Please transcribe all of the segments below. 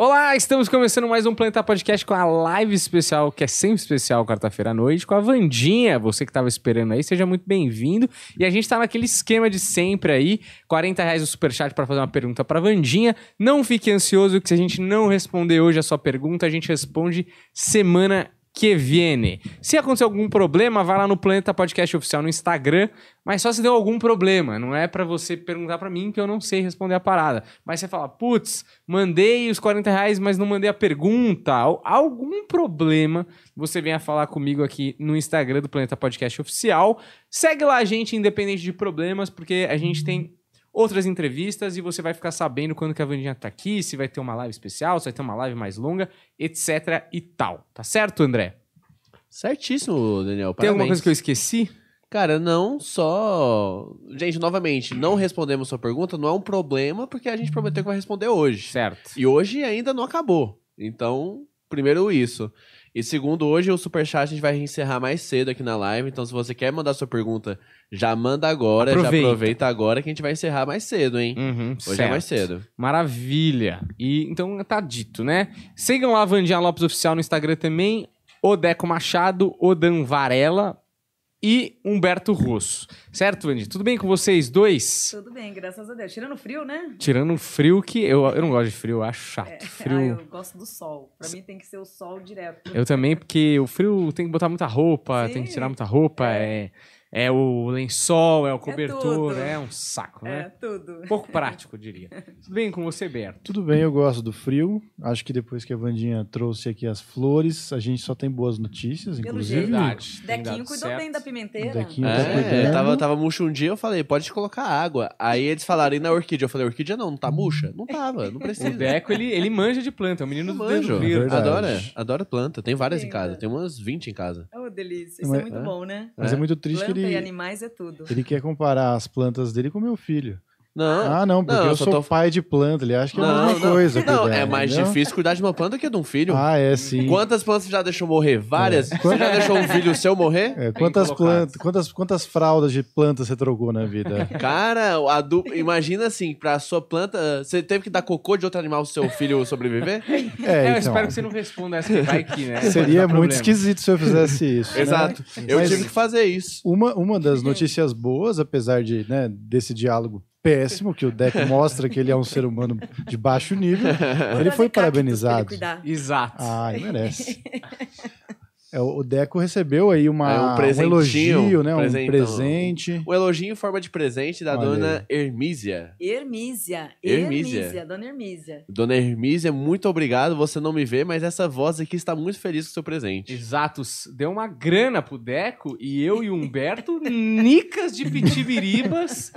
Olá, estamos começando mais um Planeta Podcast com a live especial, que é sempre especial, quarta-feira à noite, com a Vandinha. Você que estava esperando aí, seja muito bem-vindo. E a gente está naquele esquema de sempre aí, 40 reais o superchat para fazer uma pergunta para Vandinha. Não fique ansioso que se a gente não responder hoje a sua pergunta, a gente responde semana que viene. Se acontecer algum problema, vai lá no Planeta Podcast Oficial no Instagram, mas só se deu algum problema. Não é para você perguntar para mim que eu não sei responder a parada. Mas você fala, putz, mandei os 40 reais, mas não mandei a pergunta. Algum problema, você venha falar comigo aqui no Instagram do Planeta Podcast Oficial. Segue lá a gente, independente de problemas, porque a gente tem outras entrevistas e você vai ficar sabendo quando que a Vandinha tá aqui, se vai ter uma live especial, se vai ter uma live mais longa, etc e tal. Tá certo, André? Certíssimo, Daniel. Tem alguma coisa que eu esqueci? Cara, não só. Gente, novamente, não respondemos sua pergunta, não é um problema, porque a gente prometeu que vai responder hoje. Certo. E hoje ainda não acabou. Então, primeiro isso. E segundo, hoje o Superchat a gente vai encerrar mais cedo aqui na live. Então, se você quer mandar sua pergunta, já manda agora, Aproveita. já aproveita agora que a gente vai encerrar mais cedo, hein? Uhum, Hoje é certo. mais cedo. Maravilha. E então tá dito, né? Sigam lá a Vandinha Lopes Oficial no Instagram também, o Deco Machado, o Dan Varela e Humberto Rosso. Certo, Vandi? Tudo bem com vocês dois? Tudo bem, graças a Deus. Tirando o frio, né? Tirando o frio que eu, eu não gosto de frio, eu acho chato. É, Frio. ah, eu gosto do sol. Pra mim tem que ser o sol direto. Eu também, porque o frio tem que botar muita roupa, tem que Sim. tirar muita roupa, é, é o lençol, é o cobertor, tudo. é, um saco, É, né? tudo. Pouco prático, eu diria. Tudo bem com você, Berto? Tudo bem, eu gosto do frio. Acho que depois que a Vandinha trouxe aqui as flores, a gente só tem boas notícias, Pelo inclusive. Verdade. Dequinho cuidou certo. bem da pimenteira. Dequinho tá É, cuidando. tava, tava murcho um dia, eu falei, pode colocar água. Aí eles falaram, e na orquídea? Eu falei, orquídea não, não tá murcha? Não tava, não precisa. O Deco, ele, ele manja de planta, é o menino do manjo. dedo. Adora, adora planta. Tem várias em casa, tem umas 20 em casa. Oh, delícia. Isso Mas- é muito é. bom, né? Mas é, muito triste que Planta e ele, animais é tudo. ele quer comparar as plantas dele com meu filho. Não, Ah, não, porque Não, eu eu sou tô- pai de planta. Ele acha que é a não, mesma não. coisa. Não, cuidar, é mais entendeu? difícil cuidar de uma planta que de um filho. Ah, é sim. Quantas plantas você já deixou morrer? Várias? É. Você já deixou um filho seu morrer? É, quantas, plantas, quantas, quantas fraldas de planta você trocou na vida? Cara, o adu... imagina assim, pra sua planta, você teve que dar cocô de outro animal pro seu filho sobreviver? É, É, eu então. espero que você não responda essa que vai aqui, né? Seria muito problema. esquisito se eu fizesse isso. né? Exato. Eu Mas- tive que fazer isso. Uma, uma das notícias boas, apesar de, né, desse diálogo péssimo, que o Deco mostra que ele é um ser humano de baixo nível, ele foi ele parabenizado. Exato. Ah, ele merece. É, o Deco recebeu aí uma, É, um um, elogio, né? Um presentão. presente. Um elogio em forma de presente da Olha dona Hermísia. Hermísia. Hermísia. Hermísia. Dona Hermísia. Dona Hermísia, muito obrigado. Você não me vê, mas essa voz aqui está muito feliz com o seu presente. Exato. Deu uma grana pro Deco e eu e o Humberto, nicas de pitibiribas.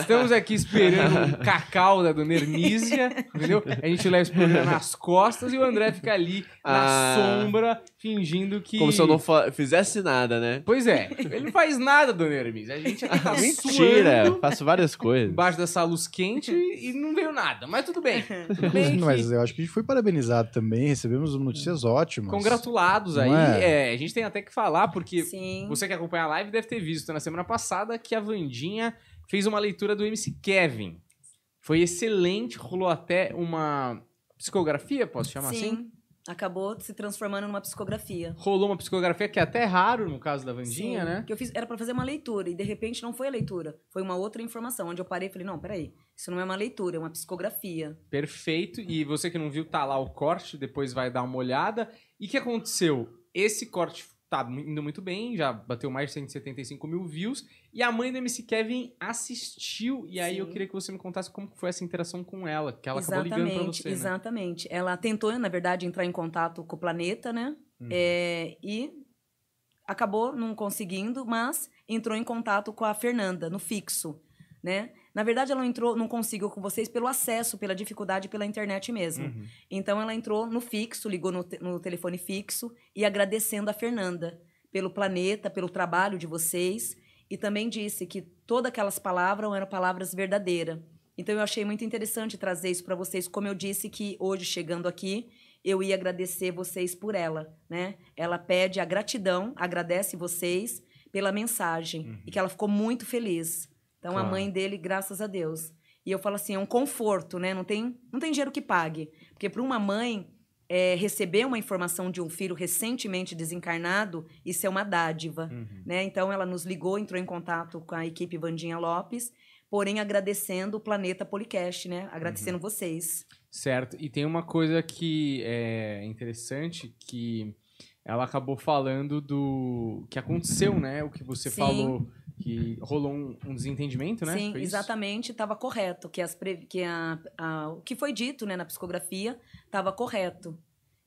Estamos aqui esperando um cacau da Dona Hermísia, entendeu? A gente leva esse programa nas costas e o André fica ali na Ah. sombra, fingindo que... Como se eu não fizesse nada, né? Pois é, ele não faz nada, Dona Hermísia. A gente aqui tá Mentira, suando faço várias coisas. embaixo dessa luz quente e não veio nada. Mas tudo bem. Tudo bem que- Mas eu acho que a gente foi parabenizado também, recebemos notícias ótimas. Congratulados aí. É? É, a gente tem até que falar, porque Sim. você que acompanha a live deve ter visto na semana passada que a Vandinha fez uma leitura do MC Kevin. Foi excelente, rolou até uma psicografia, posso chamar Sim. assim? Acabou se transformando numa psicografia. Rolou uma psicografia que é até raro no caso da Vandinha, Sim, né? Que eu fiz, era pra fazer uma leitura e de repente não foi a leitura, foi uma outra informação, onde eu parei e falei: "Não, peraí, isso não é uma leitura, é uma psicografia". Perfeito. E você que não viu, tá lá o corte, depois vai dar uma olhada. E o que aconteceu? Esse corte tá indo muito bem, já bateu mais de 175 mil views. E a mãe do MC Kevin assistiu. E aí eu Sim. queria que você me contasse como foi essa interação com ela, que ela acabou ligando pra você, né? exatamente. Ela tentou, na verdade, entrar em contato com o planeta, né? Uhum. É, e acabou não conseguindo, mas entrou em contato com a Fernanda no fixo, né? Na verdade, ela não entrou, não conseguiu com vocês pelo acesso, pela dificuldade pela internet mesmo. Uhum. Então ela entrou no fixo, ligou no, te- no telefone fixo e agradecendo a Fernanda pelo planeta, pelo trabalho de vocês e também disse que todas aquelas palavras eram palavras verdadeiras. Então eu achei muito interessante trazer isso para vocês, como eu disse que hoje chegando aqui eu ia agradecer vocês por ela, né? Ela pede a gratidão, agradece vocês pela mensagem Uhum. e que ela ficou muito feliz. Então Claro. a mãe dele, graças a Deus. E eu falo assim, é um conforto, né? Não tem, não tem dinheiro que pague. Porque para uma mãe é, receber uma informação de um filho recentemente desencarnado, isso é uma dádiva, Uhum. né? Então ela nos ligou, entrou em contato com a equipe Vandinha Lopes, porém agradecendo o Planeta Policast, né? Agradecendo vocês. Certo. E tem uma coisa que é interessante que ela acabou falando do que aconteceu, né? O que você Sim. falou que rolou um, um desentendimento, né? Sim, Foi exatamente, estava correto. Que, as que a, a- o que foi dito né, na psicografia estava correto.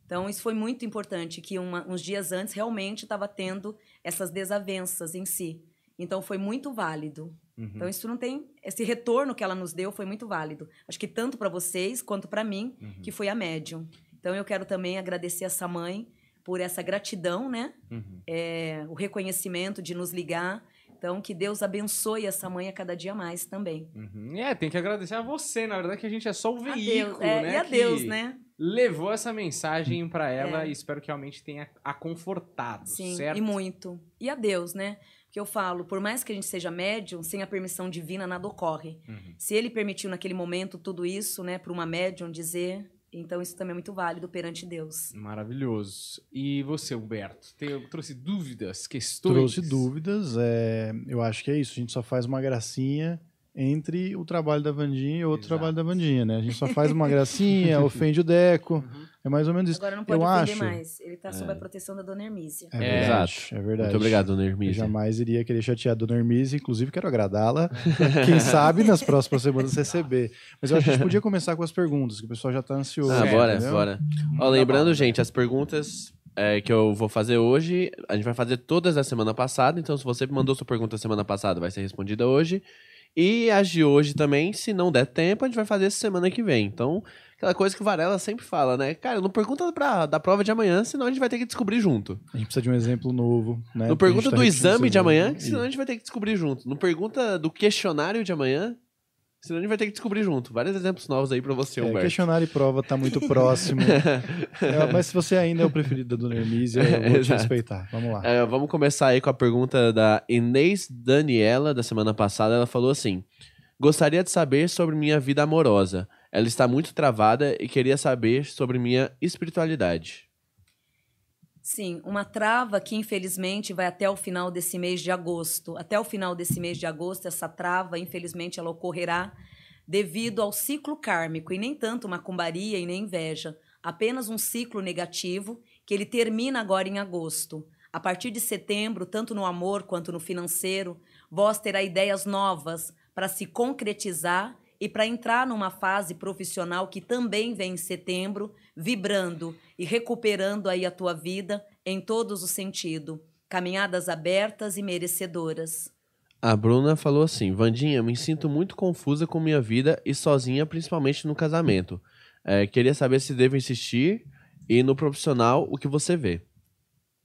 Então, isso foi muito importante, que uma- uns dias antes realmente estava tendo essas desavenças em si. Então, foi muito válido. Uhum. Então, isso não tem. Esse retorno que ela nos deu foi muito válido. Acho que tanto para vocês quanto para mim, Uhum. que foi a médium. Então, eu quero também agradecer essa mãe por essa gratidão, né? Uhum. É, o reconhecimento de nos ligar. Então, que Deus abençoe essa mãe a cada dia mais também. Uhum. É, tem que agradecer a você, na verdade, que a gente é só o veículo, é, né? E a que Deus, né? Levou essa mensagem pra ela É. e espero que realmente tenha a confortado, Sim, certo? e muito. E a Deus, né? Porque eu falo, por mais que a gente seja médium, sem a permissão divina nada ocorre. Uhum. Se ele permitiu naquele momento tudo isso, né, para uma médium dizer, então isso também é muito válido perante Deus. Maravilhoso. E você, Humberto? Tem, trouxe dúvidas, questões? Trouxe dúvidas. é, eu acho que é isso. A gente só faz uma gracinha entre o trabalho da Vandinha e outro Exato. trabalho da Vandinha, né? A gente só faz uma gracinha, ofende o Deco. Uhum. É mais ou menos isso. Agora não pode eu ofender acho. mais. Ele tá sob a proteção da dona Hermísia. É É. verdade. Exato. É verdade. Muito obrigado, dona Eu Hermísia. jamais iria querer chatear a Dona Hermísia, inclusive quero agradá-la. Quem sabe nas próximas semanas receber. Mas eu acho que a gente podia começar com as perguntas, que o pessoal já tá ansioso. Ah, É, bora, entendeu? bora. Ó, Manda lembrando, gente, as perguntas é, que eu vou fazer hoje, a gente vai fazer todas da semana passada. Então, se você mandou sua pergunta semana passada, vai ser respondida hoje. E as de hoje também, se não der tempo, a gente vai fazer essa semana que vem. Então, aquela coisa que o Varela sempre fala, né? Cara, não pergunta pra, da prova de amanhã, senão a gente vai ter que descobrir junto. A gente precisa de um exemplo novo. Né? Não pergunta tá do exame de amanhã, senão a gente vai ter que descobrir junto. Não pergunta do questionário de amanhã, senão a gente vai ter que descobrir junto. Vários exemplos novos aí pra você, É, Humberto. questionário e prova tá muito próximo. É, mas se você ainda é o preferido da Dona Hermísia, eu vou te respeitar. Vamos lá. É, vamos começar aí com a pergunta da Inês Daniela, da semana passada. Ela falou assim: Gostaria de saber sobre minha vida amorosa. Ela está muito travada e queria saber sobre minha espiritualidade. Sim, uma trava que infelizmente vai até o final desse mês de agosto. Até o final desse mês de agosto, essa trava, infelizmente, ela ocorrerá devido ao ciclo kármico, e nem tanto macumbaria e nem inveja. Apenas um ciclo negativo que ele termina agora em agosto. A partir de setembro, tanto no amor quanto no financeiro, vós terá ideias novas para se concretizar e para entrar numa fase profissional que também vem em setembro, vibrando e recuperando aí a tua vida em todos os sentidos. Caminhadas abertas e merecedoras. A Bruna falou assim: Vandinha, me sinto muito confusa com minha vida e sozinha, principalmente no casamento. É, queria saber se devo insistir e no profissional o que você vê.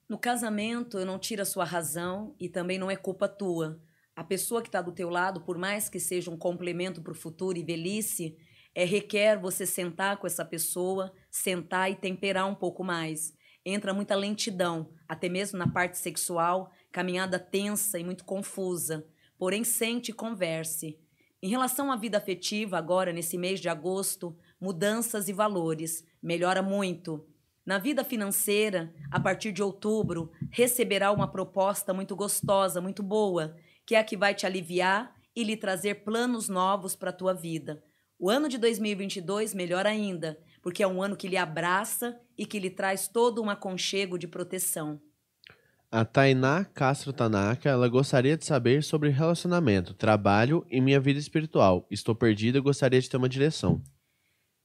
No casamento, eu não tiro a sua razão e também não é culpa tua. A pessoa que está do teu lado, por mais que seja um complemento para o futuro e velhice, é, requer você sentar com essa pessoa, sentar e temperar um pouco mais. Entra muita lentidão, até mesmo na parte sexual, caminhada tensa e muito confusa. Porém, sente e converse. Em relação à vida afetiva, agora, nesse mês de agosto, mudanças e valores. Melhora muito. Na vida financeira, a partir de outubro, receberá uma proposta muito gostosa, muito boa, que é a que vai te aliviar e lhe trazer planos novos para a tua vida. O ano de 2022 melhor ainda, porque é um ano que lhe abraça e que lhe traz todo um aconchego de proteção. A Tainá Castro Tanaka, ela gostaria de saber sobre relacionamento, trabalho e minha vida espiritual. Estou perdida e gostaria de ter uma direção.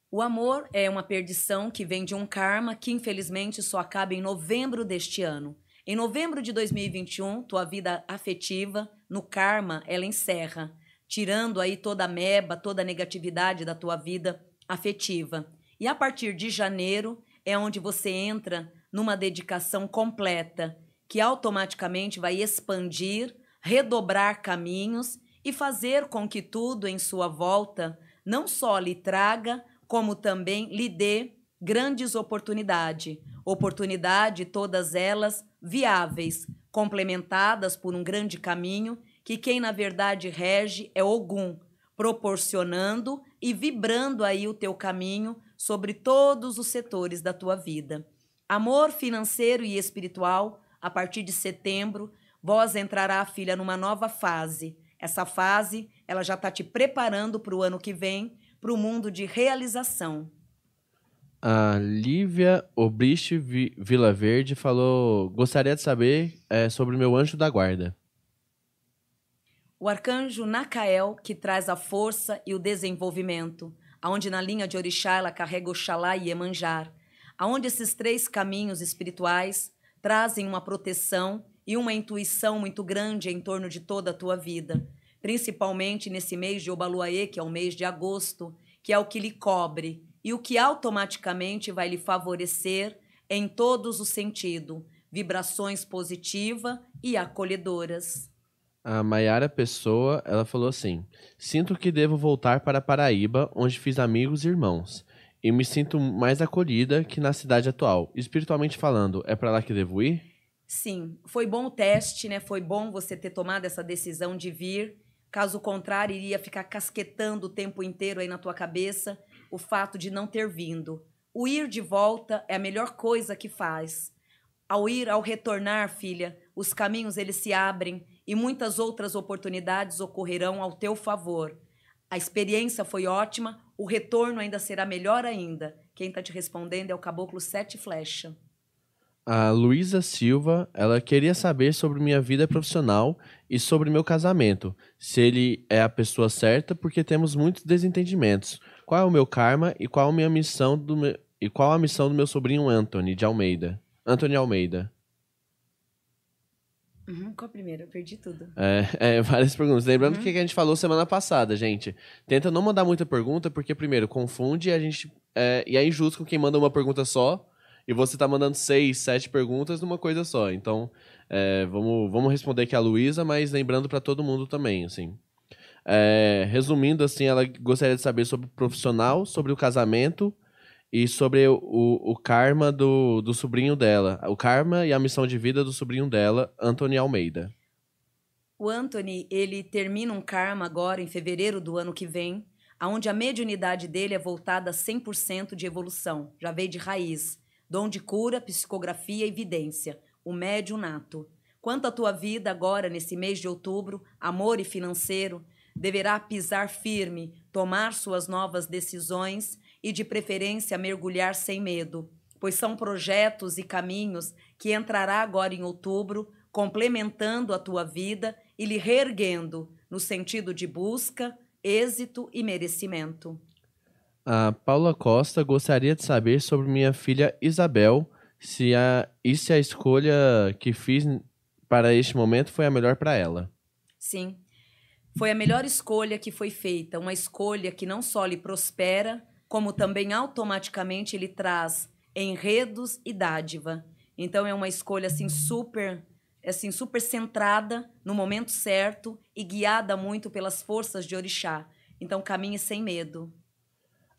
O amor é uma perdição que vem de um karma que infelizmente só acaba em novembro deste ano. Em novembro de 2021, tua vida afetiva, no karma, ela encerra, tirando aí toda a meba, toda a negatividade da tua vida afetiva. E a partir de janeiro é onde você entra numa dedicação completa, que automaticamente vai expandir, redobrar caminhos e fazer com que tudo em sua volta não só lhe traga, como também lhe dê grandes oportunidades. Oportunidade, todas elas viáveis, complementadas por um grande caminho que quem na verdade rege é Ogum, proporcionando e vibrando aí o teu caminho sobre todos os setores da tua vida. Amor financeiro e espiritual, a partir de setembro, vós entrará, filha, numa nova fase. Essa fase, ela já está te preparando para o ano que vem, para o mundo de realização. A Lívia Obriste Vi- Vila Verde falou: gostaria de saber é, sobre o meu anjo da guarda. O arcanjo Nacael, que traz a força e o desenvolvimento, aonde na linha de Orixá ela carrega Oxalá e Emanjar, aonde esses três caminhos espirituais trazem uma proteção e uma intuição muito grande em torno de toda a tua vida, principalmente nesse mês de Obaluaê, que é o mês de agosto, que é o que lhe cobre e o que automaticamente vai lhe favorecer em todos os sentidos, vibrações positivas e acolhedoras. A Maiara Pessoa, ela falou assim: Sinto que devo voltar para Paraíba, onde fiz amigos e irmãos. E me sinto mais acolhida que na cidade atual. Espiritualmente falando, é para lá que devo ir? Sim, foi bom o teste, né? Foi bom você ter tomado essa decisão de vir. Caso contrário, iria ficar casquetando o tempo inteiro aí na tua cabeça o fato de não ter vindo. O ir de volta é a melhor coisa que faz. Ao ir, ao retornar, filha, os caminhos eles se abrem e muitas outras oportunidades ocorrerão ao teu favor. A experiência foi ótima, o retorno ainda será melhor ainda. Quem está te respondendo é o Caboclo Sete Flecha. A Luísa Silva, ela queria saber sobre minha vida profissional e sobre meu casamento. Se ele é a pessoa certa, porque temos muitos desentendimentos. Qual é o meu karma e qual a minha missão do e qual a missão do meu sobrinho Anthony de Almeida? Anthony Almeida. Uhum, qual a primeira? Eu perdi tudo. É, é, várias perguntas. Lembrando Uhum. que a gente falou semana passada, gente. Tenta não mandar muita pergunta, porque primeiro confunde e a gente. É, e é injusto com quem manda uma pergunta só. E você tá mandando seis, sete perguntas numa coisa só. Então, é, vamos, vamos responder aqui a Luísa, mas lembrando para todo mundo também, assim. É, resumindo, assim, ela gostaria de saber sobre o profissional, sobre o casamento e sobre o, o, karma do, do sobrinho dela. O karma e a missão de vida do sobrinho dela, Anthony Almeida. O Anthony, ele termina um karma agora em fevereiro do ano que vem, aonde a mediunidade dele é voltada a 100% de evolução, já veio de raiz, dom de cura, psicografia e vidência, o médium nato. Quanto à tua vida agora nesse mês de outubro, amor e financeiro, deverá pisar firme, tomar suas novas decisões e de preferência mergulhar sem medo, pois são projetos e caminhos que entrará agora em outubro, complementando a tua vida e lhe reerguendo no sentido de busca, êxito e merecimento. A Paula Costa gostaria de saber sobre minha filha Isabel se a, e se a escolha que fiz para este momento foi a melhor para ela. Sim, foi a melhor escolha que foi feita, uma escolha que não só lhe prospera, como também automaticamente lhe traz enredos e dádiva. Então é uma escolha assim super, assim super centrada no momento certo e guiada muito pelas forças de orixá. Então caminhe sem medo.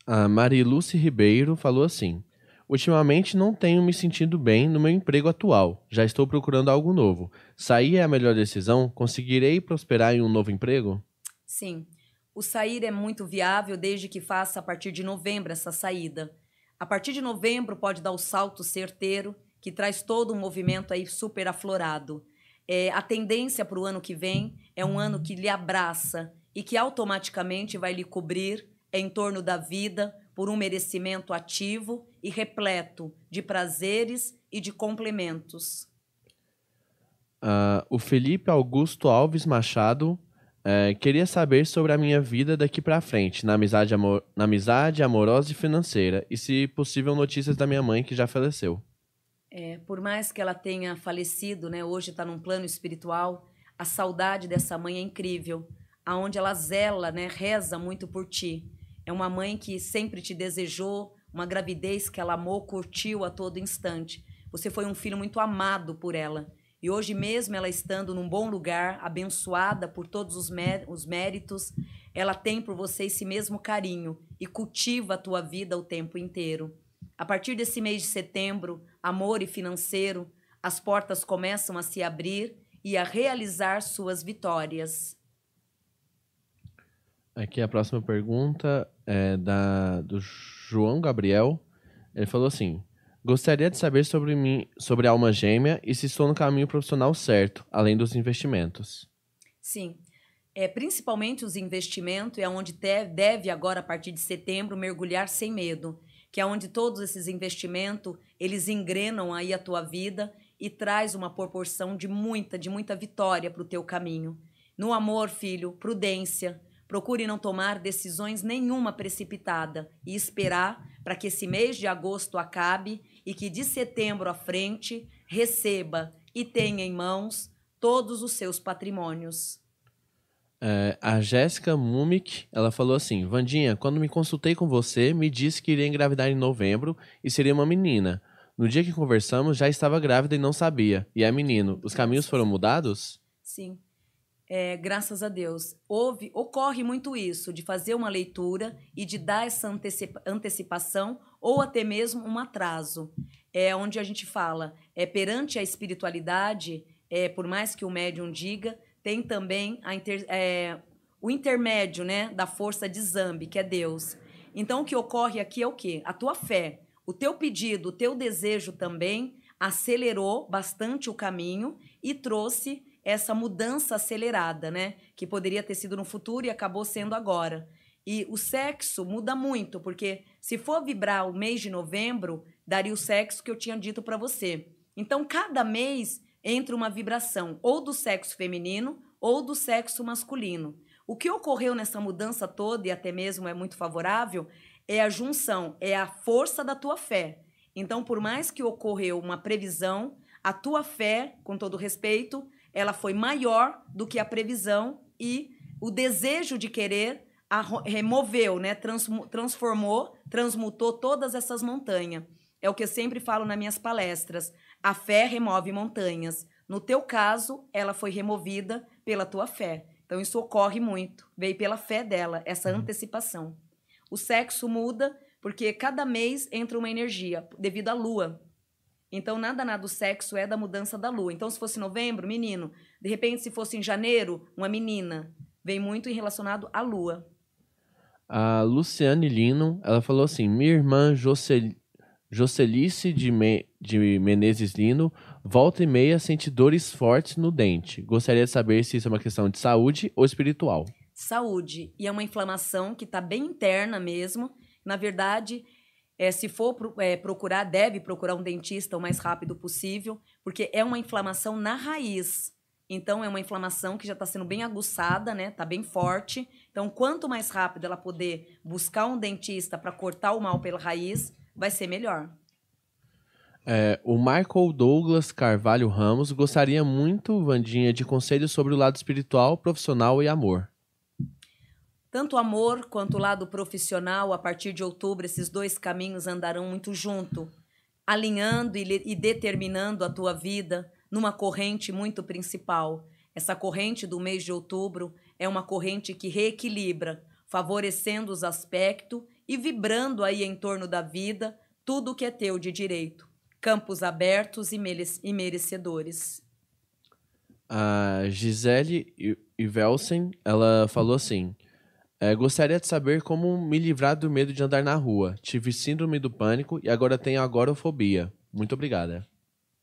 A Mariluce Ribeiro falou assim: Ultimamente não tenho me sentido bem no meu emprego atual. Já estou procurando algo novo. Sair é a melhor decisão? Conseguirei prosperar em um novo emprego? Sim. O sair é muito viável desde que faça a partir de novembro essa saída. A partir de novembro pode dar o salto certeiro, que traz todo um movimento aí super aflorado. É, a tendência para o ano que vem é um ano que lhe abraça e que automaticamente vai lhe cobrir em torno da vida por um merecimento ativo e repleto de prazeres e de complementos. Ah, o Felipe Augusto Alves Machado eh, queria saber sobre a minha vida daqui para frente, na amizade, amor, na amizade amorosa e financeira, e se possível notícias da minha mãe que já faleceu. É, por mais que ela tenha falecido, né, hoje está num plano espiritual, a saudade dessa mãe é incrível, aonde ela zela, né, reza muito por ti. É uma mãe que sempre te desejou, uma gravidez que ela amou, curtiu a todo instante. Você foi um filho muito amado por ela. E hoje mesmo ela estando num bom lugar, abençoada por todos os, mé os méritos, ela tem por você esse mesmo carinho e cultiva a tua vida o tempo inteiro. A partir desse mês de setembro, amor e financeiro, as portas começam a se abrir e a realizar suas vitórias. Aqui a próxima pergunta é da, do João Gabriel. Ele falou assim: Gostaria de saber sobre mim, sobre a alma gêmea e se estou no caminho profissional certo, além dos investimentos. Sim. É, principalmente os investimentos, é onde deve agora, a partir de setembro, mergulhar sem medo. Que é onde todos esses investimentos, eles engrenam aí a tua vida e traz uma proporção de muita, de muita vitória para o teu caminho. No amor, filho, prudência. Procure não tomar decisões nenhuma precipitada e esperar para que esse mês de agosto acabe e que de setembro à frente receba e tenha em mãos todos os seus patrimônios. É, a Jéssica Mumik, ela falou assim: Vandinha, quando me consultei com você, me disse que iria engravidar em novembro e seria uma menina. No dia que conversamos, já estava grávida e não sabia. E é menino. Os caminhos foram mudados? Sim. É, graças a Deus. Houve, ocorre muito isso, de fazer uma leitura e de dar essa antecipa- antecipação ou até mesmo um atraso. É onde a gente fala, é perante a espiritualidade, é, por mais que o médium diga, tem também inter- é, o intermédio né, da força de Zambi, que é Deus. Então, o que ocorre aqui é o quê? A tua fé. O teu pedido, o teu desejo também acelerou bastante o caminho e trouxe essa mudança acelerada, né? Que poderia ter sido no futuro e acabou sendo agora. E o sexo muda muito, porque se for vibrar o mês de novembro, daria o sexo que eu tinha dito para você. Então, cada mês entra uma vibração, ou do sexo feminino ou do sexo masculino. O que ocorreu nessa mudança toda, e até mesmo é muito favorável, é a junção, é a força da tua fé. Então, por mais que ocorreu uma previsão, a tua fé, com todo respeito, ela foi maior do que a previsão e o desejo de querer removeu, né? Transformou, transmutou todas essas montanhas. É o que eu sempre falo nas minhas palestras. A fé remove montanhas. No teu caso, ela foi removida pela tua fé. Então isso ocorre muito. Veio pela fé dela, essa antecipação. O sexo muda porque cada mês entra uma energia devido à lua. Então, nada, nada, o sexo é da mudança da lua. Então, se fosse novembro, menino. De repente, se fosse em janeiro, uma menina. Vem muito em relacionado à lua. A Luciane Lino, ela falou assim: Minha irmã Jocel... Jocelice de, Me... de Menezes Lino volta e meia sente dores fortes no dente. Gostaria de saber se isso é uma questão de saúde ou espiritual. Saúde. E é uma inflamação que está bem interna mesmo. Na verdade, é, se for é, procurar, deve procurar um dentista o mais rápido possível, porque é uma inflamação na raiz. Então, é uma inflamação que já está sendo bem aguçada, né? Está bem forte. Então, quanto mais rápido ela puder buscar um dentista para cortar o mal pela raiz, vai ser melhor. É, o Michael Douglas Carvalho Ramos gostaria muito, Vandinha, de conselhos sobre o lado espiritual, profissional e amor. Tanto o amor quanto o lado profissional, a partir de outubro, esses dois caminhos andarão muito junto, alinhando e, e determinando a tua vida numa corrente muito principal. Essa corrente do mês de outubro é uma corrente que reequilibra, favorecendo os aspectos e vibrando aí em torno da vida tudo que é teu de direito. Campos abertos e mere- merecedores. A Gisele Ivelsen, ela falou assim: é, Gostaria de saber como me livrar do medo de andar na rua. Tive síndrome do pânico e agora tenho agorafobia. Muito obrigada.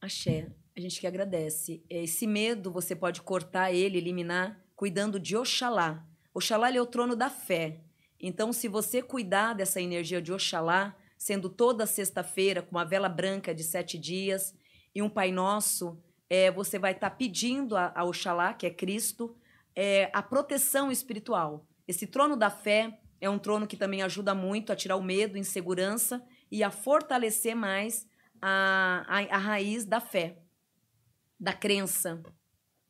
Axé, a gente que agradece. Esse medo você pode cortar ele, eliminar, cuidando de Oxalá. Oxalá é o trono da fé. Então, se você cuidar dessa energia de Oxalá, sendo toda sexta-feira com uma vela branca de sete dias e um Pai Nosso, é, você vai estar pedindo a, a Oxalá, que é Cristo, é, a proteção espiritual. Esse trono da fé é um trono que também ajuda muito a tirar o medo, insegurança e a fortalecer mais a, a, a raiz da fé, da crença.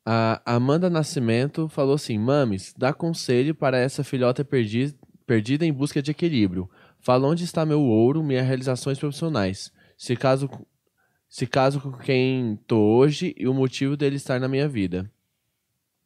A Amanda Nascimento falou assim: Mames, dá conselho para essa filhota perdi perdida em busca de equilíbrio. Fala onde está meu ouro, minhas realizações profissionais. Se caso, se caso com quem tô hoje e o motivo dele estar na minha vida.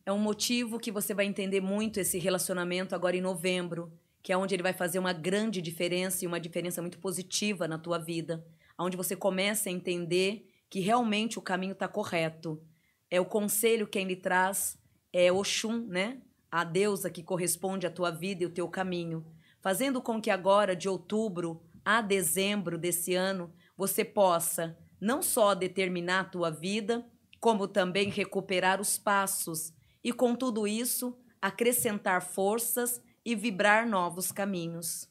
É um motivo que você vai entender muito esse relacionamento agora em novembro, que é onde ele vai fazer uma grande diferença e uma diferença muito positiva na tua vida, onde você começa a entender que realmente o caminho está correto. É o conselho que ele traz é Oxum, né? a deusa que corresponde à tua vida e o teu caminho, fazendo com que agora, de outubro a dezembro desse ano, você possa não só determinar a tua vida, como também recuperar os passos e, com tudo isso, acrescentar forças e vibrar novos caminhos.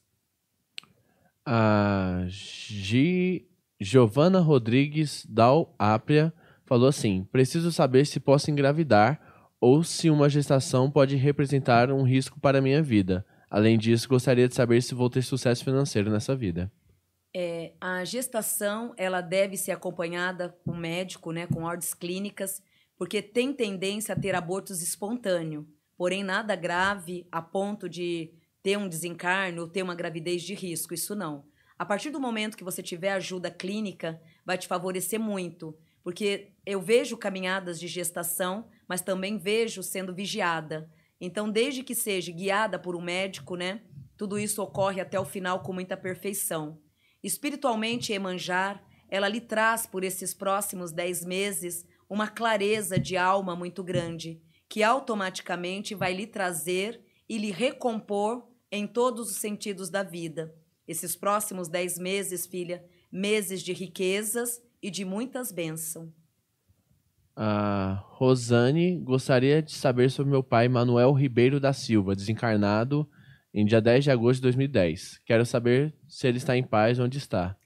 A Gi... Giovana Rodrigues Dal Apria falou assim: preciso saber se posso engravidar ou se uma gestação pode representar um risco para a minha vida. Além disso, gostaria de saber se vou ter sucesso financeiro nessa vida. É, a gestação ela deve ser acompanhada com médico, né, com ordens clínicas, porque tem tendência a ter abortos espontâneos, porém nada grave a ponto de ter um desencarne ou ter uma gravidez de risco, isso não. A partir do momento que você tiver ajuda clínica, vai te favorecer muito, porque eu vejo caminhadas de gestação, mas também vejo sendo vigiada. Então, desde que seja guiada por um médico, né, tudo isso ocorre até o final com muita perfeição. Espiritualmente, Emanjar, ela lhe traz por esses próximos dez meses uma clareza de alma muito grande, que automaticamente vai lhe trazer e lhe recompor em todos os sentidos da vida. Esses próximos dez meses, filha, meses de riquezas e de muitas bênçãos. A Rosane gostaria de saber sobre meu pai Manuel Ribeiro da Silva, desencarnado em dia 10 de agosto de 2010. Quero saber se ele está em paz onde está.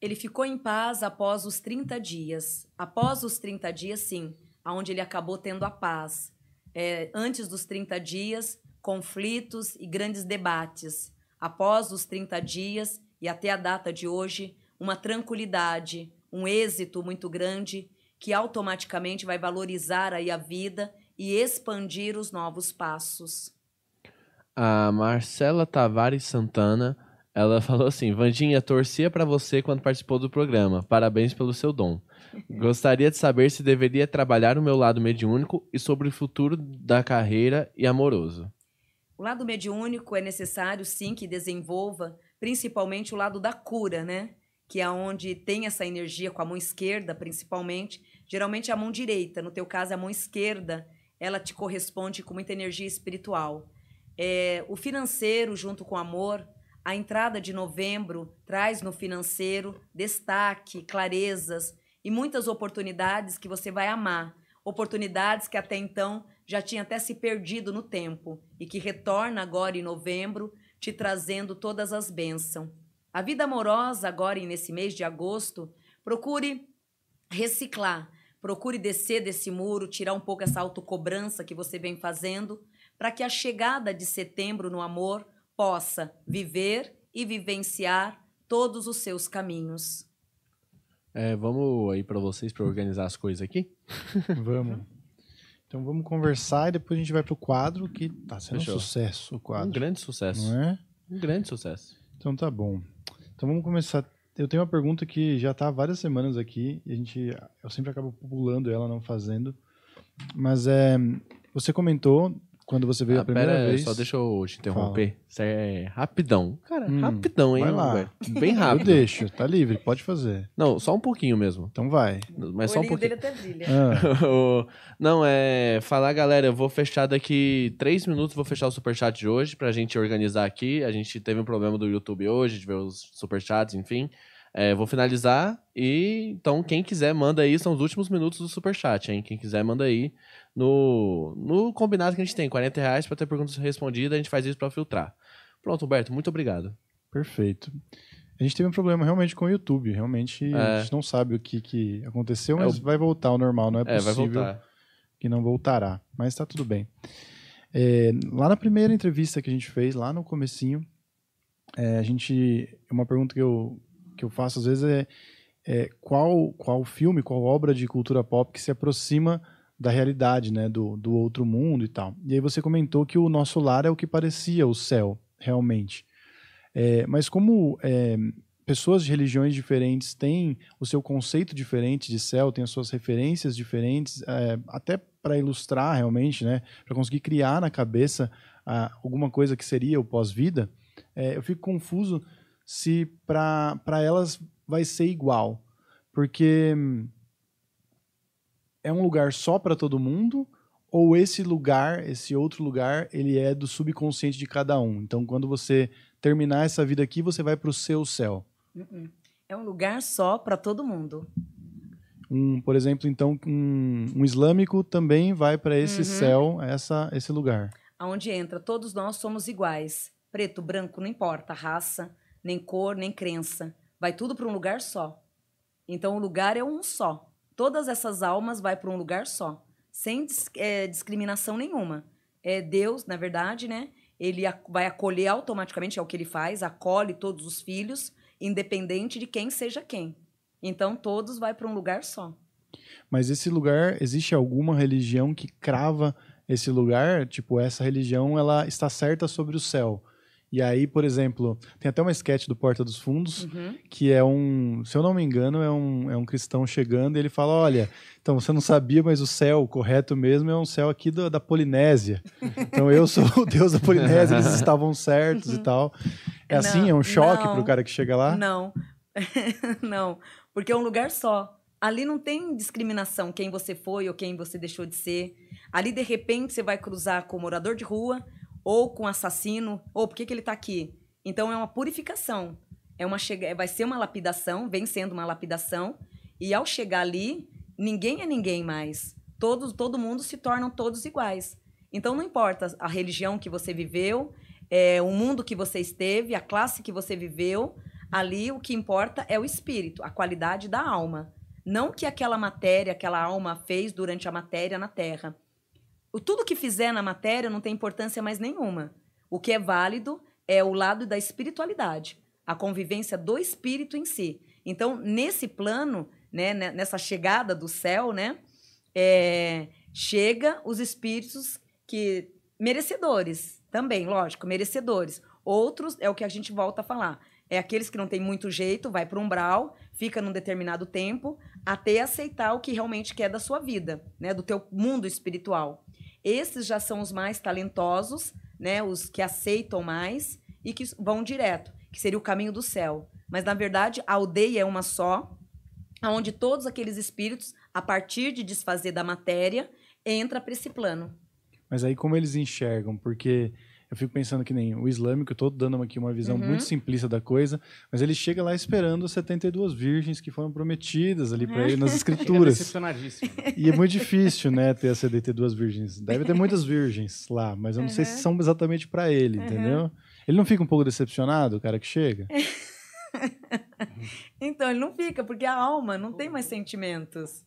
Ele ficou em paz após os 30 dias. Após os 30 dias, sim, aonde ele acabou tendo a paz. É, antes dos 30 dias, conflitos e grandes debates. Após os 30 dias e até a data de hoje, uma tranquilidade, um êxito muito grande que automaticamente vai valorizar aí a vida e expandir os novos passos. A Marcela Tavares Santana, ela falou assim: Vandinha, torcia para você quando participou do programa. Parabéns pelo seu dom. Gostaria de saber se deveria trabalhar o meu lado mediúnico e sobre o futuro da carreira e amoroso. O lado mediúnico é necessário sim que desenvolva, principalmente o lado da cura, né? Que é onde tem essa energia com a mão esquerda, principalmente. Geralmente é a mão direita, no teu caso é a mão esquerda, ela te corresponde com muita energia espiritual. É, o financeiro, junto com o amor, a entrada de novembro traz no financeiro destaque, clarezas e muitas oportunidades que você vai amar. Oportunidades que até então já tinha até se perdido no tempo e que retorna agora em novembro, te trazendo todas as bênçãos. A vida amorosa, agora nesse mês de agosto, procure reciclar, procure descer desse muro, tirar um pouco essa autocobrança que você vem fazendo, para que a chegada de setembro no amor possa viver e vivenciar todos os seus caminhos. É, vamos aí para vocês para organizar as coisas aqui? vamos. Então vamos conversar e depois a gente vai pro quadro que tá sendo Fechou. um sucesso o quadro. Um grande sucesso. Não é? Um grande sucesso. Então tá bom. Então vamos começar. Eu tenho uma pergunta que já tá há várias semanas aqui e a gente eu sempre acabo pulando ela não fazendo. Mas é você comentou quando você veio Ah, a primeira pera, vez. só deixa eu te interromper. Isso é rapidão. Cara, Hum, rapidão, hein, vai lá. Roberto? Bem Eu rápido. deixo, tá livre, pode fazer. Não, só um pouquinho mesmo. Então vai. Mas só o um olhinho pouquinho. dele até brilha. Ah, Não, é. Falar, galera, eu vou fechar daqui três minutos, vou fechar o superchat de hoje pra gente organizar aqui. A gente teve um problema do YouTube hoje, de ver os superchats, enfim. É, vou finalizar e então quem quiser manda aí, são os últimos minutos do superchat, hein? Quem quiser manda aí no, no combinado que a gente tem, 40 reais pra ter perguntas respondidas, a gente faz isso pra filtrar. Pronto, Humberto, muito obrigado. perfeito. A gente teve um problema realmente com o YouTube. Realmente a É. gente não sabe o que, que aconteceu, É, mas o- vai voltar ao normal. Não é É, possível que não voltará. Mas tá tudo bem. É, lá na primeira entrevista que a gente fez, lá no comecinho, é, a gente. Uma pergunta que eu, que eu faço às vezes é, é qual, qual filme, qual obra de cultura pop que se aproxima da realidade, né? Do, do outro mundo e tal. E aí você comentou que o nosso lar é o que parecia o céu, realmente. É, mas como é, pessoas de religiões diferentes têm o seu conceito diferente de céu, têm as suas referências diferentes, é, até para ilustrar realmente, né, para conseguir criar na cabeça ah, alguma coisa que seria o pós-vida, é, eu fico confuso se para elas vai ser igual, porque é um lugar só para todo mundo ou esse lugar, esse outro lugar, ele é do subconsciente de cada um. Então, quando você terminar essa vida aqui, você vai para o seu céu. Uh-uh. É um lugar só para todo mundo. Um, por exemplo, então, um, um islâmico também vai para esse Uhum. céu, essa, esse lugar. Aonde entra, todos nós somos iguais. Preto, branco, não importa, raça, nem cor, nem crença. Vai tudo para um lugar só. Então o lugar é um só. Todas essas almas vai para um lugar só, sem eh, discriminação nenhuma. É Deus, na verdade, né? Ele vai acolher automaticamente, é o que ele faz, acolhe todos os filhos, independente de quem seja quem. Então todos vai para um lugar só. Mas esse lugar, existe alguma religião que crava esse lugar? Tipo, essa religião, ela está certa sobre o céu. E aí, por exemplo, tem até uma sketch do Porta dos Fundos, Uhum. que é um, se eu não me engano, é um, é um cristão chegando e ele fala: Olha, então você não sabia, mas o céu correto mesmo é um céu aqui da, da Polinésia. Então eu sou o deus da Polinésia, eles estavam certos e tal. É assim? Não, é um choque não. pro cara que chega lá? Não. não. Porque é um lugar só. Ali não tem discriminação quem você foi ou quem você deixou de ser. Ali, de repente, você vai cruzar com morador de rua ou com assassino. Ou por que, que ele está aqui? Então, é uma purificação. É uma chega... Vai ser uma lapidação, vem sendo uma lapidação. E ao chegar ali, ninguém é ninguém mais. Todos, todo mundo se tornam todos iguais. Então, não importa a religião que você viveu, é, o mundo que você esteve, a classe que você viveu, ali o que importa é o espírito, a qualidade da alma. Não que aquela matéria, aquela alma fez durante a matéria na Terra. Tudo que fizer na matéria não tem importância mais nenhuma. O que é válido é o lado da espiritualidade, a convivência do espírito em si. Então, nesse plano, né, ne- nessa chegada do céu, né, é, chega os espíritos que merecedores também, lógico, merecedores. Outros é o que a gente volta a falar. É aqueles que não têm muito jeito, vai para o umbral, fica num determinado tempo, até aceitar o que realmente quer da sua vida, né, do teu mundo espiritual. Esses já são os mais talentosos, né, os que aceitam mais e que vão direto, que seria o caminho do céu. Mas na verdade, a aldeia é uma só, onde todos aqueles espíritos, a partir de desfazer da matéria, entra para esse plano. Mas aí como eles enxergam? Porque eu fico pensando que nem o islâmico, eu tô dando aqui uma visão Uhum. muito simplista da coisa, mas ele chega lá esperando as 72 virgens que foram prometidas ali para Uhum. ele nas escrituras. decepcionadíssimo. e é muito difícil, né, ter as 72 virgens. Deve ter muitas virgens lá, mas eu não sei se Uhum. são exatamente para ele, entendeu? Ele não fica um pouco decepcionado, o cara que chega? Então, ele não fica, porque a alma não tem mais sentimentos.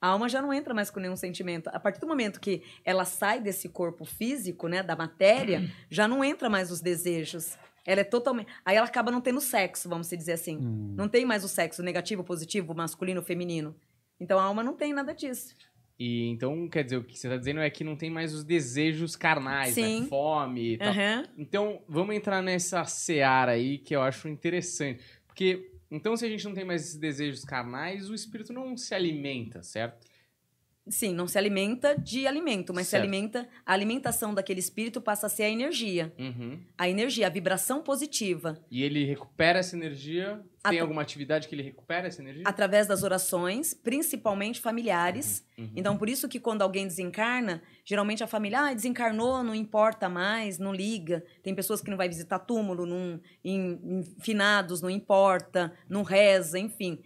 A alma já não entra mais com nenhum sentimento. A partir do momento que ela sai desse corpo físico, né, da matéria, já não entra mais os desejos. Ela é totalmente. Aí ela acaba não tendo sexo, vamos dizer assim. Hum. Não tem mais o sexo negativo, positivo, masculino, feminino. Então a alma não tem nada disso. E então, quer dizer, o que você tá dizendo é que não tem mais os desejos carnais, né? Sim. Fome e tal. Aham. Então, vamos entrar nessa seara aí que eu acho interessante. Porque, então, se a gente não tem mais esses desejos carnais, o espírito não se alimenta, certo? Sim, não se alimenta de alimento, mas Certo. se alimenta. A alimentação daquele espírito passa a ser a energia. Uhum. A energia, a vibração positiva. E ele recupera essa energia? Tem Atra- alguma atividade que ele recupera essa energia? através das orações, principalmente familiares. Uhum. Então, por isso que quando alguém desencarna, geralmente a família, ah, desencarnou, não importa mais, não liga. Tem pessoas que não vai visitar túmulo, não, em, em finados, não importa, não reza, enfim.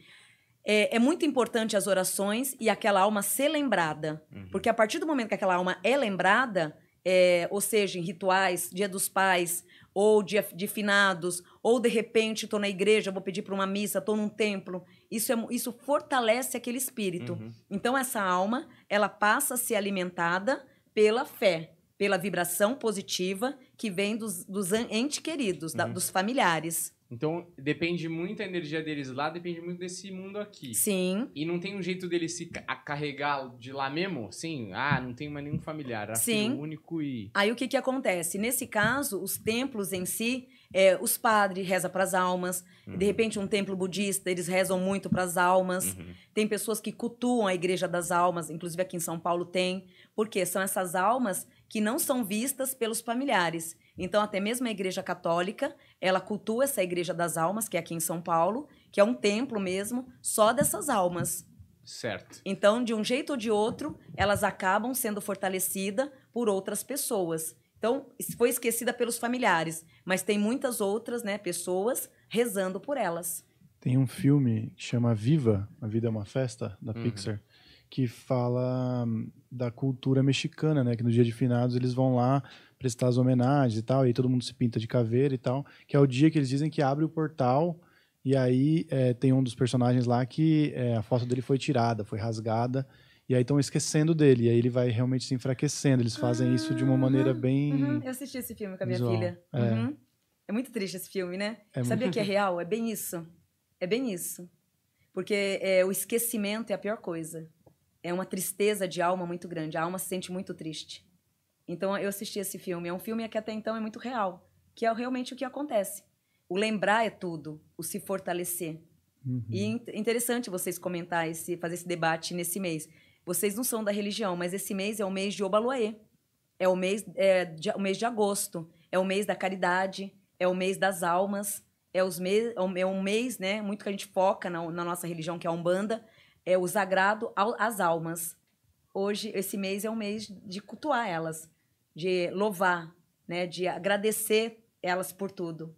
É, é muito importante as orações e aquela alma ser lembrada. Uhum. Porque a partir do momento que aquela alma é lembrada, é, ou seja, em rituais, dia dos pais, ou dia de finados, ou de repente estou na igreja, vou pedir para uma missa, estou num templo, isso, é, isso fortalece aquele espírito. Uhum. Então essa alma, ela passa a ser alimentada pela fé, pela vibração positiva que vem dos, dos entes queridos, da- Uhum. dos familiares. Então, depende muito a energia deles lá, depende muito desse mundo aqui. Sim, E não tem um jeito dele se carregar de lá mesmo? Sim, ah, não tem mais nenhum familiar. Era Sim. filho único e. Aí o que, que acontece? Nesse caso, os templos em si, é, os padres rezam para as almas. De repente, um templo budista, eles rezam muito para as almas. Uhum. Tem pessoas que cultuam a Igreja das Almas, inclusive aqui em São Paulo tem, porque são essas almas que não são vistas pelos familiares. Então, até mesmo a Igreja Católica, ela cultua essa Igreja das Almas, que é aqui em São Paulo, que é um templo mesmo, só dessas almas. Certo. Então, de um jeito ou de outro, elas acabam sendo fortalecidas por outras pessoas. Então, foi esquecida pelos familiares, mas tem muitas outras, né, pessoas rezando por elas. Tem um filme que chama Viva, A Vida é uma Festa, da Uhum. Pixar, que fala hum, da cultura mexicana, né? Que no dia de finados eles vão lá prestar as homenagens e tal, e todo mundo se pinta de caveira e tal, que é o dia que eles dizem que abre o portal e aí é, tem um dos personagens lá que é, a foto dele foi tirada, foi rasgada, e aí estão esquecendo dele, e aí ele vai realmente se enfraquecendo. Eles fazem isso de uma maneira Uhum, bem... Uhum, Eu assisti esse filme com a minha visual. filha. É. Uhum. É muito triste esse filme, né? É Sabia muito- que é real? É bem isso. É bem isso. Porque é, o esquecimento é a pior coisa. É uma tristeza de alma muito grande. A alma se sente muito triste. Então eu assisti esse filme. É um filme que até então é muito real. Que é realmente o que acontece. O lembrar é tudo. O se fortalecer. Uhum. E in- interessante vocês comentar esse, fazer esse debate nesse mês. Vocês não são da religião, mas esse mês é o mês de Obaluaê. É o mês, é, de, o mês de agosto. É o mês da caridade. É o mês das almas. É, os me, é um- é um mês, né? Muito que a gente foca na, na nossa religião, que é a Umbanda. É o sagrado às almas. Hoje, esse mês é um mês de cultuar elas. De louvar, né? De agradecer elas por tudo.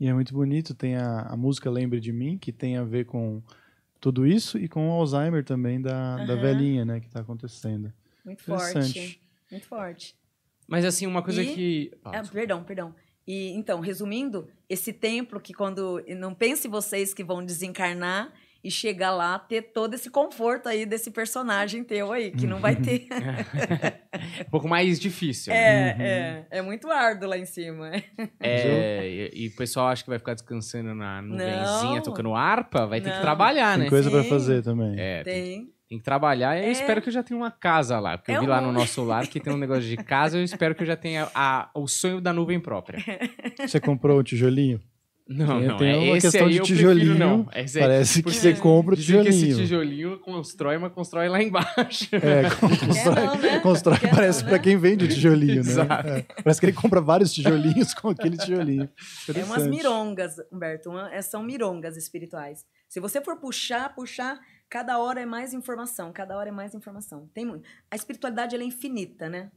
E é muito bonito, tem a, a música Lembre de Mim, que tem a ver com tudo isso e com o Alzheimer também da, da velhinha, né, que tá acontecendo. Muito forte. Muito forte. Mas assim, uma coisa E- que. Ah, Ah, perdão, perdão. E então, resumindo, esse templo que quando não pense vocês que vão desencarnar e chegar lá ter todo esse conforto aí desse personagem teu aí, que não vai ter. um pouco mais difícil. né? é, é, é muito árduo lá em cima. É, e, e o pessoal acha que vai ficar descansando na nuvenzinha, Não. tocando harpa, vai ter que Não. trabalhar, Tem né? coisa pra Sim. fazer também. É, tem, Tem. tem que trabalhar. E eu É. espero que eu já tenha uma casa lá. Porque eu É vi lá um- no nosso lar que tem um negócio de casa. Eu espero que eu já tenha a- o sonho da nuvem própria. Você comprou o tijolinho? Não, não. tem é uma esse questão aí de prefiro tijolinho, não. Esse aí- Parece que você compra o dizem que esse tijolinho. tijolinho constrói, mas constrói lá embaixo. É, constrói, não, né? constrói parece não, pra né? quem vende o tijolinho, né? Exato. É, parece que ele compra vários tijolinhos com aquele tijolinho. É umas mirongas, Humberto. uma- é- são mirongas espirituais. Se você for puxar, puxar, cada hora é mais informação, cada hora é mais informação. Tem muito. A espiritualidade ela é infinita, né?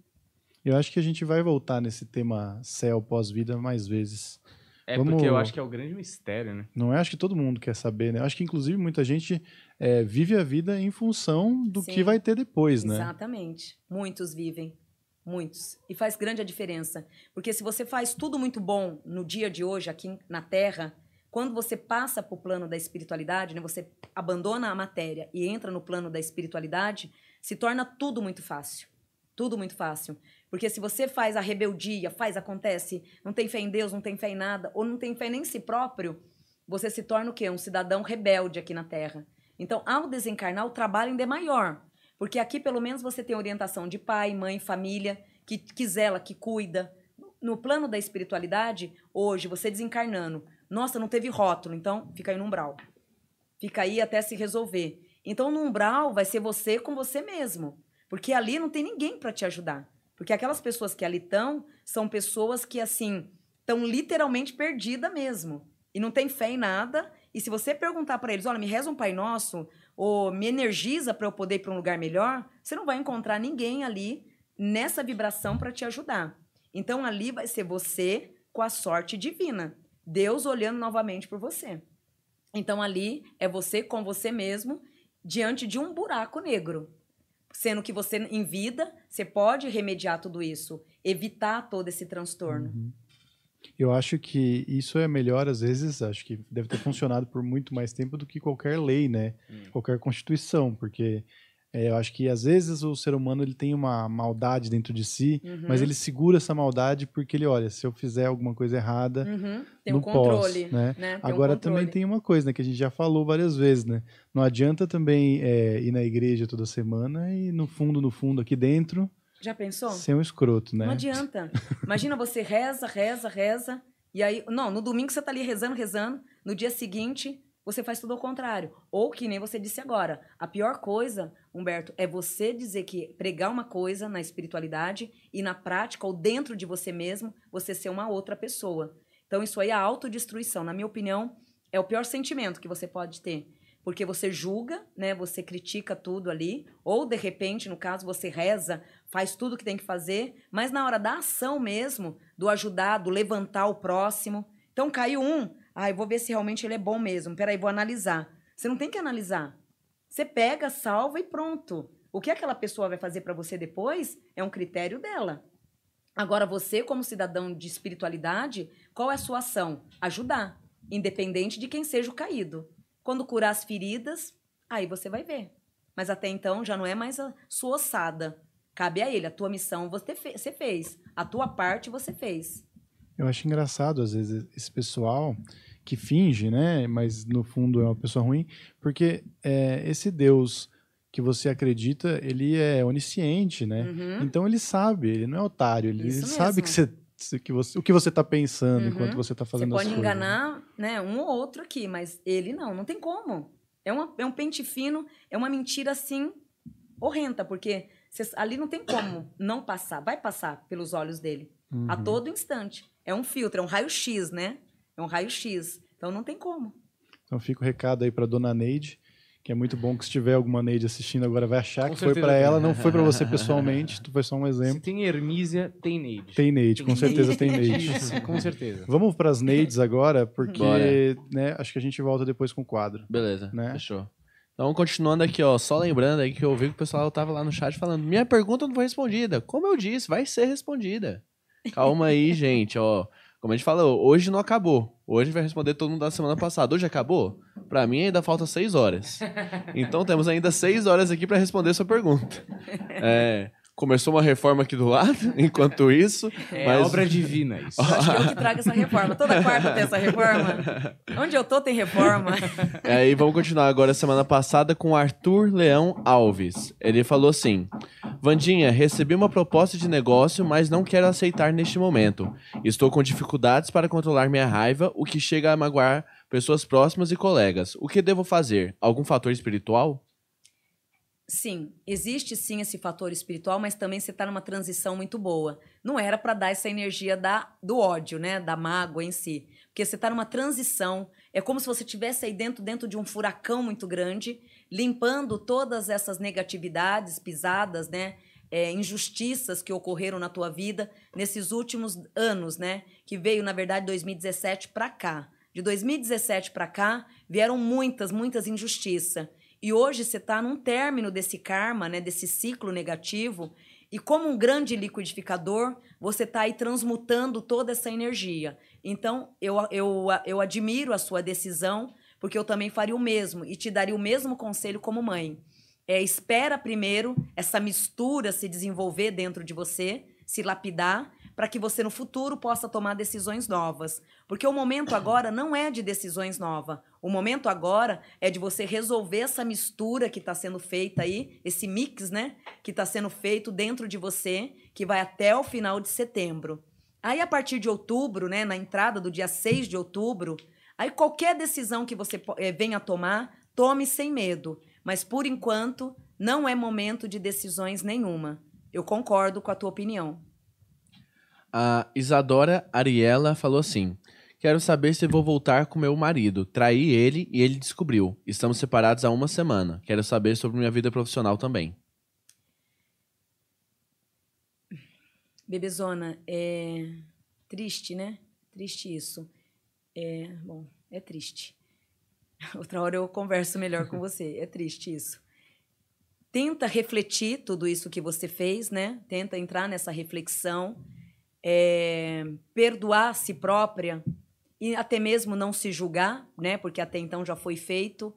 Eu acho que a gente vai voltar nesse tema céu pós-vida mais vezes. É Vamos- porque eu acho que é o grande mistério, né? Não é? Acho que todo mundo quer saber, né? Acho que, inclusive, muita gente é, vive a vida em função do Sim. que vai ter depois, né? Exatamente. Muitos vivem. Muitos. E faz grande a diferença. Porque se você faz tudo muito bom no dia de hoje, aqui na Terra, quando você passa para o plano da espiritualidade, né, você abandona a matéria e entra no plano da espiritualidade, se torna tudo muito fácil. Tudo muito fácil. Porque se você faz a rebeldia, faz, acontece, não tem fé em Deus, não tem fé em nada, ou não tem fé nem em si próprio, você se torna o quê? Um cidadão rebelde aqui na Terra. Então, ao desencarnar, o trabalho ainda é maior. Porque aqui, pelo menos, você tem orientação de pai, mãe, família, que, que zela, que cuida. No plano da espiritualidade, hoje, você desencarnando, nossa, não teve rótulo, então fica aí no umbral. Fica aí até se resolver. Então, no umbral, vai ser você com você mesmo. Porque ali não tem ninguém para te ajudar. Porque aquelas pessoas que ali estão, são pessoas que, assim, estão literalmente perdidas mesmo. E não tem fé em nada. E se você perguntar para eles, olha, me reza um Pai Nosso, ou me energiza para eu poder ir para um lugar melhor, você não vai encontrar ninguém ali nessa vibração para te ajudar. Então ali vai ser você com a sorte divina. Deus olhando novamente por você. Então ali é você com você mesmo diante de um buraco negro. Sendo que você, em vida, você pode remediar tudo isso, evitar todo esse transtorno. Uhum. Eu acho que isso é melhor, às vezes, acho que deve ter funcionado por muito mais tempo do que qualquer lei, né? Hum. Qualquer constituição, porque é, eu acho que às vezes o ser humano ele tem uma maldade dentro de si, Uhum. mas ele segura essa maldade porque ele olha, se eu fizer alguma coisa errada, Uhum. Tem no um controle. né? né? Tem um Agora também controle. tem uma coisa, né, que a gente já falou várias vezes, né? Não adianta também é, ir na igreja toda semana e no fundo, no fundo, aqui dentro, Já pensou? ser um escroto, né? Não adianta. Imagina você reza, reza, reza, e aí. Não, no domingo você tá ali rezando, rezando, no dia seguinte você faz tudo ao contrário. Ou que nem você disse agora. A pior coisa, Humberto, é você dizer que pregar uma coisa na espiritualidade e na prática, ou dentro de você mesmo, você ser uma outra pessoa. Então, isso aí é a autodestruição. Na minha opinião, é o pior sentimento que você pode ter. porque você julga, né? Você critica tudo ali, ou de repente, no caso, você reza, faz tudo o que tem que fazer, mas na hora da ação mesmo, do ajudar, do levantar o próximo. Então caiu um, ah, eu vou ver se realmente ele é bom mesmo. Peraí, vou analisar. Você não tem que analisar. Você pega, salva e pronto. O que aquela pessoa vai fazer para você depois é um critério dela. Agora, você, como cidadão de espiritualidade, qual é a sua ação? Ajudar, independente de quem seja o caído. Quando curar as feridas, aí você vai ver. Mas até então já não é mais a sua ossada. Cabe a ele. A tua missão você, você fez. A tua parte você fez. Eu acho engraçado, às vezes, esse pessoal que finge, né? Mas no fundo é uma pessoa ruim, porque é, esse Deus que você acredita, ele é onisciente, né? Uhum. Então ele sabe, ele não é otário, ele sabe que você, que você, o que você está pensando Uhum. enquanto você está Você fazendo as pode coisas. enganar né, um ou outro aqui, mas ele não, não tem como. É, uma, é um pente fino, é uma mentira assim horrenda, porque ali não tem como não passar, vai passar pelos olhos dele a Uhum. todo instante. É um filtro, é um raio-x, né? É um raio-x. Então não tem como. Então fica o recado aí para dona Neide, que é muito bom que se tiver alguma Neide assistindo agora vai achar Com que foi para ela, não foi para você pessoalmente, tu foi só um Se exemplo. tem Hermísia, tem Neide. Tem Neide, com certeza tem Neide. Isso, com certeza. Vamos para as Neides agora, porque né, acho que a gente volta depois com o quadro. Beleza, Né? fechou. Então, continuando aqui, ó, só lembrando aí que eu vi que o pessoal tava lá no chat falando, minha pergunta não foi respondida. Como eu disse, vai ser respondida. Calma aí, gente, ó. Como a gente falou, hoje não acabou. Hoje vai responder todo mundo da semana passada. Hoje acabou? Pra mim ainda falta seis horas. Então temos ainda seis horas aqui pra responder sua pergunta. É, começou uma reforma aqui do lado, enquanto isso. É mas... obra divina isso. Eu acho que eu que trago essa reforma. Toda quarta tem essa reforma. Onde eu tô tem reforma. E aí vamos continuar agora semana passada com o Arthur Leão Alves. Ele falou assim: Vandinha, recebi uma proposta de negócio, mas não quero aceitar neste momento. Estou com dificuldades para controlar minha raiva, o que chega a magoar pessoas próximas e colegas. O que devo fazer? Algum fator espiritual? Sim, existe sim esse fator espiritual, mas também você está numa transição muito boa. Não era para dar essa energia da, do ódio, né? Da mágoa em si. Porque você está numa transição. É como se você estivesse aí dentro, dentro de um furacão muito grande, limpando todas essas negatividades, pisadas, né? É, injustiças que ocorreram na tua vida nesses últimos anos, né? Que veio, na verdade, 2017 para cá. De 2017 para cá, vieram muitas, muitas injustiças. E hoje você está num término desse karma, né, desse ciclo negativo, e como um grande liquidificador, você está aí transmutando toda essa energia. Então, eu, eu, eu admiro a sua decisão, porque eu também faria o mesmo e te daria o mesmo conselho como mãe. É, espera primeiro essa mistura se desenvolver dentro de você, se lapidar, para que você no futuro possa tomar decisões novas. Porque o momento agora não é de decisões novas. O momento agora é de você resolver essa mistura que está sendo feita aí, esse mix, né? Que está sendo feito dentro de você, que vai até o final de setembro. Aí, a partir de outubro, né? Na entrada do dia 6 de outubro, aí qualquer decisão que você eh, venha tomar, tome sem medo. Mas, por enquanto, não é momento de decisões nenhuma. Eu concordo com a tua opinião. A Isadora Ariela falou assim: Quero saber se vou voltar com meu marido. Traí ele e ele descobriu. Estamos separados há uma semana. Quero saber sobre minha vida profissional também. Bebezona, é triste, né? Triste isso. É, bom, é triste. Outra hora eu converso melhor com você. É triste isso. Tenta refletir tudo isso que você fez, né? Tenta entrar nessa reflexão, é, perdoar a si própria e até mesmo não se julgar, né? Porque até então já foi feito.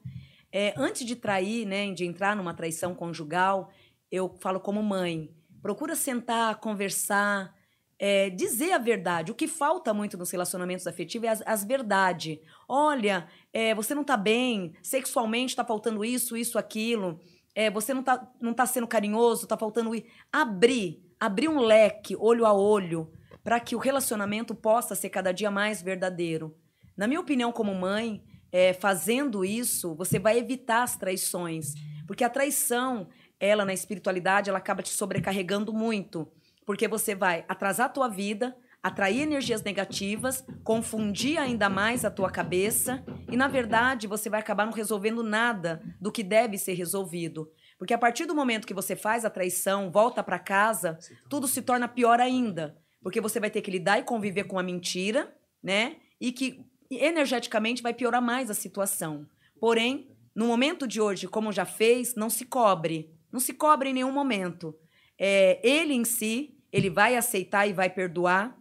É, antes de trair, né? De entrar numa traição conjugal, eu falo como mãe, procura sentar, conversar, é, dizer a verdade. O que falta muito nos relacionamentos afetivos é as, as verdades. Olha, é, você não está bem, sexualmente está faltando isso, isso, aquilo. É, você não está não tá sendo carinhoso, está faltando. Abrir, abrir um leque, olho a olho, para que o relacionamento possa ser cada dia mais verdadeiro. Na minha opinião, como mãe, é, fazendo isso, você vai evitar as traições. Porque a traição, ela na espiritualidade, ela acaba te sobrecarregando muito. Porque você vai atrasar a tua vida, atrair energias negativas, confundir ainda mais a tua cabeça e na verdade você vai acabar não resolvendo nada do que deve ser resolvido. Porque a partir do momento que você faz a traição, volta para casa, tudo se torna pior ainda, porque você vai ter que lidar e conviver com a mentira, né? E que energeticamente vai piorar mais a situação. Porém, no momento de hoje, como já fez, não se cobre. Não se cobre em nenhum momento. É, ele em si, ele vai aceitar e vai perdoar,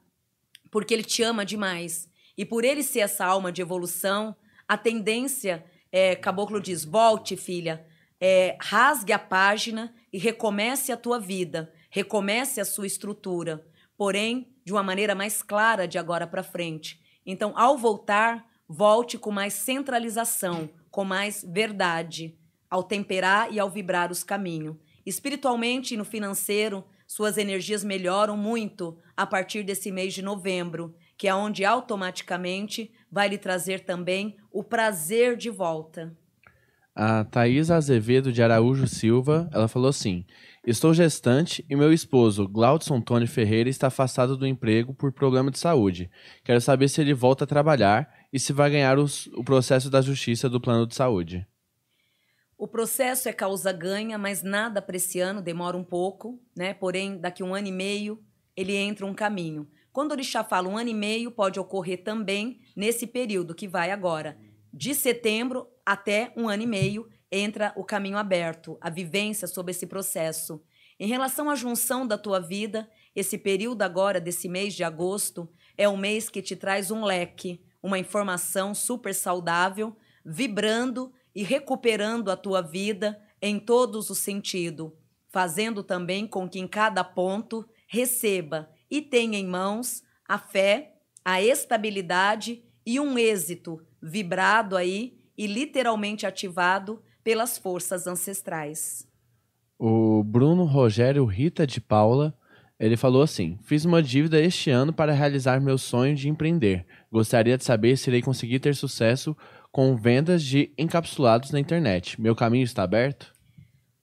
porque ele te ama demais. E por ele ser essa alma de evolução, a tendência, é, Caboclo diz: volte, filha, é, rasgue a página e recomece a tua vida, recomece a sua estrutura, porém de uma maneira mais clara de agora para frente. Então, ao voltar, volte com mais centralização, com mais verdade, ao temperar e ao vibrar os caminhos. Espiritualmente e no financeiro, suas energias melhoram muito a partir desse mês de novembro, que é onde automaticamente vai lhe trazer também o prazer de volta. A Thaís Azevedo de Araújo Silva, ela falou assim: Estou gestante e meu esposo, Glaudson Tony Ferreira, está afastado do emprego por problema de saúde. Quero saber se ele volta a trabalhar e se vai ganhar os, o processo da justiça do plano de saúde. O processo é causa-ganha, mas nada para esse ano, demora um pouco, né? Porém, daqui um ano e meio, ele entra um caminho. Quando o Orixá fala um ano e meio, pode ocorrer também nesse período que vai agora de setembro até um ano e meio entra o caminho aberto, a vivência sobre esse processo. Em relação à junção da tua vida, esse período agora, desse mês de agosto, é um mês que te traz um leque, uma informação super saudável, vibrando e recuperando a tua vida em todos os sentidos, fazendo também com que em cada ponto receba e tenha em mãos a fé, a estabilidade e um êxito vibrado aí e literalmente ativado pelas forças ancestrais. O Bruno Rogério Rita de Paula, ele falou assim: Fiz uma dívida este ano para realizar meu sonho de empreender. Gostaria de saber se irei conseguir ter sucesso com vendas de encapsulados na internet. Meu caminho está aberto?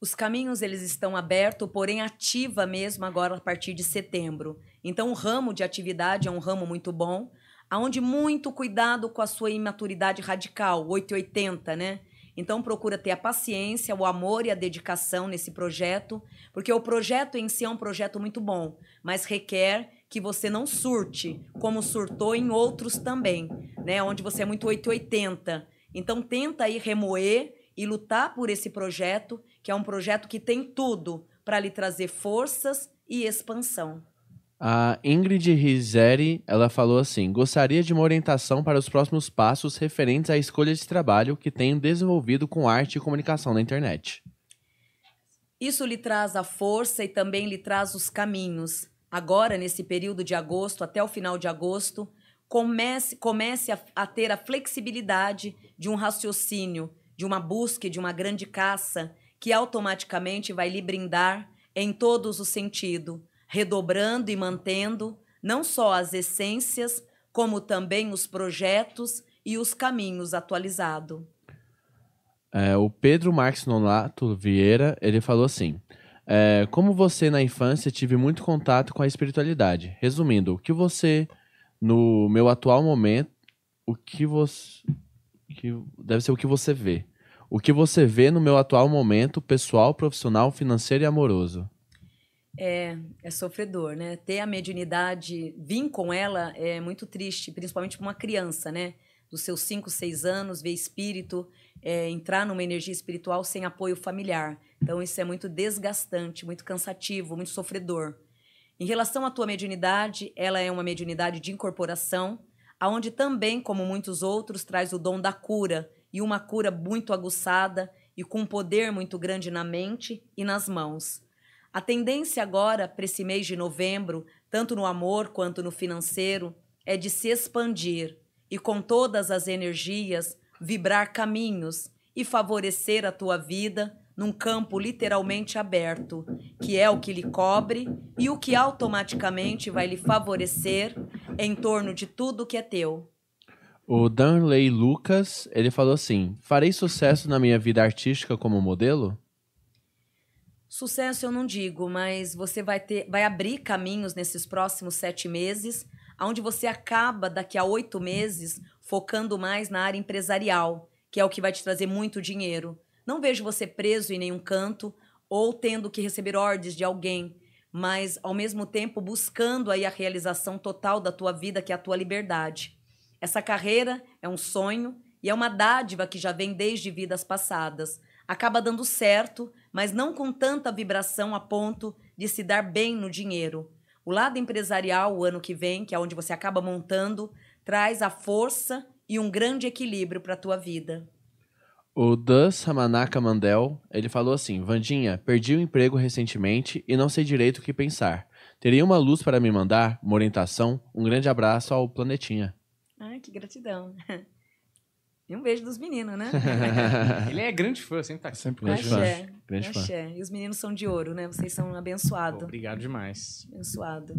Os caminhos eles estão abertos, porém ativa mesmo agora a partir de setembro. Então o ramo de atividade é um ramo muito bom, aonde muito cuidado com a sua imaturidade radical, 880, né? Então procura ter a paciência, o amor e a dedicação nesse projeto, porque o projeto em si é um projeto muito bom, mas requer que você não surte, como surtou em outros também, né? Onde você é muito 880. Então tenta aí remoer e lutar por esse projeto, que é um projeto que tem tudo para lhe trazer forças e expansão. A Ingrid Rizeri, ela falou assim: "Gostaria de uma orientação para os próximos passos referentes à escolha de trabalho que tenho desenvolvido com arte e comunicação na internet." Isso lhe traz a força e também lhe traz os caminhos. Agora, nesse período de agosto até o final de agosto, comece, comece a, a ter a flexibilidade de um raciocínio, de uma busca, de uma grande caça, que automaticamente vai lhe brindar em todos os sentidos redobrando e mantendo não só as essências, como também os projetos e os caminhos atualizados. É, o Pedro Marques Nonato Vieira, ele falou assim: é, Como você na infância tive muito contato com a espiritualidade. Resumindo, o que você, no meu atual momento, o que você. Que deve ser o que você vê. O que você vê no meu atual momento, pessoal, profissional, financeiro e amoroso. É, é sofredor, né? Ter a mediunidade, vir com ela é muito triste, principalmente para uma criança, né? Dos seus 5, 6 anos, ver espírito, é, entrar numa energia espiritual sem apoio familiar. Então, isso é muito desgastante, muito cansativo, muito sofredor. Em relação à tua mediunidade, ela é uma mediunidade de incorporação, aonde também, como muitos outros, traz o dom da cura, e uma cura muito aguçada e com um poder muito grande na mente e nas mãos. A tendência agora para esse mês de novembro, tanto no amor quanto no financeiro, é de se expandir e com todas as energias vibrar caminhos e favorecer a tua vida num campo literalmente aberto, que é o que lhe cobre e o que automaticamente vai lhe favorecer em torno de tudo que é teu. O Danley Lucas, ele falou assim: "Farei sucesso na minha vida artística como modelo?" Sucesso eu não digo, mas você vai ter, vai abrir caminhos nesses próximos sete meses, onde você acaba daqui a oito meses focando mais na área empresarial, que é o que vai te trazer muito dinheiro. Não vejo você preso em nenhum canto ou tendo que receber ordens de alguém, mas ao mesmo tempo buscando aí a realização total da tua vida, que é a tua liberdade. Essa carreira é um sonho e é uma dádiva que já vem desde vidas passadas. Acaba dando certo, mas não com tanta vibração a ponto de se dar bem no dinheiro. O lado empresarial, o ano que vem, que é onde você acaba montando, traz a força e um grande equilíbrio para a tua vida. O Dus Ramanaka Mandel, ele falou assim: Vandinha, perdi o emprego recentemente e não sei direito o que pensar. Teria uma luz para me mandar? Uma orientação? Um grande abraço ao Planetinha. Ai, que gratidão. E um beijo dos meninos, né? Ele é grande fã, sempre tá aqui. Sempre Grande fã. Axé. Grande fã. E os meninos são de ouro, né? Vocês são abençoados. obrigado demais. Abençoado.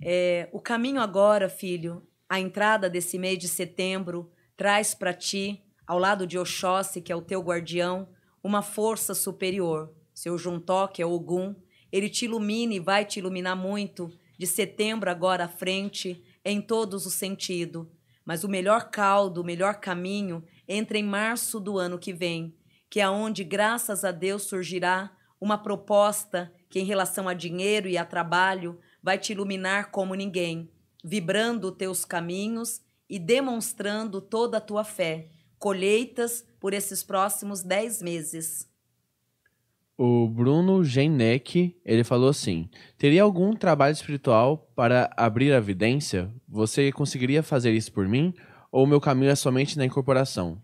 É, o caminho agora, filho, a entrada desse mês de setembro, traz para ti, ao lado de Oxóssi, que é o teu guardião, uma força superior. Seu Juntó, que é Ogum, ele te ilumina e vai te iluminar muito de setembro agora à frente, em todos os sentidos. Mas o melhor caldo, o melhor caminho entra em março do ano que vem, que é onde, graças a Deus, surgirá uma proposta que, em relação a dinheiro e a trabalho, vai te iluminar como ninguém, vibrando teus caminhos e demonstrando toda a tua fé. Colheitas por esses próximos dez meses. O Bruno Genek, ele falou assim: Teria algum trabalho espiritual para abrir a vidência? Você conseguiria fazer isso por mim? Ou o meu caminho é somente na incorporação?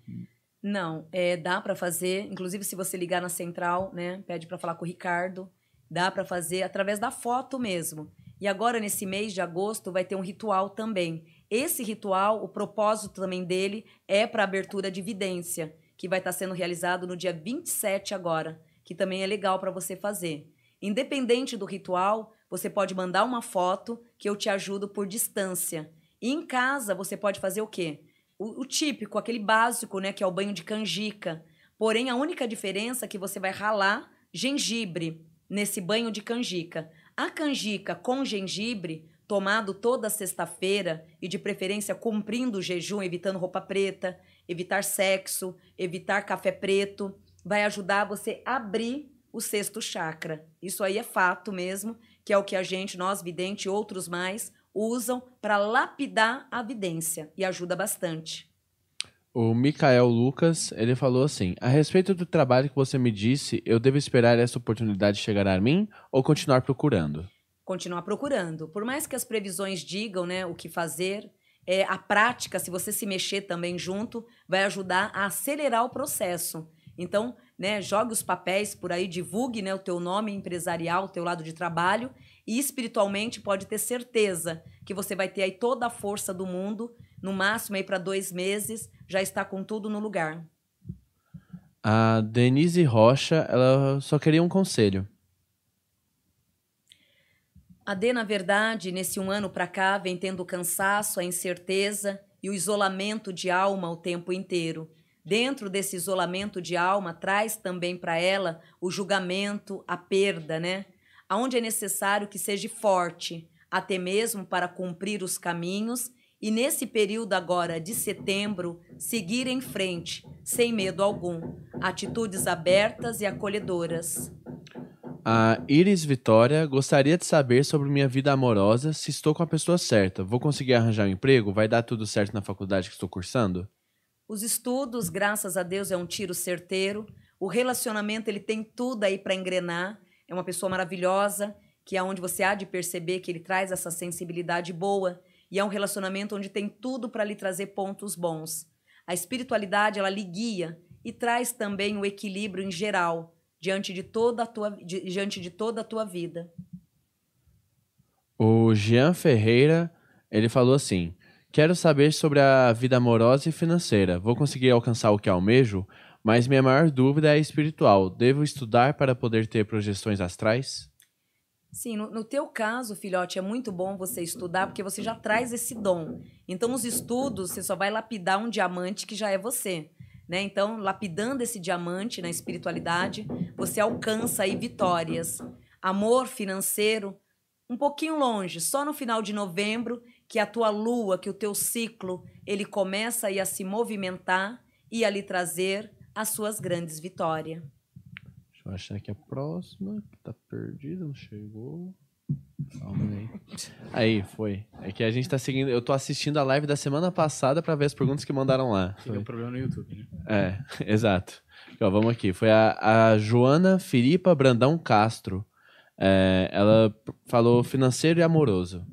Não, é, dá para fazer, inclusive se você ligar na central, né, pede para falar com o Ricardo, dá para fazer através da foto mesmo. E agora nesse mês de agosto vai ter um ritual também. Esse ritual, o propósito também dele é para abertura de vidência, que vai estar sendo realizado no dia 27 agora, que também é legal para você fazer. Independente do ritual, você pode mandar uma foto que eu te ajudo por distância. E em casa você pode fazer o quê? O, o típico, aquele básico, né, que é o banho de canjica. Porém, a única diferença é que você vai ralar gengibre nesse banho de canjica. A canjica com gengibre, tomado toda sexta-feira e de preferência cumprindo o jejum, evitando roupa preta, evitar sexo, evitar café preto, vai ajudar você a abrir o sexto chakra. Isso aí é fato mesmo, que é o que a gente, nós vidente e outros mais, usam para lapidar a vidência e ajuda bastante. O Mikael Lucas, ele falou assim: A respeito do trabalho que você me disse, eu devo esperar essa oportunidade chegar a mim ou continuar procurando? Continuar procurando. Por mais que as previsões digam né, o que fazer, é, a prática, se você se mexer também junto, vai ajudar a acelerar o processo. Então, né, jogue os papéis por aí, divulgue né, o teu nome empresarial, o teu lado de trabalho e espiritualmente pode ter certeza que você vai ter aí toda a força do mundo, no máximo aí para dois meses, já está com tudo no lugar. A Denise Rocha, ela só queria um conselho. A D, na verdade, nesse um ano para cá, vem tendo o cansaço, a incerteza e o isolamento de alma o tempo inteiro. Dentro desse isolamento de alma, traz também para ela o julgamento, a perda, né? Aonde é necessário que seja forte, até mesmo para cumprir os caminhos e nesse período agora de setembro, seguir em frente, sem medo algum. Atitudes abertas e acolhedoras. A Iris Vitória gostaria de saber sobre minha vida amorosa, se estou com a pessoa certa. Vou conseguir arranjar um emprego? Vai dar tudo certo na faculdade que estou cursando? Os estudos, graças a Deus, é um tiro certeiro. O relacionamento, ele tem tudo aí para engrenar. É uma pessoa maravilhosa, que é onde você há de perceber que ele traz essa sensibilidade boa. E é um relacionamento onde tem tudo para lhe trazer pontos bons. A espiritualidade, ela lhe guia e traz também o equilíbrio em geral diante de toda a tua, di- diante de toda a tua vida. O Jean Ferreira, ele falou assim: Quero saber sobre a vida amorosa e financeira. Vou conseguir alcançar o que almejo, mas minha maior dúvida é espiritual. Devo estudar para poder ter projeções astrais? Sim, no, no teu caso, filhote, é muito bom você estudar porque você já traz esse dom. Então, os estudos, você só vai lapidar um diamante que já é você. Né? Então, lapidando esse diamante na espiritualidade, você alcança aí vitórias. Amor financeiro, um pouquinho longe, só no final de novembro, que a tua lua, que o teu ciclo, ele começa a se movimentar e a lhe trazer as suas grandes vitórias. Deixa eu achar aqui a próxima, que tá perdida, não chegou. Calma aí. Aí, foi. É que a gente tá seguindo. Eu tô assistindo a live da semana passada pra ver as perguntas que mandaram lá. Teve um problema no YouTube, né? É, exato. Ó, vamos aqui. Foi a, a Joana Filipa Brandão Castro. É, ela falou financeiro e amoroso.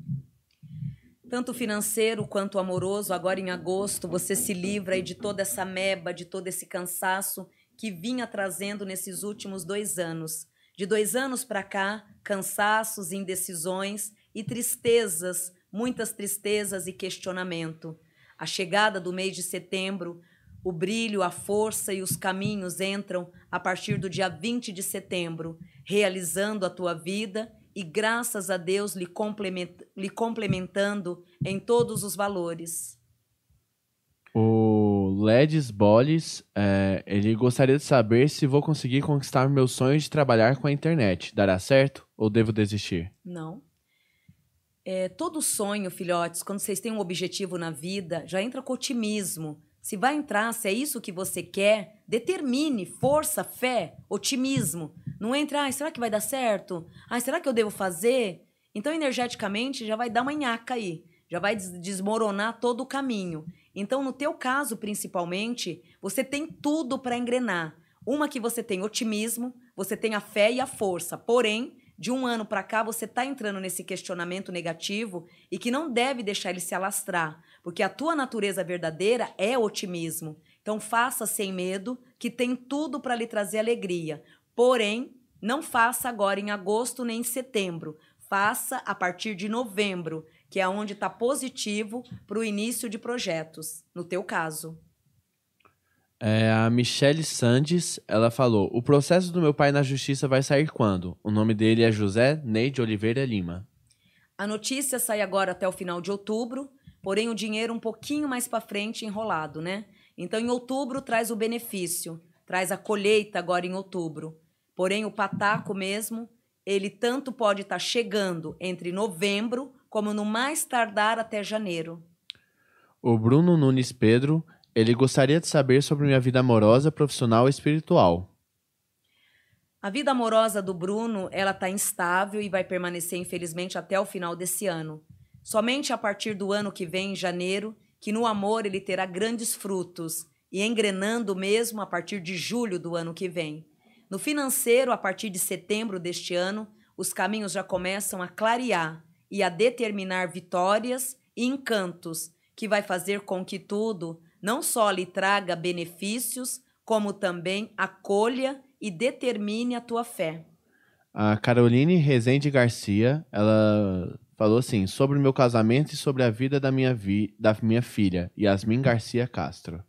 Tanto financeiro quanto amoroso, agora em agosto, você se livra de toda essa meba, de todo esse cansaço que vinha trazendo nesses últimos dois anos. De dois anos para cá, cansaços, indecisões e tristezas, muitas tristezas e questionamento. A chegada do mês de setembro, o brilho, a força e os caminhos entram a partir do dia 20 de setembro, realizando a tua vida e, graças a Deus, lhe, lhe complementando em todos os valores. O Ledes Boles, é, ele gostaria de saber se vou conseguir conquistar meu sonho de trabalhar com a internet. Dará certo ou devo desistir? Não. É, todo sonho, filhotes, quando vocês têm um objetivo na vida, já entra com otimismo. Se vai entrar, se é isso que você quer, determine, força, fé, otimismo. Não entra, ai, será que vai dar certo? Ai, será que eu devo fazer? Então, energeticamente, já vai dar uma nhaca aí. Já vai des- desmoronar todo o caminho. Então, no teu caso, principalmente, você tem tudo para engrenar. Uma que você tem otimismo, você tem a fé e a força. Porém, de um ano para cá, você está entrando nesse questionamento negativo e que não deve deixar ele se alastrar, porque a tua natureza verdadeira é otimismo. Então, faça sem medo, que tem tudo para lhe trazer alegria. Porém, não faça agora em agosto nem em setembro. Faça a partir de novembro, que é onde está positivo para o início de projetos, no teu caso. É, a Michelle Sandes, ela falou: O processo do meu pai na justiça vai sair quando? O nome dele é José Neide Oliveira Lima. A notícia sai agora até o final de outubro, porém o dinheiro um pouquinho mais para frente enrolado, né? Então em outubro traz o benefício, traz a colheita agora em outubro. Porém o pataco mesmo, ele tanto pode estar chegando entre novembro como no mais tardar até janeiro. O Bruno Nunes Pedro, ele gostaria de saber sobre minha vida amorosa, profissional e espiritual. A vida amorosa do Bruno, ela tá instável e vai permanecer infelizmente até o final desse ano. Somente a partir do ano que vem, em janeiro, que no amor ele terá grandes frutos e engrenando mesmo a partir de julho do ano que vem. No financeiro, a partir de setembro deste ano, os caminhos já começam a clarear e a determinar vitórias e encantos que vai fazer com que tudo não só lhe traga benefícios, como também acolha e determine a tua fé. A Caroline Rezende Garcia, ela falou assim: sobre o meu casamento e sobre a vida da minha, vi da minha filha, Yasmin Garcia Castro.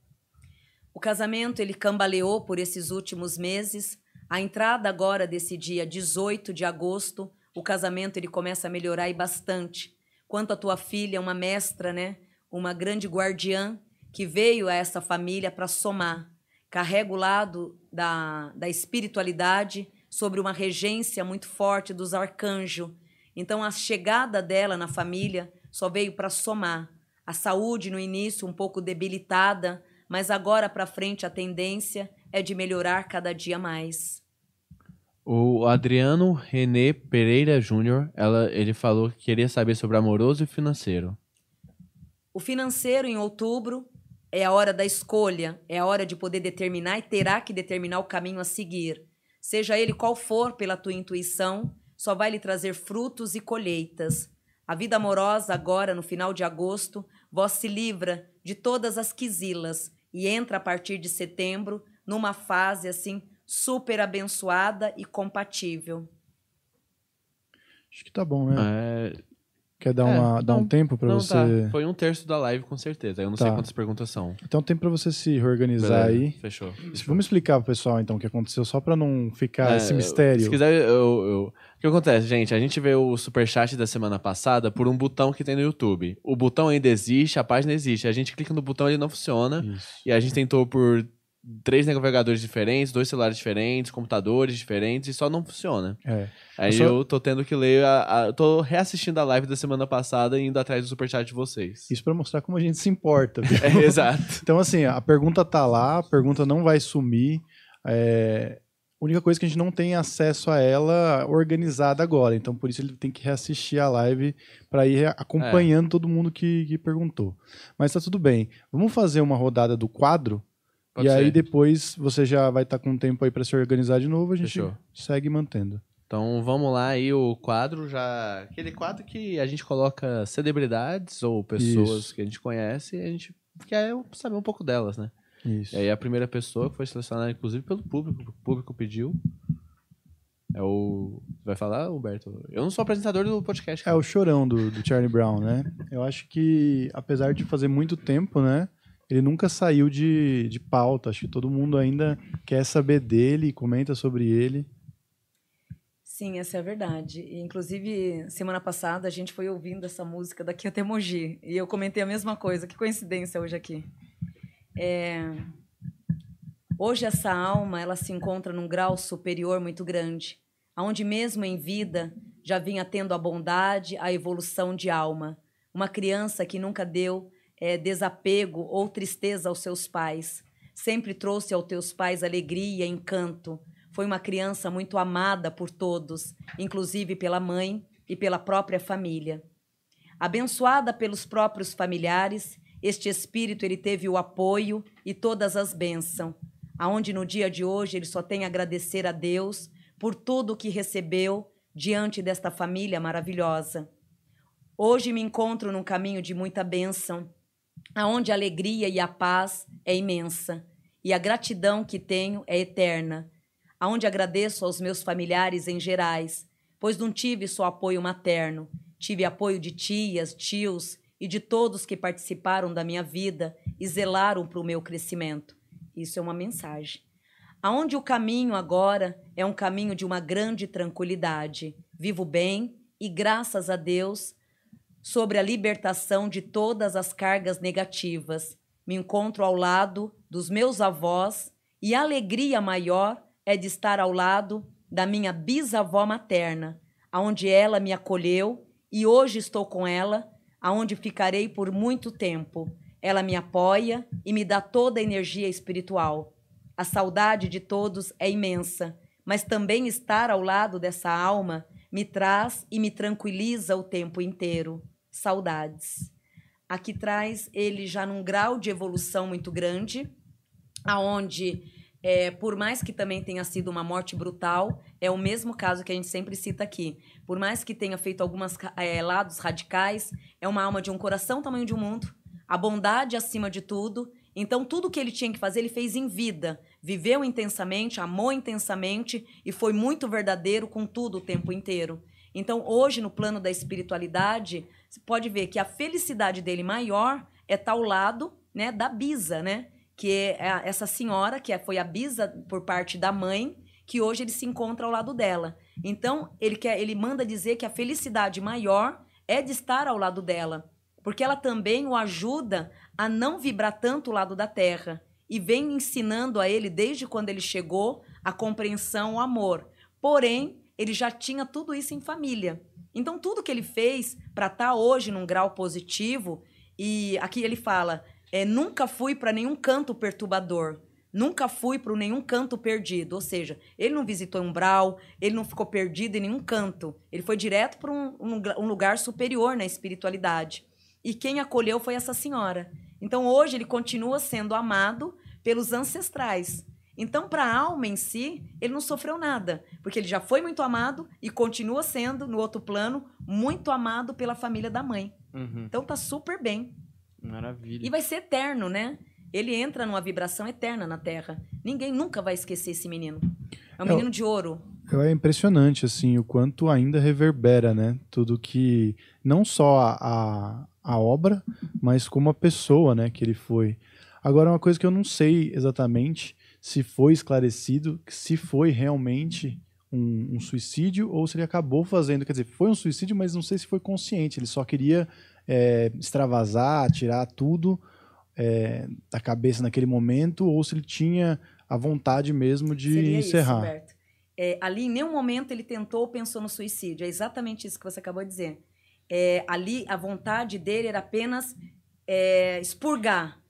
O casamento ele cambaleou por esses últimos meses. A entrada agora desse dia 18 de agosto, o casamento ele começa a melhorar e bastante. Quanto a tua filha, uma mestra, né? Uma grande guardiã que veio a essa família para somar. Carrega o lado da, da espiritualidade sobre uma regência muito forte dos arcanjos. Então a chegada dela na família só veio para somar. A saúde no início um pouco debilitada, mas agora para frente a tendência é de melhorar cada dia mais. O Adriano René Pereira Júnior, ele falou que queria saber sobre amoroso e financeiro. O financeiro em outubro é a hora da escolha, é a hora de poder determinar e terá que determinar o caminho a seguir. Seja ele qual for pela tua intuição, só vai lhe trazer frutos e colheitas. A vida amorosa agora no final de agosto, vós se livra de todas as quisilas e entra a partir de setembro numa fase assim super abençoada e compatível. Acho que tá bom, né? É, Quer dar, é, uma, dar um tempo pra não, você. tá. Foi um terço da live, com certeza. Eu não sei Tá. quantas perguntas são. Então tem pra você se reorganizar Beleza, aí. Fechou. Vamos explicar pro pessoal então o que aconteceu, só pra não ficar É, esse mistério. Se quiser, eu, eu- O que acontece, gente? A gente vê o superchat da semana passada por um botão que tem no YouTube. O botão ainda existe, a página existe. A gente clica no botão, ele não funciona. Isso. E a gente tentou por três navegadores diferentes, dois celulares diferentes, computadores diferentes e só não funciona. É. Aí Eu eu, tô tendo que ler, a, a- eu tô reassistindo a live da semana passada e indo atrás do superchat de vocês. Isso pra mostrar como a gente se importa. viu? É, exato. Então, assim, a pergunta tá lá, a pergunta não vai sumir. É... A única coisa que a gente não tem acesso a ela organizada agora. Então, por isso ele tem que reassistir a live para ir acompanhando todo mundo que, que perguntou. Mas tá tudo bem. Vamos fazer uma rodada do quadro. Pode e aí ser. depois você já vai estar com tempo aí para se organizar de novo. A gente Fechou. segue mantendo. Então vamos lá aí o quadro já. Aquele quadro que a gente coloca celebridades ou pessoas Isso. que a gente conhece e a gente quer saber um pouco delas, né? Isso. E aí a primeira pessoa que foi selecionada, inclusive, pelo público, o público pediu. É o. Vai falar, Humberto? Eu não sou apresentador do podcast. É cara. o chorão do, do Charlie Brown, né? Eu acho que, apesar de fazer muito tempo, né? Ele nunca saiu de, de pauta. Acho que todo mundo ainda quer saber dele, comenta sobre ele. Sim, essa é a verdade. E, inclusive, semana passada a gente foi ouvindo essa música daqui até Mogi. E eu comentei a mesma coisa. Que coincidência hoje aqui. É, Hoje essa alma ela se encontra num grau superior muito grande, aonde mesmo em vida já vinha tendo a bondade, a evolução de alma. Uma criança que nunca deu é, desapego ou tristeza aos seus pais, sempre trouxe aos teus pais alegria, encanto. Foi uma criança muito amada por todos, inclusive pela mãe e pela própria família. Abençoada pelos próprios familiares, este espírito ele teve o apoio e todas as bênçãos, aonde no dia de hoje ele só tem a agradecer a Deus por tudo que recebeu diante desta família maravilhosa. Hoje me encontro num caminho de muita bênção, aonde a alegria e a paz é imensa e a gratidão que tenho é eterna, aonde agradeço aos meus familiares em gerais, pois não tive só apoio materno, tive apoio de tias, tios e de todos que participaram da minha vida e zelaram para o meu crescimento. Isso é uma mensagem. Aonde o caminho agora é um caminho de uma grande tranquilidade. Vivo bem e graças a Deus sobre a libertação de todas as cargas negativas. Me encontro ao lado dos meus avós e a alegria maior é de estar ao lado da minha bisavó materna, aonde ela me acolheu e hoje estou com ela, aonde ficarei por muito tempo. Ela me apoia e me dá toda a energia espiritual. A saudade de todos é imensa, mas também estar ao lado dessa alma me traz e me tranquiliza o tempo inteiro. Saudades. Aqui traz ele já num grau de evolução muito grande, aonde é, por mais que também tenha sido uma morte brutal, é o mesmo caso que a gente sempre cita aqui. Por mais que tenha feito alguns é, lados radicais, é uma alma de um coração tamanho de um mundo, a bondade acima de tudo. Então, tudo que ele tinha que fazer, ele fez em vida. Viveu intensamente, amou intensamente e foi muito verdadeiro com tudo o tempo inteiro. Então, hoje, no plano da espiritualidade, você pode ver que a felicidade dele maior é estar ao lado né, da Bisa, né? Que é essa senhora, que é- foi a Bisa por parte da mãe, que hoje ele se encontra ao lado dela. Então, ele, quer, ele manda dizer que a felicidade maior é de estar ao lado dela, porque ela também o ajuda a não vibrar tanto o lado da terra e vem ensinando a ele desde quando ele chegou a compreensão, o amor. Porém, ele já tinha tudo isso em família. Então, tudo que ele fez para estar hoje num grau positivo, e aqui ele fala: é, nunca fui para nenhum canto perturbador. Nunca fui para nenhum canto perdido. Ou seja, ele não visitou um umbral, ele não ficou perdido em nenhum canto. Ele foi direto para um, lugar- um lugar superior na espiritualidade. E quem acolheu foi essa senhora. Então, hoje, ele continua sendo amado pelos ancestrais. Então, para a alma em si, ele não sofreu nada, porque ele já foi muito amado e continua sendo, no outro plano, muito amado pela família da mãe. Uhum. Então, tá super bem. Maravilha. E vai ser eterno, né? Ele entra numa vibração eterna na Terra. Ninguém nunca vai esquecer esse menino. É um É, menino de ouro. É impressionante, assim, o quanto ainda reverbera, né? Tudo que. Não só a, a, obra, mas como a pessoa, né, que ele foi. Agora, uma coisa que eu não sei exatamente se foi esclarecido, se foi realmente um, um suicídio ou se ele acabou fazendo. Quer dizer, foi um suicídio, mas não sei se foi consciente. Ele só queria é, extravasar, tirar tudo. É, da cabeça naquele momento ou se ele tinha a vontade mesmo de Seria encerrar. isso, Roberto. É, ali, em nenhum momento, ele tentou ou pensou no suicídio. É exatamente isso que você acabou de dizer. É, ali, a vontade dele era apenas é, expurgar.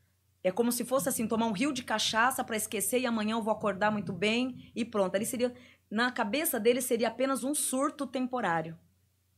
É como se fosse assim, tomar um rio de cachaça para esquecer e amanhã eu vou acordar muito bem e pronto. Ali seria, na cabeça dele seria apenas um surto temporário.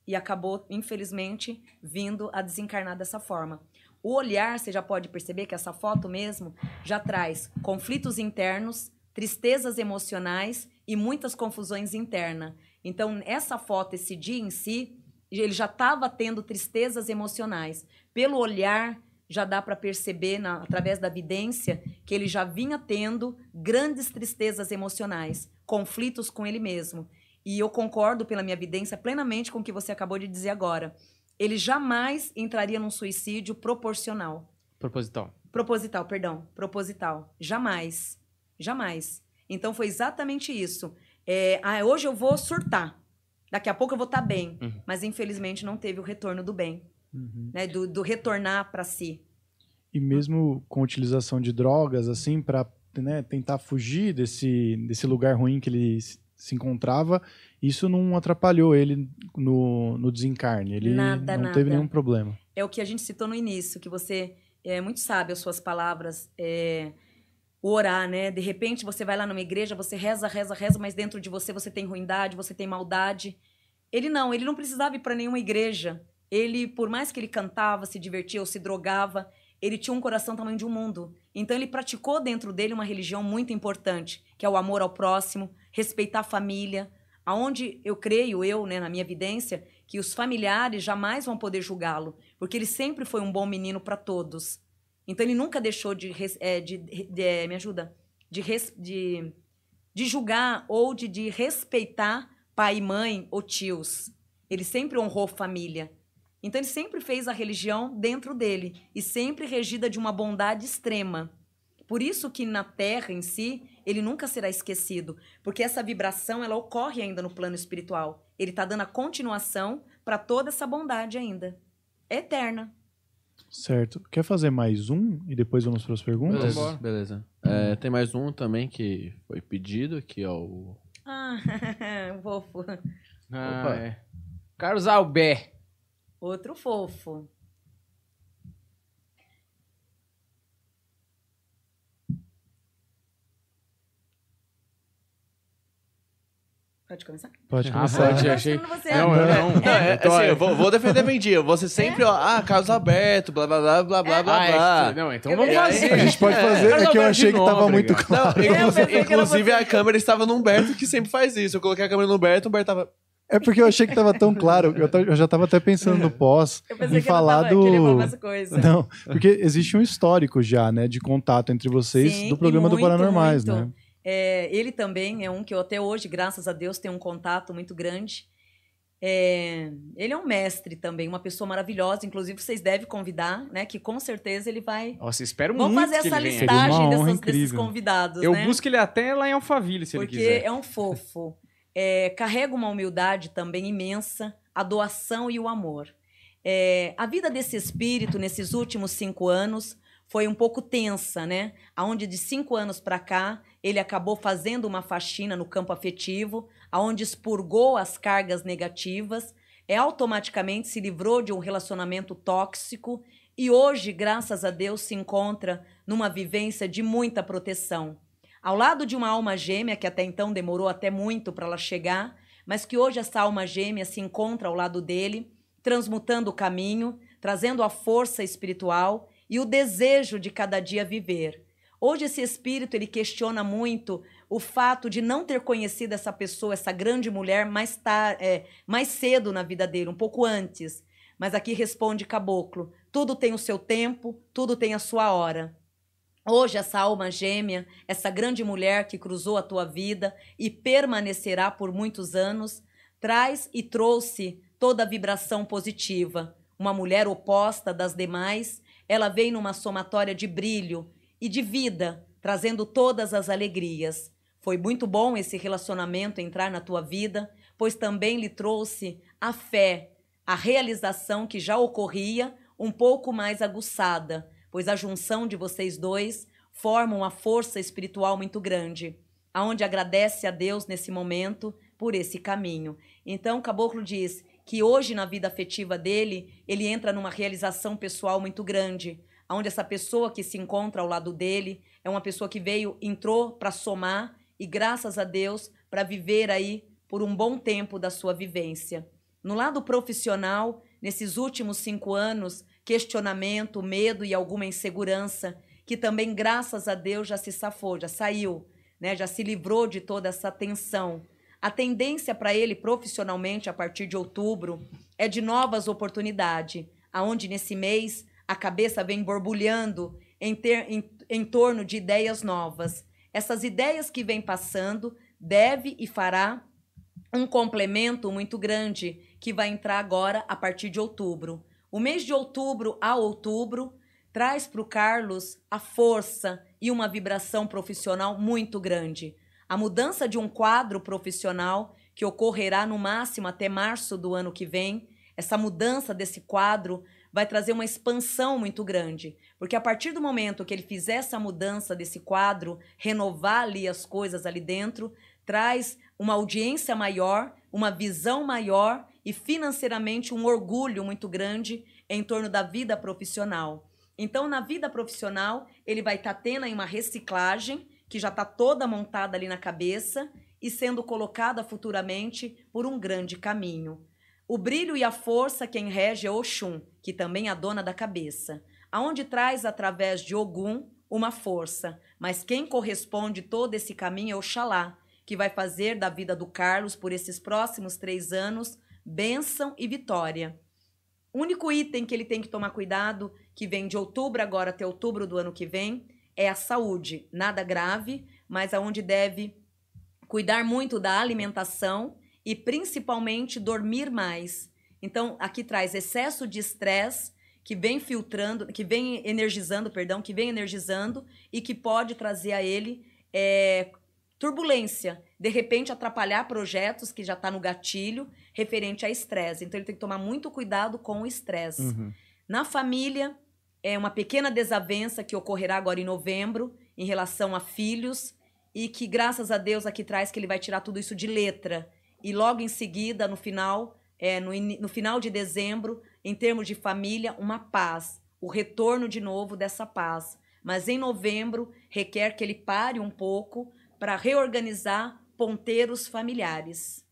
E acabou, infelizmente, vindo a desencarnar dessa forma. O olhar, você já pode perceber que essa foto mesmo já traz conflitos internos, tristezas emocionais e muitas confusões internas. Então, essa foto, esse dia em si, ele já estava tendo tristezas emocionais. Pelo olhar, já dá para perceber, na, através da vidência, que ele já vinha tendo grandes tristezas emocionais, conflitos com ele mesmo. E eu concordo, pela minha vidência, plenamente com o que você acabou de dizer agora. Ele jamais entraria num suicídio proporcional. Proposital. Proposital, perdão. Proposital. Jamais. Jamais. Então foi exatamente isso. É, ah, hoje eu vou surtar. Daqui a pouco eu vou estar bem. Uhum. Mas infelizmente não teve o retorno do bem. Uhum. Né? Do, do retornar para si. E mesmo com a utilização de drogas, assim, para né, tentar fugir desse, desse lugar ruim que ele se- encontrava, isso não atrapalhou ele no, no desencarne. Ele Nada, não nada. teve nenhum problema. É o que a gente citou no início, que você é muito sabe as suas palavras. É, orar, né? De repente você vai lá numa igreja, você reza, reza, reza, mas dentro de você você tem ruindade, você tem maldade. Ele não, ele não precisava ir para nenhuma igreja. Ele, por mais que ele cantava, se divertia ou se drogava, ele tinha um coração tamanho de um mundo. Então ele praticou dentro dele uma religião muito importante, que é o amor ao próximo, respeitar a família, aonde eu creio eu, né, na minha evidência, que os familiares jamais vão poder julgá-lo, porque ele sempre foi um bom menino para todos. Então ele nunca deixou de, é, de, de- é, me ajuda, de, de, de julgar ou de, de respeitar pai mãe ou tios. Ele sempre honrou família. Então ele sempre fez a religião dentro dele e sempre regida de uma bondade extrema. Por isso que na Terra em si, ele nunca será esquecido, porque essa vibração ela ocorre ainda no plano espiritual. Ele está dando a continuação para toda essa bondade ainda. É eterna. Certo. Quer fazer mais um e depois vamos para as perguntas? Beleza. Beleza. É, tem mais um também que foi pedido, que é o. Ah, fofo. Ah, Opa. é. Carlos Albert. Outro fofo. Pode começar? Pode Ah, começar. pode, Eu achei- você. Não, eu não. Não, é, tô- assim, eu vou, vou defender bem dia. Você sempre, ó, ah, caso aberto, blá blá blá blá blá blá Ah, é não, então Eu vamos fazer. A gente pode fazer, é que eu achei que tava muito Não, claro. pensei inclusive, a câmera estava no Humberto, que sempre faz isso. Eu coloquei a câmera no Humberto, o Humberto tava. É porque eu achei que tava tão claro. Eu, eu já tava até pensando no pós Eu em falar tava, que ele ia falar do. Não, porque existe um histórico já, né, de contato entre vocês Sim, do programa e do muito, Paranormais, muito. né? É, ele também é um que eu até hoje, graças a Deus, tenho um contato muito grande. É, ele é um mestre também, uma pessoa maravilhosa. Inclusive, vocês devem convidar, né? Que com certeza ele vai. Nossa, espero Vamos muito fazer que essa listagem dessas- desses convidados. Eu né? busco ele até lá em Alphaville, se Porque ele quiser. é um fofo. É, carrega uma humildade também imensa, a doação e o amor. É, a vida desse espírito nesses últimos cinco anos foi um pouco tensa, né? Aonde de cinco anos para cá ele acabou fazendo uma faxina no campo afetivo, aonde expurgou as cargas negativas, é automaticamente se livrou de um relacionamento tóxico e hoje, graças a Deus, se encontra numa vivência de muita proteção. Ao lado de uma alma gêmea que até então demorou até muito para ela chegar, mas que hoje essa alma gêmea se encontra ao lado dele, transmutando o caminho, trazendo a força espiritual e o desejo de cada dia viver. Hoje esse espírito ele questiona muito o fato de não ter conhecido essa pessoa, essa grande mulher, mais, é, mais cedo na vida dele, um pouco antes. Mas aqui responde Caboclo: tudo tem o seu tempo, tudo tem a sua hora. Hoje, essa alma gêmea, essa grande mulher que cruzou a tua vida e permanecerá por muitos anos, traz e trouxe toda a vibração positiva. Uma mulher oposta das demais, ela vem numa somatória de brilho e de vida, trazendo todas as alegrias. Foi muito bom esse relacionamento entrar na tua vida, pois também lhe trouxe a fé, a realização que já ocorria, um pouco mais aguçada pois a junção de vocês dois forma uma força espiritual muito grande, aonde agradece a Deus nesse momento por esse caminho. Então, o caboclo diz que hoje na vida afetiva dele, ele entra numa realização pessoal muito grande, onde essa pessoa que se encontra ao lado dele é uma pessoa que veio, entrou para somar e graças a Deus para viver aí por um bom tempo da sua vivência. No lado profissional, nesses últimos cinco anos, questionamento, medo e alguma insegurança, que também, graças a Deus, já se safou, já saiu, né? já se livrou de toda essa tensão. A tendência para ele profissionalmente a partir de outubro é de novas oportunidades, aonde nesse mês a cabeça vem borbulhando em, ter, em, em torno de ideias novas. Essas ideias que vem passando deve e fará um complemento muito grande que vai entrar agora a partir de outubro. O mês de outubro a outubro traz para o Carlos a força e uma vibração profissional muito grande. A mudança de um quadro profissional que ocorrerá no máximo até março do ano que vem, essa mudança desse quadro vai trazer uma expansão muito grande. Porque a partir do momento que ele fizer essa mudança desse quadro, renovar ali as coisas ali dentro, traz uma audiência maior, uma visão maior e financeiramente um orgulho muito grande em torno da vida profissional. Então, na vida profissional, ele vai estar tá tendo aí uma reciclagem que já está toda montada ali na cabeça e sendo colocada futuramente por um grande caminho. O brilho e a força quem rege é Oxum, que também é a dona da cabeça, aonde traz através de Ogum uma força, mas quem corresponde todo esse caminho é Oxalá, que vai fazer da vida do Carlos por esses próximos três anos bênção e vitória. O único item que ele tem que tomar cuidado, que vem de outubro agora até outubro do ano que vem, é a saúde. Nada grave, mas aonde deve cuidar muito da alimentação e principalmente dormir mais. Então, aqui traz excesso de estresse que vem filtrando, que vem energizando, perdão, que vem energizando e que pode trazer a ele é, turbulência, de repente atrapalhar projetos que já está no gatilho referente a estresse. Então ele tem que tomar muito cuidado com o estresse. Uhum. Na família, é uma pequena desavença que ocorrerá agora em novembro em relação a filhos e que graças a Deus aqui traz que ele vai tirar tudo isso de letra e logo em seguida, no final, é, no, no final de dezembro, em termos de família, uma paz, o retorno de novo dessa paz. Mas em novembro requer que ele pare um pouco para reorganizar ponteiros familiares.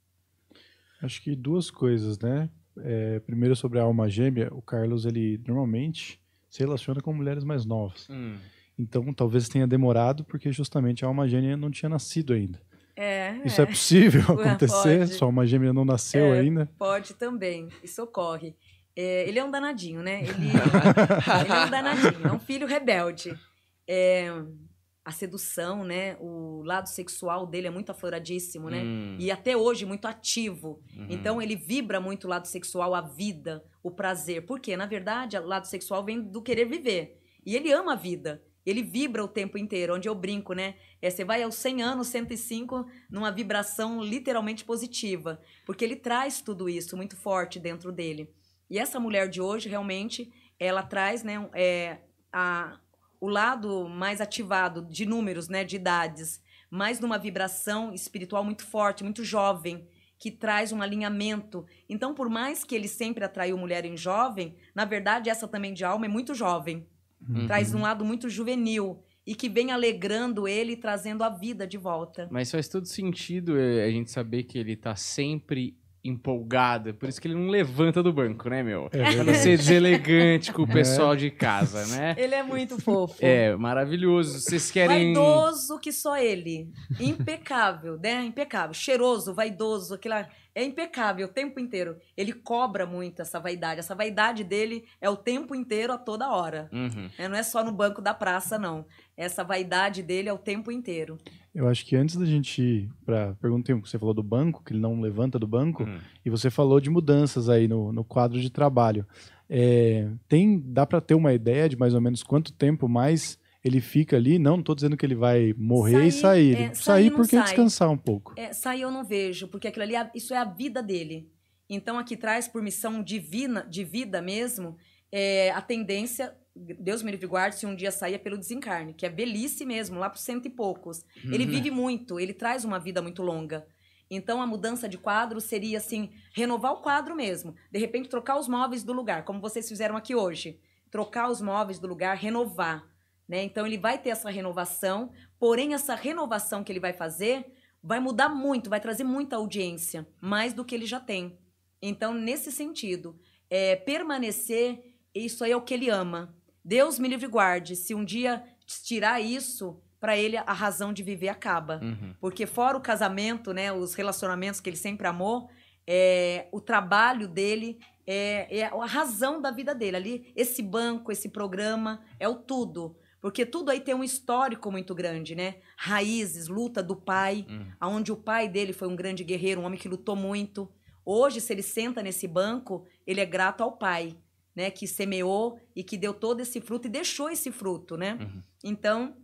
Acho que duas coisas, né? É, primeiro sobre a alma gêmea, o Carlos ele normalmente se relaciona com mulheres mais novas. Hum. Então talvez tenha demorado porque justamente a alma gêmea não tinha nascido ainda. É, Isso é, é possível acontecer? Pode. Sua alma gêmea não nasceu é, ainda? Pode também, isso ocorre. É, ele é um danadinho, né? Ele, ele, é um danadinho, é um filho rebelde. A sedução, né? O lado sexual dele é muito afloradíssimo, né? Hum. E até hoje muito ativo. Uhum. Então ele vibra muito o lado sexual, a vida, o prazer. Porque, na verdade, o lado sexual vem do querer viver. E ele ama a vida. Ele vibra o tempo inteiro, onde eu brinco, né? É, você vai aos 100 anos, 105, numa vibração literalmente positiva, porque ele traz tudo isso muito forte dentro dele. E essa mulher de hoje, realmente, ela traz né, é, a, o lado mais ativado de números, né, de idades, mais numa vibração espiritual muito forte, muito jovem, que traz um alinhamento. Então, por mais que ele sempre atraiu mulher em jovem, na verdade, essa também de alma é muito jovem. Uhum. Traz um lado muito juvenil e que vem alegrando ele e trazendo a vida de volta. Mas faz todo sentido eh, a gente saber que ele tá sempre empolgado. Por isso que ele não levanta do banco, né, meu? É pra ser deselegante com o é. pessoal é. de casa, né? Ele é muito fofo. É, maravilhoso. Vocês querem. Vaidoso que só ele. Impecável, né? Impecável. Cheiroso, vaidoso, aquela é impecável o tempo inteiro. Ele cobra muito essa vaidade. Essa vaidade dele é o tempo inteiro, a toda hora. Uhum. É, não é só no banco da praça, não. Essa vaidade dele é o tempo inteiro. Eu acho que antes da gente ir para pergunta que você falou do banco, que ele não levanta do banco, uhum. e você falou de mudanças aí no, no quadro de trabalho. É, tem, dá para ter uma ideia de mais ou menos quanto tempo mais ele fica ali, não estou dizendo que ele vai morrer sair, e sair. É, sair, sair porque sai. descansar um pouco. É, sair eu não vejo, porque aquilo ali, é isso é a vida dele. Então aqui traz por missão divina, de vida mesmo, é, a tendência Deus me livre e guarde se um dia saia pelo desencarne, que é velhice mesmo, lá para cento e poucos. Ele Uhum. vive muito, ele traz uma vida muito longa. Então a mudança de quadro seria assim, renovar o quadro mesmo. De repente trocar os móveis do lugar, como vocês fizeram aqui hoje. Trocar os móveis do lugar, renovar, né? Então ele vai ter essa renovação, porém essa renovação que ele vai fazer vai mudar muito, vai trazer muita audiência, mais do que ele já tem. Então nesse sentido, é, permanecer, isso aí é o que ele ama. Deus me livre guarde, se um dia tirar isso, para ele a razão de viver acaba. Uhum. Porque fora o casamento, né, os relacionamentos que ele sempre amou, é, o trabalho dele é, é a razão da vida dele. Ali, esse banco, esse programa, é o tudo. Porque tudo aí tem um histórico muito grande, né? Raízes, luta do pai, Uhum. aonde o pai dele foi um grande guerreiro, um homem que lutou muito. Hoje, se ele senta nesse banco, ele é grato ao pai, né? Que semeou e que deu todo esse fruto e deixou esse fruto, né? Uhum. Então,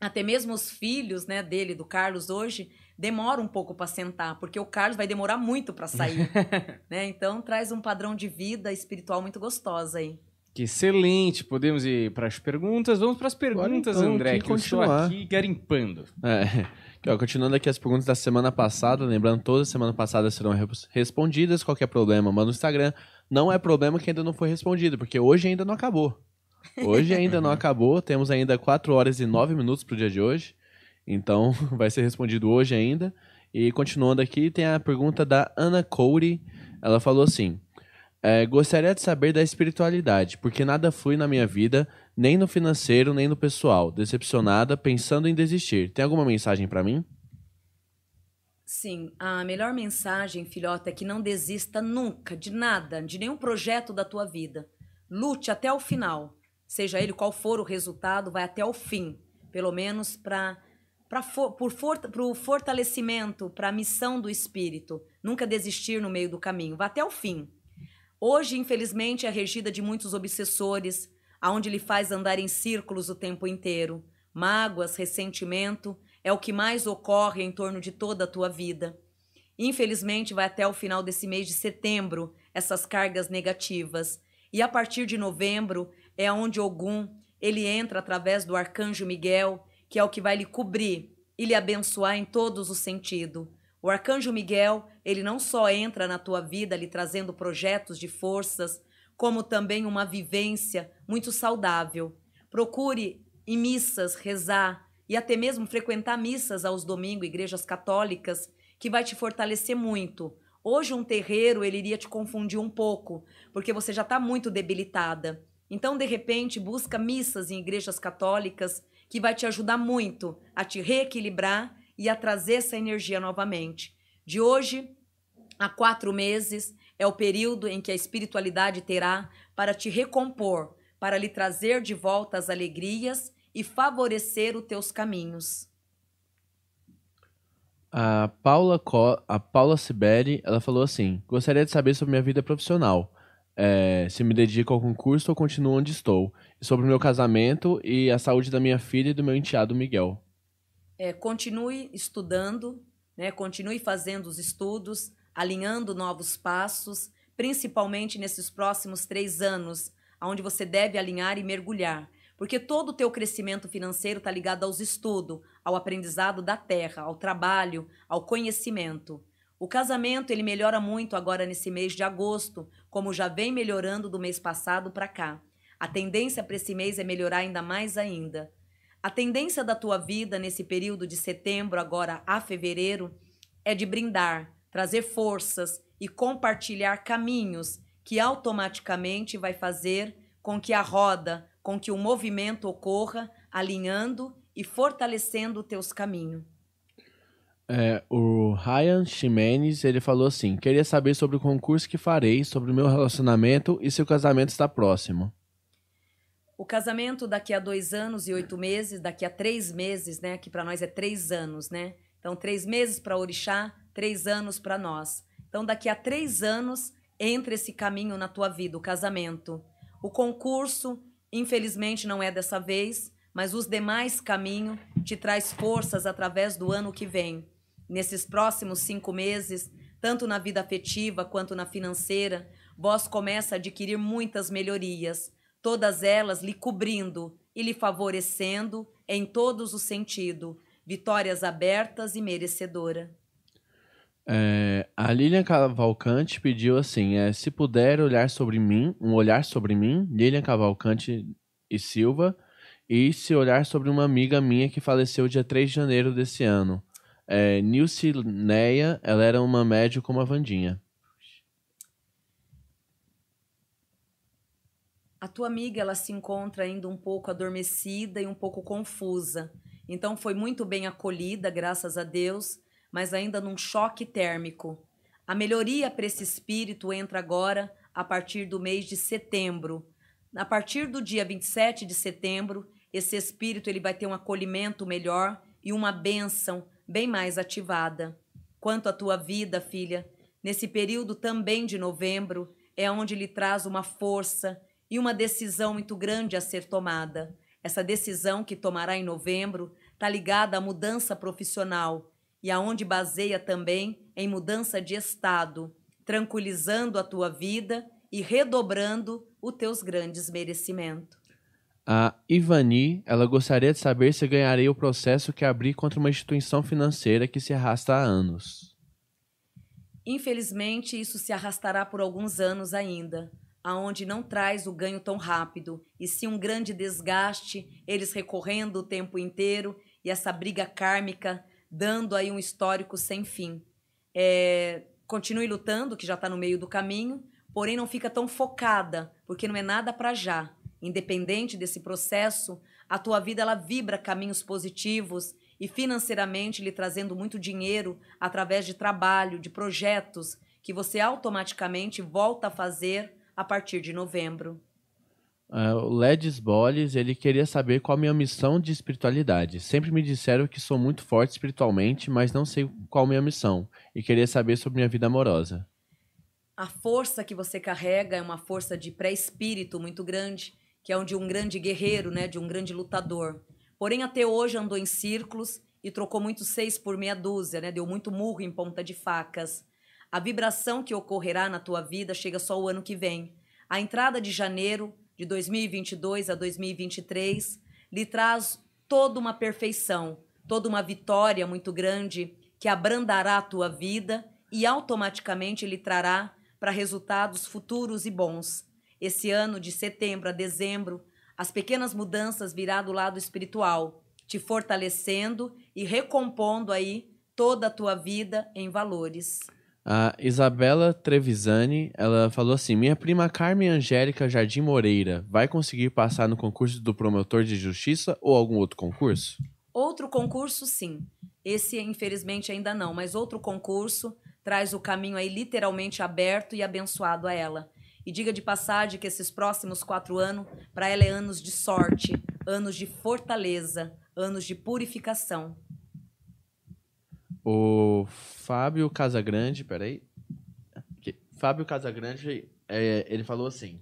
até mesmo os filhos, né, dele, do Carlos hoje, demoram um pouco para sentar, porque o Carlos vai demorar muito para sair, né? Então, traz um padrão de vida espiritual muito gostosa aí. Que excelente. Podemos ir para as perguntas. Vamos para as perguntas, então, André, aqui que eu estou aqui garimpando. É. Continuando aqui as perguntas da semana passada, lembrando, todas as semana passada serão res- respondidas. Qualquer problema, manda no Instagram. Não é problema que ainda não foi respondido, porque hoje ainda não acabou. Hoje ainda não acabou, temos ainda 4 horas e 9 minutos pro dia de hoje. Então, vai ser respondido hoje ainda. E continuando aqui, tem a pergunta da Ana Cody. Ela falou assim: é, Gostaria de saber da espiritualidade, porque nada flui na minha vida, nem no financeiro, nem no pessoal. Decepcionada, pensando em desistir. Tem alguma mensagem pra mim? Sim, a melhor mensagem, filhota, é que não desista nunca de nada, de nenhum projeto da tua vida. Lute até o final. Seja ele qual for o resultado, vai até o fim. Pelo menos para o fortalecimento, para a missão do espírito. Nunca desistir no meio do caminho. Vá até o fim. Hoje, infelizmente, é regida de muitos obsessores, aonde lhe faz andar em círculos o tempo inteiro. Mágoas, ressentimento, é o que mais ocorre em torno de toda a tua vida. Infelizmente, vai até o final desse mês de setembro essas cargas negativas. E a partir de novembro é onde Ogum ele entra através do arcanjo Miguel, que é o que vai lhe cobrir e lhe abençoar em todos os sentidos. O arcanjo Miguel, ele não só entra na tua vida lhe trazendo projetos de forças, como também uma vivência muito saudável. Procure em missas rezar e até mesmo frequentar missas aos domingos, igrejas católicas, que vai te fortalecer muito. Hoje um terreiro ele iria te confundir um pouco, porque você já está muito debilitada. Então, de repente, busca missas em igrejas católicas que vai te ajudar muito a te reequilibrar e a trazer essa energia novamente. De hoje a quatro meses é o período em que a espiritualidade terá para te recompor, para lhe trazer de volta as alegrias e favorecer os teus caminhos. A Paula, Co- a Paula Sibeli, ela falou assim: Gostaria de saber sobre minha vida profissional. É, se me dedico ao concurso ou continuo onde estou. E sobre o meu casamento e a saúde da minha filha e do meu enteado Miguel. É, continue estudando, né? continue fazendo os estudos, alinhando novos passos, principalmente nesses próximos três anos, onde você deve alinhar e mergulhar. Porque todo o teu crescimento financeiro está ligado aos estudos, ao aprendizado da terra, ao trabalho, ao conhecimento. O casamento ele melhora muito agora nesse mês de agosto, como já vem melhorando do mês passado para cá. A tendência para esse mês é melhorar ainda mais ainda. A tendência da tua vida nesse período de setembro agora a fevereiro é de brindar, trazer forças e compartilhar caminhos que automaticamente vai fazer com que a roda, com que o movimento ocorra, alinhando e fortalecendo os teus caminhos. É, o Ryan Ximenes, ele falou assim: Queria saber sobre o concurso que farei, sobre o meu relacionamento e se o casamento está próximo. O casamento daqui a dois anos e oito meses, daqui a três meses, né? Que para nós é três anos, né? Então, três meses para Orixá, três anos para nós. Então, daqui a três anos, entra esse caminho na tua vida, o casamento. O concurso, infelizmente, não é dessa vez, mas os demais caminhos te traz forças através do ano que vem. Nesses próximos cinco meses, tanto na vida afetiva quanto na financeira, vós começa a adquirir muitas melhorias todas elas lhe cobrindo e lhe favorecendo em todos os sentidos, vitórias abertas e merecedora. É, a Lilian Cavalcante pediu assim: é, se puder olhar sobre mim, um olhar sobre mim, Lilian Cavalcante e Silva, e se olhar sobre uma amiga minha que faleceu dia 3 de janeiro desse ano. É, Nilcineia, ela era uma médium como a Vandinha. A tua amiga ela se encontra ainda um pouco adormecida e um pouco confusa. Então foi muito bem acolhida, graças a Deus mas ainda num choque térmico. A melhoria para esse espírito entra agora a partir do mês de setembro. A partir do dia 27 de setembro, esse espírito ele vai ter um acolhimento melhor e uma bênção bem mais ativada. Quanto à tua vida, filha, nesse período também de novembro, é onde lhe traz uma força e uma decisão muito grande a ser tomada. Essa decisão que tomará em novembro está ligada à mudança profissional e aonde baseia também em mudança de estado, tranquilizando a tua vida e redobrando os teus grandes merecimentos. A Ivani, ela gostaria de saber se ganharei o processo que abri contra uma instituição financeira que se arrasta há anos. Infelizmente, isso se arrastará por alguns anos ainda, aonde não traz o ganho tão rápido, e sim um grande desgaste, eles recorrendo o tempo inteiro e essa briga kármica dando aí um histórico sem fim. É, continue lutando, que já está no meio do caminho, porém não fica tão focada, porque não é nada para já. Independente desse processo, a tua vida ela vibra caminhos positivos e financeiramente lhe trazendo muito dinheiro através de trabalho, de projetos que você automaticamente volta a fazer a partir de novembro. Uh, o Ledis ele queria saber qual a minha missão de espiritualidade. Sempre me disseram que sou muito forte espiritualmente, mas não sei qual a minha missão. E queria saber sobre minha vida amorosa. A força que você carrega é uma força de pré-espírito muito grande, que é de um grande guerreiro, né, de um grande lutador. Porém, até hoje andou em círculos e trocou muito seis por meia dúzia, né, deu muito murro em ponta de facas. A vibração que ocorrerá na tua vida chega só o ano que vem. A entrada de janeiro de 2022 a 2023 lhe traz toda uma perfeição, toda uma vitória muito grande que abrandará a tua vida e automaticamente lhe trará para resultados futuros e bons. Esse ano, de setembro a dezembro, as pequenas mudanças virá do lado espiritual, te fortalecendo e recompondo aí toda a tua vida em valores. A Isabela Trevisani, ela falou assim: Minha prima Carmen Angélica Jardim Moreira vai conseguir passar no concurso do promotor de justiça ou algum outro concurso? Outro concurso, sim. Esse, infelizmente, ainda não, mas outro concurso traz o caminho aí literalmente aberto e abençoado a ela. E diga de passagem que esses próximos quatro anos, para ela é anos de sorte, anos de fortaleza, anos de purificação. O Fábio Casagrande, peraí. Fábio Casagrande, é, ele falou assim: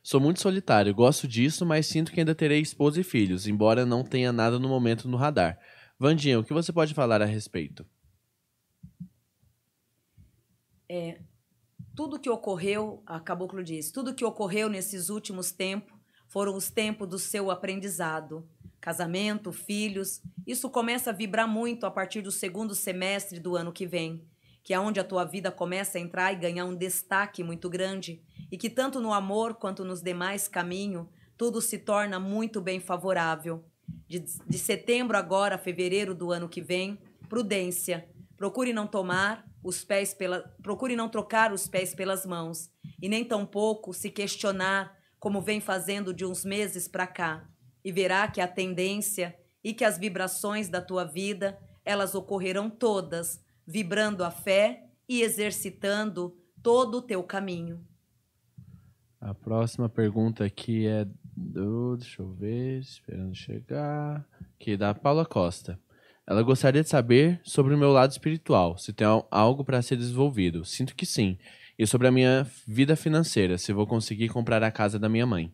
Sou muito solitário, gosto disso, mas sinto que ainda terei esposa e filhos, embora não tenha nada no momento no radar. Vandinha, o que você pode falar a respeito? É, tudo que ocorreu, a Caboclo diz, tudo que ocorreu nesses últimos tempos foram os tempos do seu aprendizado casamento, filhos. Isso começa a vibrar muito a partir do segundo semestre do ano que vem, que é onde a tua vida começa a entrar e ganhar um destaque muito grande, e que tanto no amor quanto nos demais caminhos, tudo se torna muito bem favorável. De, de setembro agora a fevereiro do ano que vem, prudência. Procure não tomar os pés pela, procure não trocar os pés pelas mãos e nem tampouco se questionar como vem fazendo de uns meses para cá e verá que a tendência e que as vibrações da tua vida, elas ocorrerão todas, vibrando a fé e exercitando todo o teu caminho. A próxima pergunta aqui é do, deixa eu ver, esperando chegar, que é da Paula Costa. Ela gostaria de saber sobre o meu lado espiritual, se tem algo para ser desenvolvido. Sinto que sim. E sobre a minha vida financeira, se vou conseguir comprar a casa da minha mãe.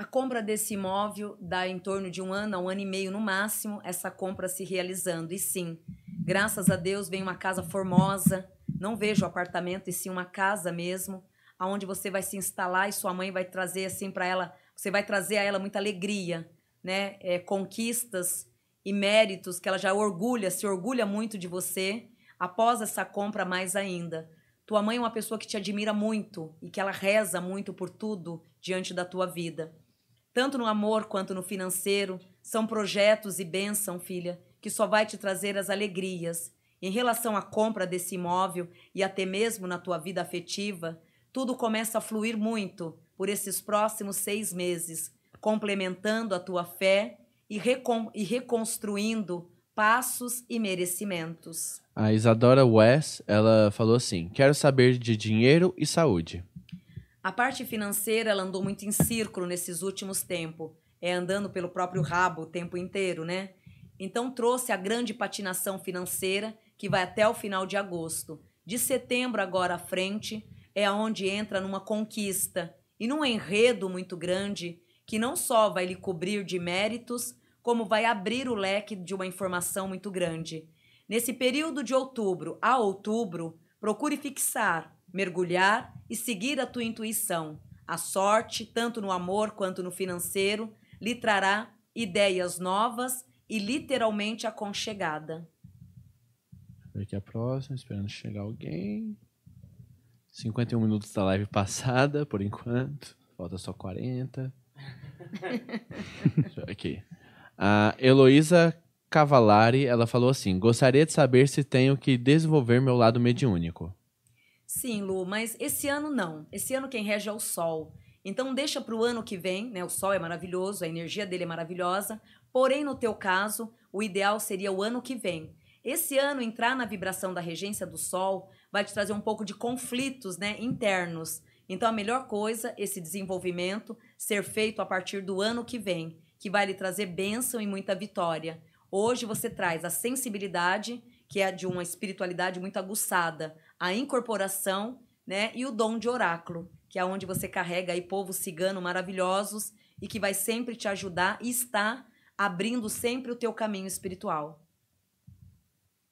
A compra desse imóvel dá em torno de um ano a um ano e meio no máximo essa compra se realizando. E sim, graças a Deus vem uma casa formosa. Não vejo apartamento e sim uma casa mesmo, aonde você vai se instalar e sua mãe vai trazer assim para ela, você vai trazer a ela muita alegria, né? É, conquistas e méritos que ela já orgulha, se orgulha muito de você. Após essa compra, mais ainda. Tua mãe é uma pessoa que te admira muito e que ela reza muito por tudo diante da tua vida. Tanto no amor quanto no financeiro, são projetos e bênção, filha, que só vai te trazer as alegrias. Em relação à compra desse imóvel e até mesmo na tua vida afetiva, tudo começa a fluir muito por esses próximos seis meses, complementando a tua fé e, recon e reconstruindo passos e merecimentos. A Isadora West, ela falou assim: Quero saber de dinheiro e saúde. A parte financeira, ela andou muito em círculo nesses últimos tempos. É andando pelo próprio rabo o tempo inteiro, né? Então trouxe a grande patinação financeira que vai até o final de agosto. De setembro agora à frente é onde entra numa conquista e num enredo muito grande que não só vai lhe cobrir de méritos, como vai abrir o leque de uma informação muito grande. Nesse período de outubro a outubro, procure fixar, mergulhar e seguir a tua intuição. A sorte, tanto no amor quanto no financeiro, lhe trará ideias novas e literalmente aconchegada. Ver aqui a próxima, esperando chegar alguém. 51 minutos da live passada, por enquanto. Falta só 40. aqui. A Heloísa Cavalari, ela falou assim: Gostaria de saber se tenho que desenvolver meu lado mediúnico. Sim, Lu, mas esse ano não. Esse ano quem rege é o Sol. Então deixa para o ano que vem, né? O Sol é maravilhoso, a energia dele é maravilhosa. Porém, no teu caso, o ideal seria o ano que vem. Esse ano entrar na vibração da regência do Sol vai te trazer um pouco de conflitos, né, internos. Então a melhor coisa esse desenvolvimento ser feito a partir do ano que vem que vai lhe trazer bênção e muita vitória. Hoje você traz a sensibilidade, que é de uma espiritualidade muito aguçada, a incorporação, né, e o dom de oráculo, que é onde você carrega aí povos ciganos maravilhosos e que vai sempre te ajudar e está abrindo sempre o teu caminho espiritual.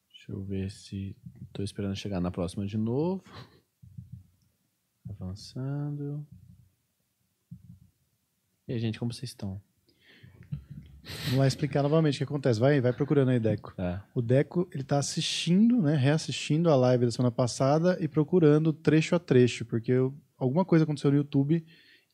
Deixa eu ver se estou esperando chegar na próxima de novo. Avançando. E aí, gente, como vocês estão? Vamos lá explicar novamente o que acontece. Vai, vai procurando aí, Deco. É. O Deco, ele tá assistindo, né, reassistindo a live da semana passada e procurando trecho a trecho, porque eu- alguma coisa aconteceu no YouTube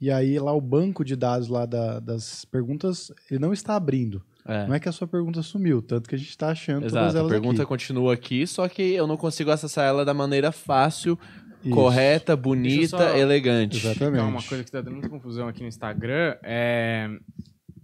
e aí lá o banco de dados lá da- das perguntas, ele não está abrindo. É. Não é que a sua pergunta sumiu, tanto que a gente está achando todas Exato, a elas pergunta aqui. continua aqui, só que eu não consigo acessar ela da maneira fácil, Isso. correta, bonita, só- elegante. Exatamente. Então, uma coisa que tá dando muita confusão aqui no Instagram é.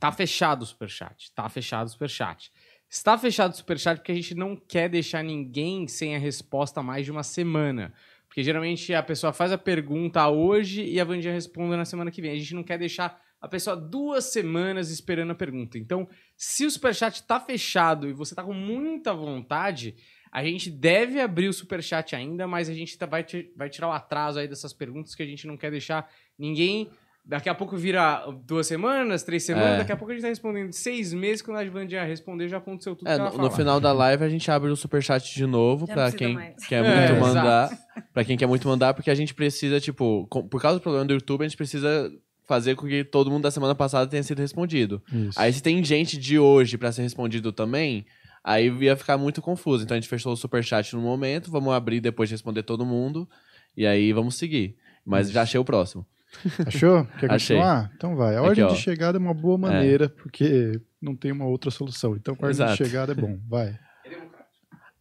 Tá fechado o superchat. Tá fechado o superchat. Está fechado o superchat porque a gente não quer deixar ninguém sem a resposta mais de uma semana. Porque geralmente a pessoa faz a pergunta hoje e a Vandinha responde na semana que vem. A gente não quer deixar a pessoa duas semanas esperando a pergunta. Então, se o superchat tá fechado e você tá com muita vontade, a gente deve abrir o superchat ainda, mas a gente tá- vai, vai tirar o atraso aí dessas perguntas que a gente não quer deixar ninguém. Daqui a pouco vira duas semanas, três semanas, É. daqui a pouco a gente tá respondendo seis meses, quando a Vandinha responder já aconteceu tudo É, que ela no, no final da live a gente abre o superchat de novo precisa quem mais. quer É, muito exato. mandar. Pra quem quer muito mandar, porque a gente precisa, tipo, com- por causa do problema do YouTube, a gente precisa fazer com que todo mundo da semana passada tenha sido respondido. Isso. Aí se tem gente de hoje pra ser respondido também, aí ia ficar muito confuso. Então a gente fechou o superchat no momento, vamos abrir depois de responder todo mundo, e aí vamos seguir. Mas já achei o próximo. Achou? Quer Achei. continuar? Então vai. A Aqui, ordem ó. de chegada é uma boa maneira, porque não tem uma outra solução. Então, a ordem Exato. de chegada é bom. Vai.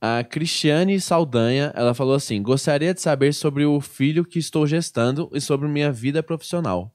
A Cristiane Saldanha, ela falou assim: gostaria de saber sobre o filho que estou gestando e sobre minha vida profissional.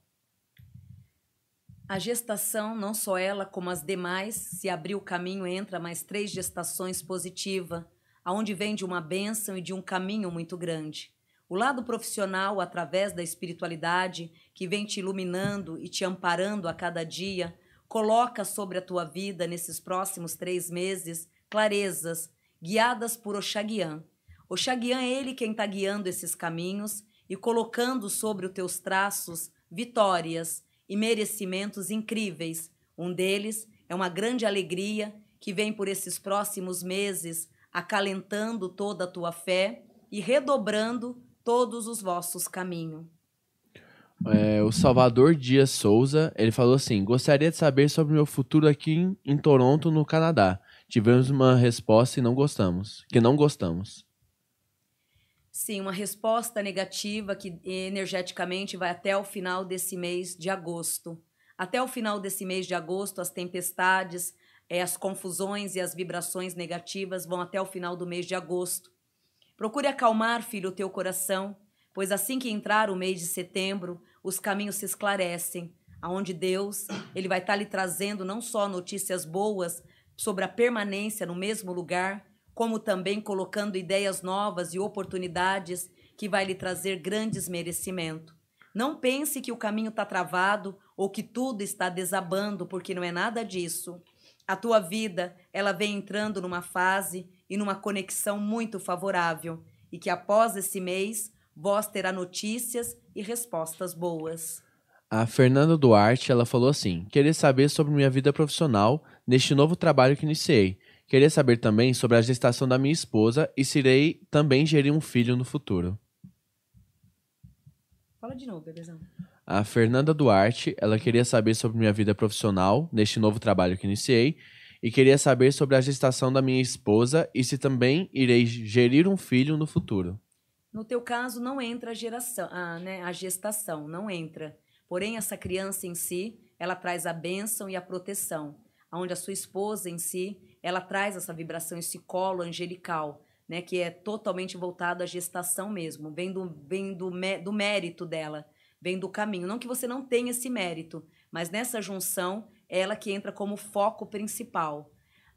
A gestação, não só ela, como as demais, se abrir o caminho, entra mais três gestações positiva, aonde vem de uma bênção e de um caminho muito grande. O lado profissional, através da espiritualidade, que vem te iluminando e te amparando a cada dia, coloca sobre a tua vida, nesses próximos três meses, clarezas, guiadas por Oxaguian. Oxaguian é ele quem está guiando esses caminhos e colocando sobre os teus traços vitórias, e merecimentos incríveis. Um deles é uma grande alegria que vem por esses próximos meses, acalentando toda a tua fé e redobrando todos os vossos caminhos. É, o Salvador Dias Souza, ele falou assim: gostaria de saber sobre o meu futuro aqui em, em Toronto, no Canadá. Tivemos uma resposta e não gostamos. Que não gostamos. Sim, uma resposta negativa que energeticamente vai até o final desse mês de agosto. Até o final desse mês de agosto, as tempestades, eh, as confusões e as vibrações negativas vão até o final do mês de agosto. Procure acalmar, filho, o teu coração, pois assim que entrar o mês de setembro, os caminhos se esclarecem, aonde Deus, ele vai estar lhe trazendo não só notícias boas sobre a permanência no mesmo lugar, como também colocando ideias novas e oportunidades que vai lhe trazer grandes merecimentos. Não pense que o caminho está travado ou que tudo está desabando, porque não é nada disso. A tua vida, ela vem entrando numa fase e numa conexão muito favorável, e que após esse mês, vós terá notícias e respostas boas. A Fernanda Duarte, ela falou assim: queria saber sobre minha vida profissional neste novo trabalho que iniciei. Queria saber também sobre a gestação da minha esposa e se irei também gerir um filho no futuro. Fala de novo, bebezão. A Fernanda Duarte, ela queria saber sobre minha vida profissional neste novo trabalho que iniciei e queria saber sobre a gestação da minha esposa e se também irei gerir um filho no futuro. No teu caso, não entra a geração, a, né, a gestação, não entra. Porém, essa criança em si, ela traz a bênção e a proteção. Onde a sua esposa em si, ela traz essa vibração, esse colo angelical, né, que é totalmente voltado à gestação mesmo, vem do, vem do, do mérito dela, vem do caminho. Não que você não tenha esse mérito, mas nessa junção, ela que entra como foco principal.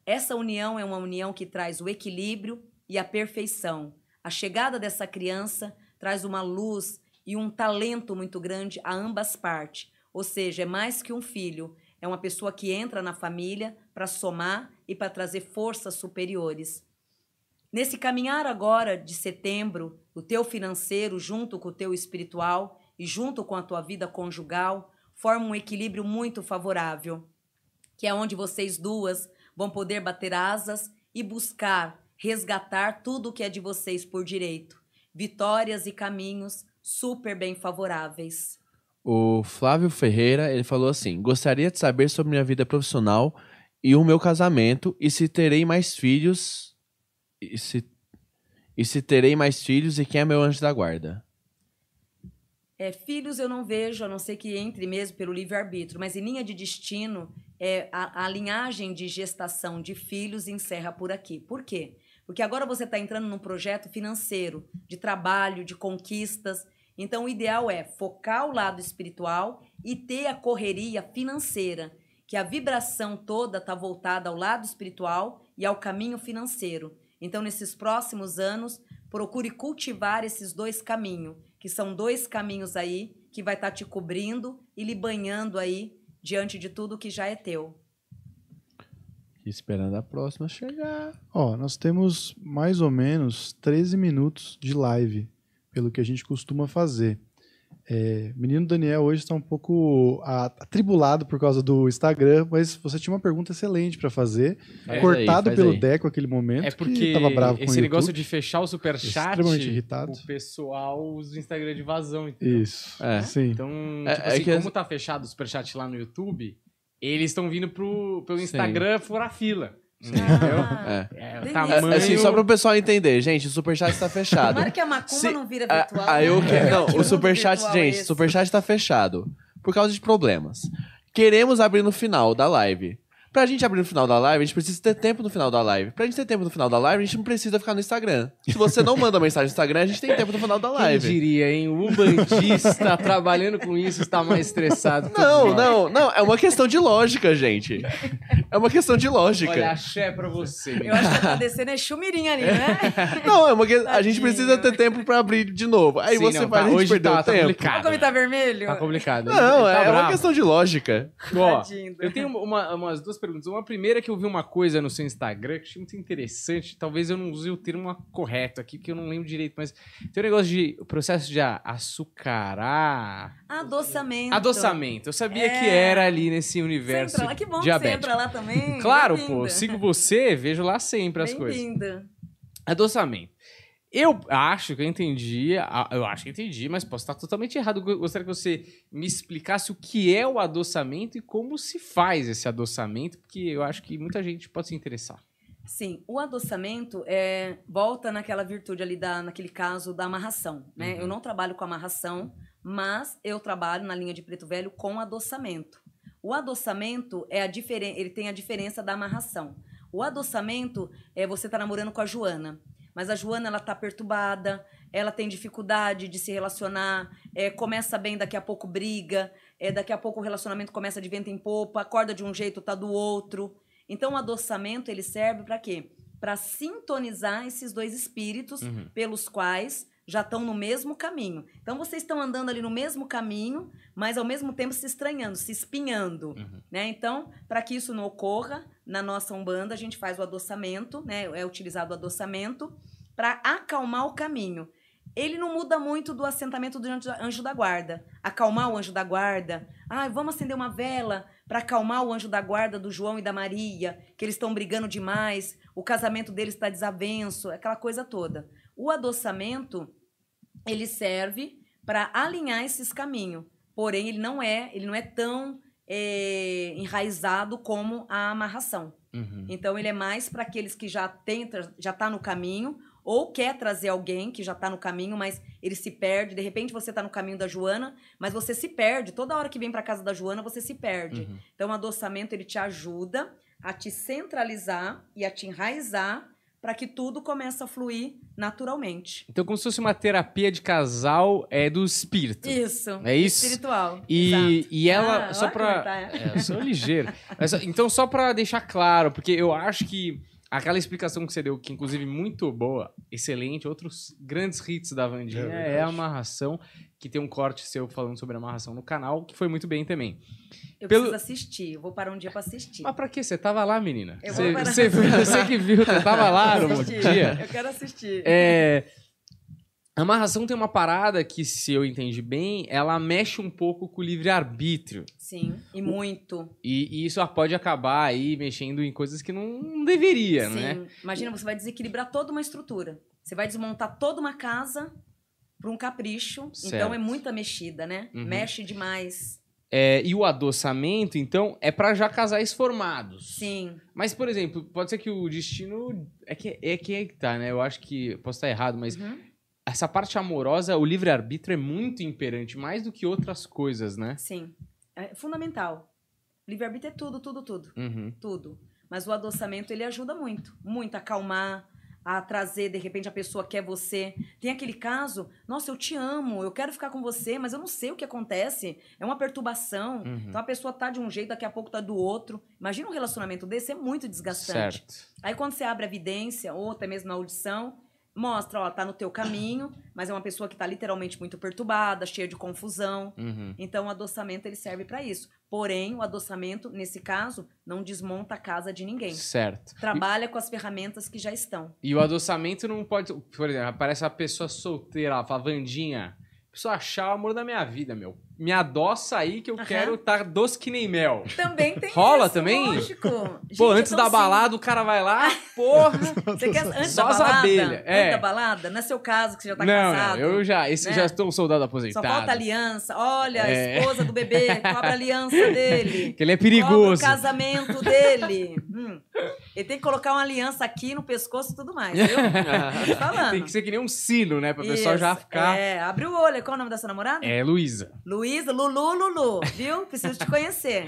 Essa união é uma união que traz o equilíbrio e a perfeição. A chegada dessa criança traz uma luz e um talento muito grande a ambas partes. Ou seja, é mais que um filho, é uma pessoa que entra na família para somar e para trazer forças superiores. Nesse caminhar agora de setembro, o teu financeiro junto com o teu espiritual e junto com a tua vida conjugal forma um equilíbrio muito favorável, que é onde vocês duas vão poder bater asas e buscar resgatar tudo o que é de vocês por direito. Vitórias e caminhos super bem favoráveis. O Flávio Ferreira, ele falou assim: gostaria de saber sobre minha vida profissional e o meu casamento e se terei mais filhos e se, e se terei mais filhos e quem é meu anjo da guarda. É, filhos eu não vejo, a não ser que entre mesmo pelo livre-arbítrio, mas em linha de destino, é, a, a linhagem de gestação de filhos encerra por aqui. Por quê? Porque agora você está entrando num projeto financeiro, de trabalho, de conquistas. Então, o ideal é focar o lado espiritual e ter a correria financeira, que a vibração toda está voltada ao lado espiritual e ao caminho financeiro. Então, nesses próximos anos, procure cultivar esses dois caminhos, que são dois caminhos aí que vai estar te cobrindo e lhe banhando aí diante de tudo que já é teu. Esperando a próxima chegar. Ó, nós temos mais ou menos 13 minutos de live, pelo que a gente costuma fazer. É, menino Daniel hoje está um pouco atribulado por causa do Instagram, mas você tinha uma pergunta excelente para fazer, Faz cortado aí, faz pelo aí. Deco aquele momento, É que porque tava bravo com esse o negócio de fechar o superchat, Extremamente irritado. o pessoal usa o Instagram de vazão, entendeu? Isso, É. sim. Então, É- tipo é assim, que como tá fechado o superchat lá no YouTube, eles estão vindo pro, pelo Sim. Instagram furar fila. Entendeu? Ah, É. É, tamanho... Assim, só para o pessoal entender, gente, o superchat está fechado. Tomara que a macumba Se- não vira Ah, virtual. Aí eu né? que... Não, o superchat, é gente, o esse? superchat tá fechado. Por causa de problemas. Queremos abrir no final da live. Pra gente abrir no final da live, a gente precisa ter tempo no final da live. Pra gente ter tempo no final da live, a gente não precisa ficar no Instagram. Se você não manda mensagem no Instagram, a gente tem tempo no final da Quem live. diria, hein? O umbandista trabalhando com isso está mais estressado. que Não, não, não. É uma questão de lógica, gente. É uma questão de lógica. Olha, axé pra você. Eu acho que tá descendo é chumirinha ali, né? Não, é uma que... a gente precisa ter tempo pra abrir de novo. Aí Sim, você não, faz tá- a gente hoje perder tá- o tá tempo. complicado. Olha como ele tá vermelho. Tá complicado. Não, Ele tá é uma questão de lógica. Ó, eu tenho uma- umas duas perguntas. Uma primeira é que eu vi uma coisa no seu Instagram que achei muito interessante. Talvez eu não use o termo correto aqui, porque eu não lembro direito, mas tem um negócio de o processo de açucarar. Adoçamento. Adoçamento. Eu sabia É. que era ali nesse Você universo entra lá, que bom que você entra lá também. Claro, pô, sigo você, vejo lá sempre as coisas. Bem-vinda. Adoçamento. Eu acho que eu entendi, eu acho que entendi, mas posso estar totalmente errado. Eu Gostaria que você me explicasse o que é o adoçamento e como se faz esse adoçamento, porque eu acho que muita gente pode se interessar. Sim, o adoçamento é, volta naquela virtude ali, da, naquele caso da amarração. Né? Uhum. Eu não trabalho com amarração, mas eu trabalho na linha de preto velho com adoçamento. O adoçamento é a diferen... ele tem a diferença da amarração. O adoçamento é você tá namorando com a Joana, mas a Joana ela tá perturbada, ela tem dificuldade de se relacionar, é, começa bem, daqui a pouco briga, é, daqui a pouco o relacionamento começa de vento em popa, acorda de um jeito, tá do outro. Então o adoçamento ele serve para quê? Para sintonizar esses dois espíritos Uhum. pelos quais já estão no mesmo caminho. Então vocês estão andando ali no mesmo caminho, mas ao mesmo tempo se estranhando, se espinhando, Uhum. né? Então, para que isso não ocorra, na nossa Umbanda a gente faz o adoçamento, né? É utilizado o adoçamento para acalmar o caminho. Ele não muda muito do assentamento do anjo- da guarda. Acalmar o anjo da guarda. Ah, vamos acender uma vela para acalmar o anjo da guarda do João e da Maria, que eles estão brigando demais, o casamento deles está desavenço, aquela coisa toda. O adoçamento ele serve para alinhar esses caminhos. Porém, ele não é, ele não é tão eh, enraizado como a amarração. Uhum. Então, ele é mais para aqueles que já tem, já tá no caminho ou quer trazer alguém que já tá no caminho, mas ele se perde. De repente, você tá no caminho da Joana, mas você se perde. Toda hora que vem para casa da Joana, você se perde. Uhum. Então, o adoçamento ele te ajuda a te centralizar e a te enraizar para que tudo comece a fluir naturalmente. Então, como se fosse uma terapia de casal é do espírito. Isso. É isso? Espiritual. E, exato. e ela, Ah, só pra. tá, é. É, eu sou ligeiro. Mas, então, só pra deixar claro, porque eu acho que aquela explicação que você deu, que inclusive muito boa, excelente, outros grandes hits da Vandinha É é, a amarração, que tem um corte seu falando sobre amarração no canal, que foi muito bem também. Eu Pelo- preciso assistir. Eu vou parar um dia para assistir. Mas pra quê? Você tava lá, menina. Eu Você, vou parar. você, você que viu, você tava lá no Assistir. dia. Eu quero assistir. É, a amarração tem uma parada que, se eu entendi bem, ela mexe um pouco com o livre-arbítrio. Sim, e muito. E, e isso pode acabar aí mexendo em coisas que não, deveria, Sim. né? Imagina, você vai desequilibrar toda uma estrutura. Você vai desmontar toda uma casa para um capricho. Certo. Então é muita mexida, né? Uhum. Mexe demais. É, e o adoçamento, então, é pra já casais formados. Sim. Mas, por exemplo, pode ser que o destino. É que é que, é que tá, né? Eu acho que. Posso estar errado, mas Uhum. Essa parte amorosa, o livre-arbítrio é muito imperante, mais do que outras coisas, né? Sim. É fundamental. Livre-arbítrio é tudo, tudo, tudo. Uhum. tudo. Mas o adoçamento ele ajuda muito, muito a acalmar, a trazer de repente a pessoa quer você. Tem aquele caso, nossa, eu te amo, eu quero ficar com você, mas eu não sei o que acontece. É uma perturbação. Uhum. Então a pessoa tá de um jeito, daqui a pouco tá do outro. Imagina um relacionamento desse, é muito desgastante. Certo. Aí quando você abre a evidência, ou até mesmo na audição, mostra, ó, tá no teu caminho, mas é uma pessoa que tá literalmente muito perturbada, cheia de confusão. Uhum. Então, o adoçamento ele serve para isso. Porém, o adoçamento, nesse caso, não desmonta a casa de ninguém. Certo. Trabalha com as ferramentas que já estão. E o adoçamento não pode. Por exemplo, aparece uma pessoa solteira, ela fala, Vandinha, preciso achar o amor da minha vida, meu. Me adoça aí que eu Aham. quero estar doce que nem mel. Também tem Rola isso, também? Lógico. Pô, Gente, antes é da tão balada, o cara vai lá, porra. Você quer antes Só da balada? abelhas, é. Antes da balada? Não é seu caso, que você já tá não, casado. não, eu já, esse né? já estou um soldado Só aposentado. falta aliança. Olha, a É. esposa do bebê, cobra a aliança dele. Que ele é Cobra o perigoso. casamento dele. Hum. Ele tem que colocar uma aliança aqui no pescoço e tudo mais, viu? Te falando. Tem que ser que nem um sino, né? Pra pessoa já Isso, ficar. É, abre o olho. Qual é o nome da sua namorada? É, Luísa. Luísa, Lulu, Lulu, viu? Preciso te conhecer.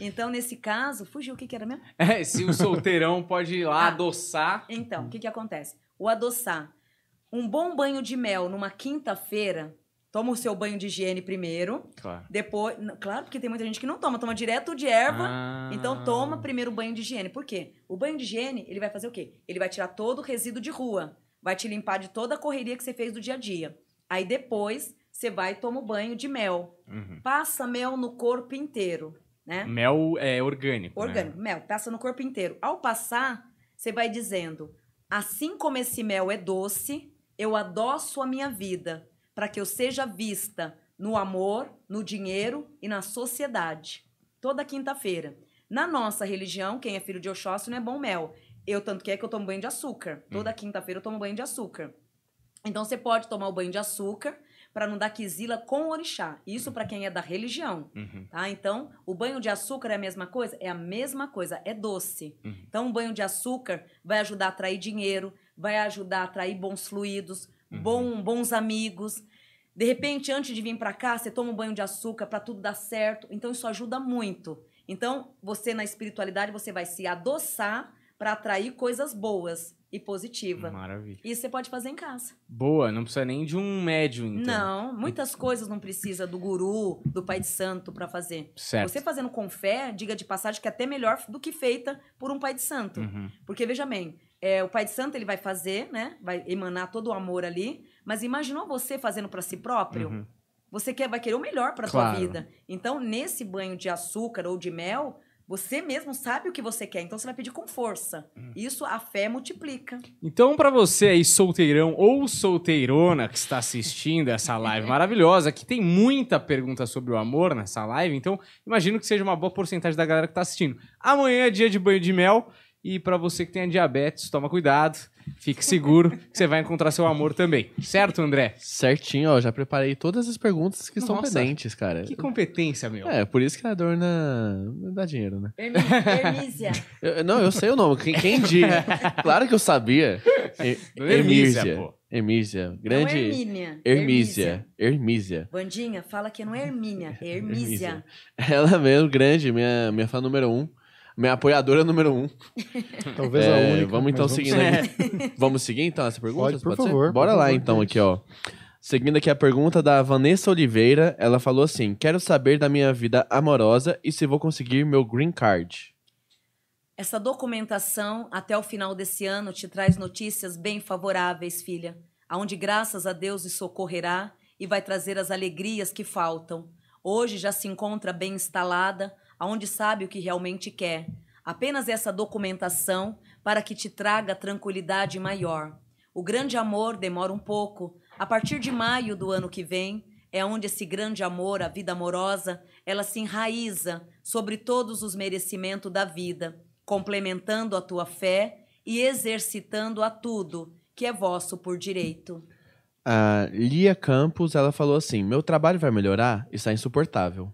Então, nesse caso, fugiu o que, que era mesmo? É, se o solteirão pode ir lá Ah. adoçar. Então, o que, que acontece? O adoçar. Um bom banho de mel numa quinta-feira, toma o seu banho de higiene primeiro, Claro. depois. Claro, porque tem muita gente que não toma, toma direto de erva. Ah. Então toma primeiro o banho de higiene. Por quê? O banho de higiene, ele vai fazer o quê? Ele vai tirar todo o resíduo de rua. Vai te limpar de toda a correria que você fez do dia a dia. Aí depois, você vai e toma o banho de mel. Uhum. Passa mel no corpo inteiro, né? Mel é orgânico. né? Orgânico, mel, passa no corpo inteiro. Ao passar, você vai dizendo: assim como esse mel é doce, eu adoço a minha vida para que eu seja vista no amor, no dinheiro e na sociedade. Toda quinta-feira. Na nossa religião, quem é filho de Oxóssi não é bom mel. Eu, tanto que é que eu tomo banho de açúcar. Toda quinta-feira eu tomo banho de açúcar. Então você pode tomar o banho de açúcar para não dar quisila com o orixá. Isso para quem é da religião, Uhum. tá? Então, o banho de açúcar é a mesma coisa? É a mesma coisa, é doce. Uhum. Então, o banho de açúcar vai ajudar a atrair dinheiro, vai ajudar a atrair bons fluidos, Uhum. bom- bons amigos. De repente, antes de vir para cá, você toma um banho de açúcar para tudo dar certo. Então, isso ajuda muito. Então, você na espiritualidade, você vai se adoçar para atrair coisas boas e positivas. Maravilha. Isso você pode fazer em casa. Boa, não precisa nem de um médium, então. Não, muitas coisas não precisa do guru, do pai de santo para fazer. Certo. Você fazendo com fé, diga de passagem que é até melhor do que feita por um pai de santo. Uhum. Porque veja bem, é, o pai de santo ele vai fazer, né? Vai emanar todo o amor ali, mas imaginou você fazendo para si próprio? Uhum. Você quer vai querer o melhor para Claro. sua vida. Então, nesse banho de açúcar ou de mel, você mesmo sabe o que você quer, então você vai pedir com força. Hum. Isso a fé multiplica. Então, pra você aí, solteirão ou solteirona que está assistindo essa live maravilhosa, que tem muita pergunta sobre o amor nessa live, então imagino que seja uma boa porcentagem da galera que tá assistindo. Amanhã é dia de banho de mel e pra você que tem diabetes, toma cuidado, fique seguro que você vai encontrar seu amor também. Certo, André? Certinho, ó. Já preparei todas as perguntas que estão pendentes, cara. Que competência, meu. É, por isso que a Dorna dá dinheiro, né? Hermí- Hermísia. Eu- não, eu sei o nome. Quem, quem diz? claro que eu sabia. E- Dona Hermísia, Hermísia. pô. Hermísia. Grande. Hermínia. Hermísia. Hermísia. Vandinha, fala que não é Hermínia, é Hermísia. Ela mesmo, grande, minha, minha fã número um. Minha apoiadora número um. Talvez É, a única. vamos então seguindo É. aqui. Vamos seguir então essa pergunta? Pode, por ser? favor, Bora por lá favor, então gente. aqui, ó. Seguindo aqui a pergunta da Vanessa Oliveira, ela falou assim: Quero saber da minha vida amorosa e se vou conseguir meu green card. Essa documentação, até o final desse ano, te traz notícias bem favoráveis, filha, aonde graças a Deus lhe socorrerá e vai trazer as alegrias que faltam. Hoje já se encontra bem instalada, aonde sabe o que realmente quer. Apenas essa documentação para que te traga tranquilidade maior. O grande amor demora um pouco. A partir de maio do ano que vem, é onde esse grande amor, a vida amorosa, ela se enraiza sobre todos os merecimentos da vida, complementando a tua fé e exercitando a tudo que é vosso por direito. A Lia Campos, ela falou assim: Meu trabalho vai melhorar? Está insuportável.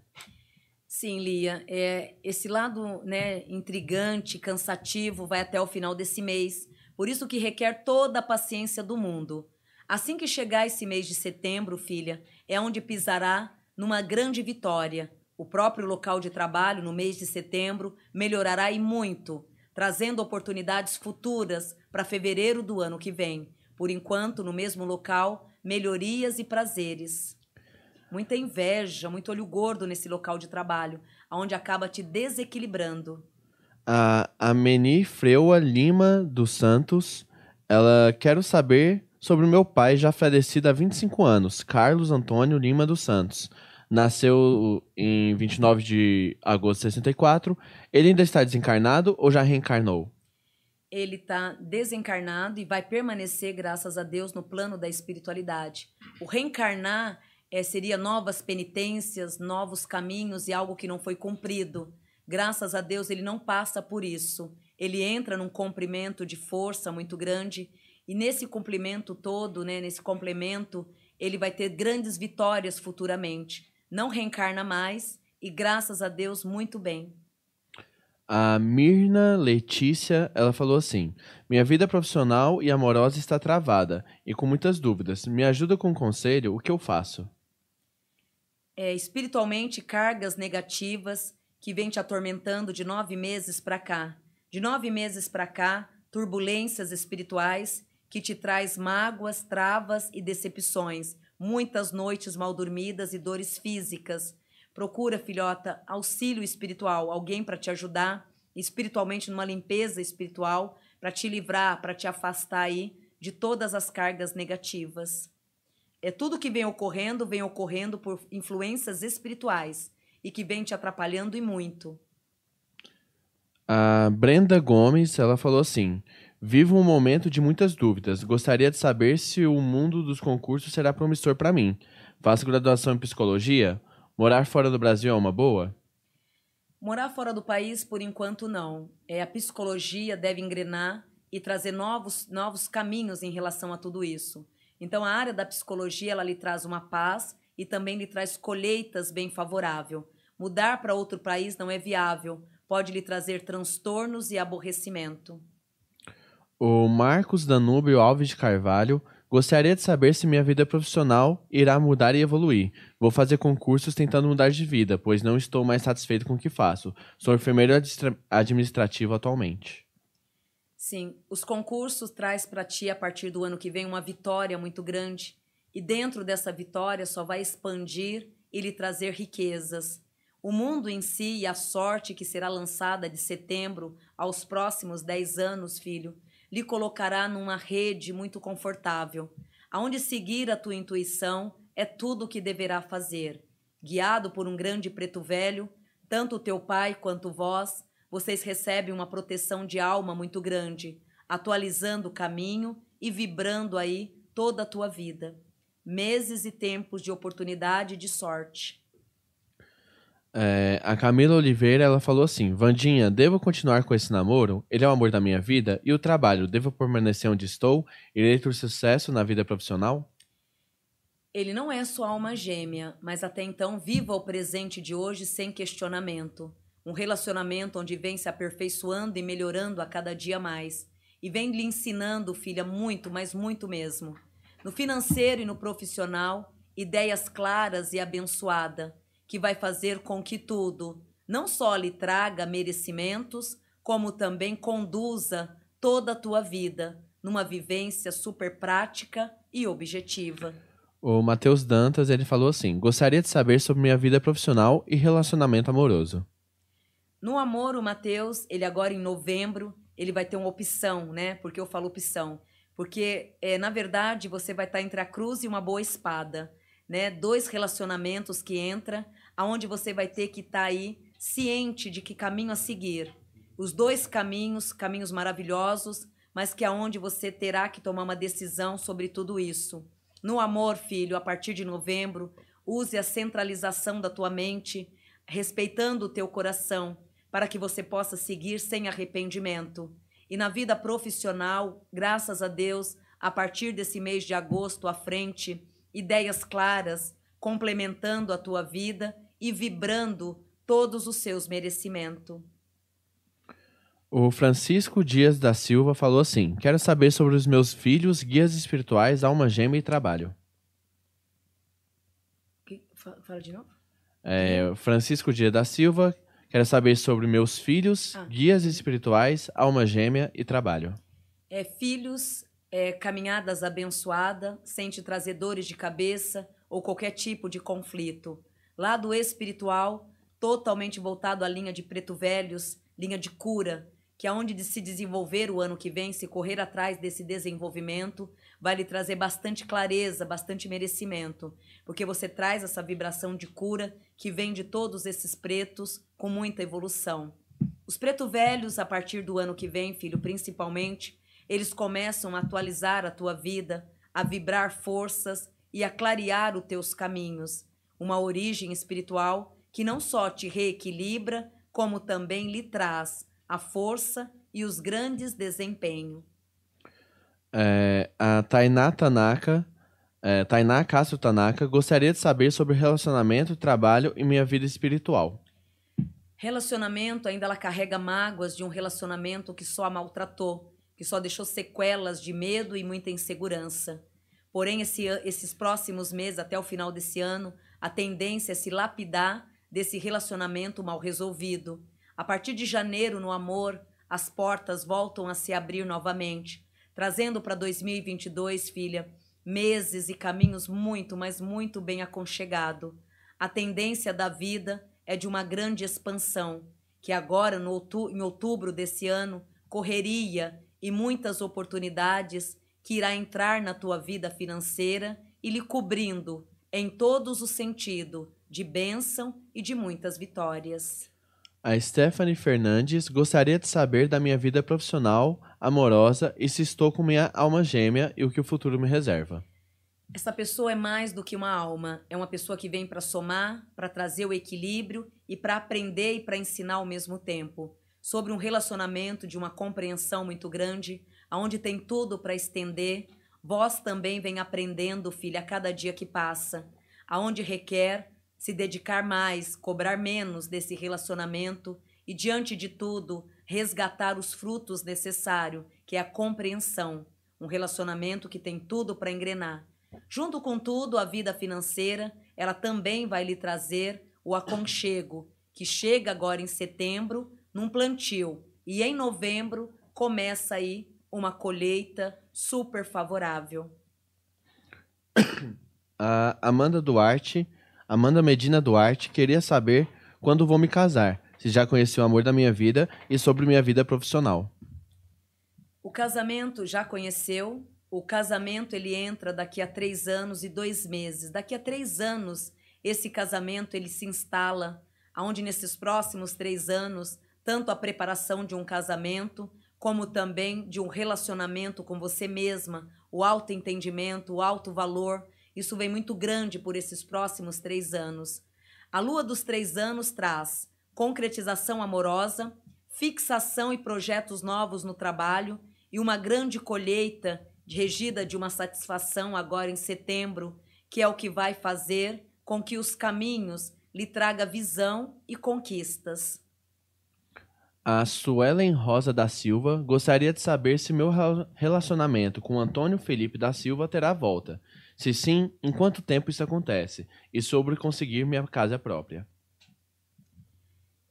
Sim, Lia, é, esse lado né, intrigante, cansativo, vai até o final desse mês. Por isso que requer toda a paciência do mundo. Assim que chegar esse mês de setembro, filha, é onde pisará numa grande vitória. O próprio local de trabalho, no mês de setembro, melhorará e muito, trazendo oportunidades futuras para fevereiro do ano que vem. Por enquanto, no mesmo local, melhorias e prazeres. Muita inveja, muito olho gordo nesse local de trabalho, onde acaba te desequilibrando. A Ameni Freua Lima dos Santos, ela quero saber sobre o meu pai já falecido há 25 anos, Carlos Antônio Lima dos Santos. Nasceu em 29 de agosto de 64. Ele ainda está desencarnado ou já reencarnou? Ele está desencarnado e vai permanecer, graças a Deus, no plano da espiritualidade. O reencarnar eh, seria novas penitências, novos caminhos e algo que não foi cumprido. Graças a Deus, ele não passa por isso. Ele entra num comprimento de força muito grande e nesse cumprimento todo, né, nesse complemento, ele vai ter grandes vitórias futuramente. Não reencarna mais e, graças a Deus, muito bem. A Mirna Letícia, ela falou assim: Minha vida profissional e amorosa está travada e com muitas dúvidas. Me ajuda com um conselho, o que eu faço? É, espiritualmente cargas negativas que vem te atormentando de nove meses para cá. De nove meses para cá, turbulências espirituais que te traz mágoas, travas e decepções, muitas noites mal dormidas e dores físicas. Procura, filhota, auxílio espiritual, alguém para te ajudar espiritualmente numa limpeza espiritual, para te livrar, para te afastar aí de todas as cargas negativas. É tudo que vem ocorrendo, vem ocorrendo por influências espirituais e que vem te atrapalhando e muito. A Brenda Gomes, ela falou assim: Vivo um momento de muitas dúvidas. Gostaria de saber se o mundo dos concursos será promissor para mim. Faço graduação em psicologia? Morar fora do Brasil é uma boa? Morar fora do país, por enquanto, não. É, a psicologia deve engrenar e trazer novos, novos caminhos em relação a tudo isso. Então, a área da psicologia, ela lhe traz uma paz e também lhe traz colheitas bem favorável. Mudar para outro país não é viável, pode lhe trazer transtornos e aborrecimento. O Marcos Danúbio Alves de Carvalho gostaria de saber se minha vida profissional irá mudar e evoluir. Vou fazer concursos tentando mudar de vida, pois não estou mais satisfeito com o que faço. Sou enfermeiro administra- administrativo atualmente. Sim, os concursos traz para ti a partir do ano que vem uma vitória muito grande e dentro dessa vitória só vai expandir e lhe trazer riquezas. O mundo em si e a sorte que será lançada de setembro aos próximos 10 anos, filho, lhe colocará numa rede muito confortável, aonde seguir a tua intuição é tudo o que deverá fazer. Guiado por um grande preto velho, tanto teu pai quanto vós, vocês recebem uma proteção de alma muito grande, atualizando o caminho e vibrando aí toda a tua vida. Meses e tempos de oportunidade e de sorte. É, a Camila Oliveira, ela falou assim: Vandinha, devo continuar com esse namoro? Ele é o amor da minha vida? E o trabalho, devo permanecer onde estou? Irei ter sucesso na vida profissional? Ele não é sua alma gêmea, mas até então viva o presente de hoje sem questionamento. Um relacionamento onde vem se aperfeiçoando e melhorando a cada dia mais. E vem lhe ensinando, filha, muito, mas muito mesmo. No financeiro e no profissional, ideias claras e abençoada, que vai fazer com que tudo não só lhe traga merecimentos, como também conduza toda a tua vida numa vivência super prática e objetiva. O Matheus Dantas, ele falou assim: Gostaria de saber sobre minha vida profissional e relacionamento amoroso. No amor, o Mateus, ele agora em novembro, ele vai ter uma opção, né? Porque eu falo opção. Porque, é, na verdade, você vai estar entre a cruz e uma boa espada, né? Dois relacionamentos que entra, aonde você vai ter que estar aí ciente de que caminho a seguir. Os dois caminhos, caminhos maravilhosos, mas que aonde você terá que tomar uma decisão sobre tudo isso. No amor, filho, a partir de novembro, use a centralização da tua mente, respeitando o teu coração, para que você possa seguir sem arrependimento. E na vida profissional, graças a Deus, a partir desse mês de agosto à frente, ideias claras, complementando a tua vida e vibrando todos os seus merecimentos. O Francisco Dias da Silva falou assim: Quero saber sobre os meus filhos, guias espirituais, alma gêmea e trabalho. Que- fa- Fala de novo? É, Francisco Dias da Silva, quero saber sobre meus filhos, Ah. guias espirituais, alma gêmea e trabalho. É, filhos, é, caminhadas abençoada, sem te trazer dores de cabeça ou qualquer tipo de conflito. Lado espiritual, totalmente voltado à linha de preto velhos, linha de cura, que aonde de se desenvolver o ano que vem, se correr atrás desse desenvolvimento, vai lhe trazer bastante clareza, bastante merecimento, porque você traz essa vibração de cura que vem de todos esses pretos com muita evolução. Os preto velhos, a partir do ano que vem, filho, principalmente, eles começam a atualizar a tua vida, a vibrar forças e a clarear os teus caminhos. Uma origem espiritual que não só te reequilibra, como também lhe traz a força e os grandes desempenhos. É, a Tainá Tanaka, é, Tainá Castro Tanaka, gostaria de saber sobre relacionamento, trabalho e minha vida espiritual. Relacionamento, ainda ela carrega mágoas de um relacionamento que só a maltratou, que só deixou sequelas de medo e muita insegurança. Porém, esse esses próximos meses, até o final desse ano, a tendência é se lapidar desse relacionamento mal resolvido. A partir de janeiro, no amor, as portas voltam a se abrir novamente, trazendo para 2022, filha, meses e caminhos muito, mas muito bem aconchegado. A tendência da vida é de uma grande expansão, que agora, no outu- em outubro desse ano, correria e muitas oportunidades que irá entrar na tua vida financeira e lhe cobrindo em todos os sentidos de bênção e de muitas vitórias. A Stephanie Fernandes gostaria de saber da minha vida profissional, amorosa e se estou com minha alma gêmea e o que o futuro me reserva. Essa pessoa é mais do que uma alma, é uma pessoa que vem para somar, para trazer o equilíbrio e para aprender e para ensinar ao mesmo tempo. Sobre um relacionamento de uma compreensão muito grande, aonde tem tudo para estender, vós também vem aprendendo, filha, a cada dia que passa, aonde requer se dedicar mais, cobrar menos desse relacionamento e diante de tudo, resgatar os frutos necessários, que é a compreensão, um relacionamento que tem tudo para engrenar. Junto com tudo, a vida financeira, ela também vai lhe trazer o aconchego, que chega agora em setembro num plantio e em novembro começa aí uma colheita super favorável. A Amanda Duarte, Amanda Medina Duarte, queria saber quando vou me casar, se já conheci o amor da minha vida e sobre minha vida profissional. O casamento já conheceu, o casamento ele entra daqui a três anos e dois meses. Daqui a três anos, esse casamento ele se instala, aonde nesses próximos três anos, tanto a preparação de um casamento, como também de um relacionamento com você mesma, o alto entendimento, o alto valor, isso vem muito grande por esses próximos três anos. A lua dos três anos traz concretização amorosa, fixação e projetos novos no trabalho e uma grande colheita regida de uma satisfação agora em setembro, que é o que vai fazer com que os caminhos lhe traga visão e conquistas. A Suelen Rosa da Silva gostaria de saber se meu relacionamento com Antônio Felipe da Silva terá volta. Se sim, em quanto tempo isso acontece? E sobre conseguir minha casa própria.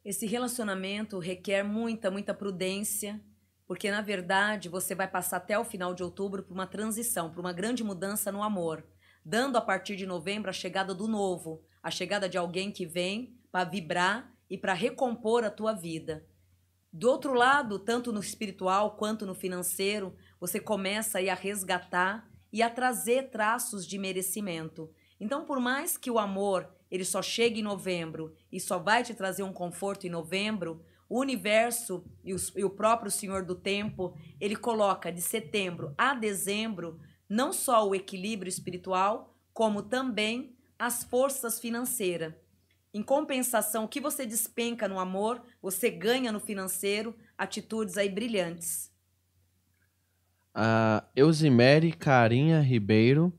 Esse relacionamento requer muita, muita prudência, porque na verdade você vai passar até o final de outubro por uma transição, por uma grande mudança no amor, dando a partir de novembro a chegada do novo, a chegada de alguém que vem para vibrar e para recompor a tua vida. Do outro lado, tanto no espiritual quanto no financeiro, você começa aí a resgatar e a trazer traços de merecimento. Então, por mais que o amor ele só chegue em novembro e só vai te trazer um conforto em novembro, o universo e, e o próprio Senhor do Tempo, ele coloca de setembro a dezembro não só o equilíbrio espiritual, como também as forças financeiras. Em compensação, o que você despenca no amor, você ganha no financeiro atitudes aí brilhantes. A Eusimere Carinha Ribeiro,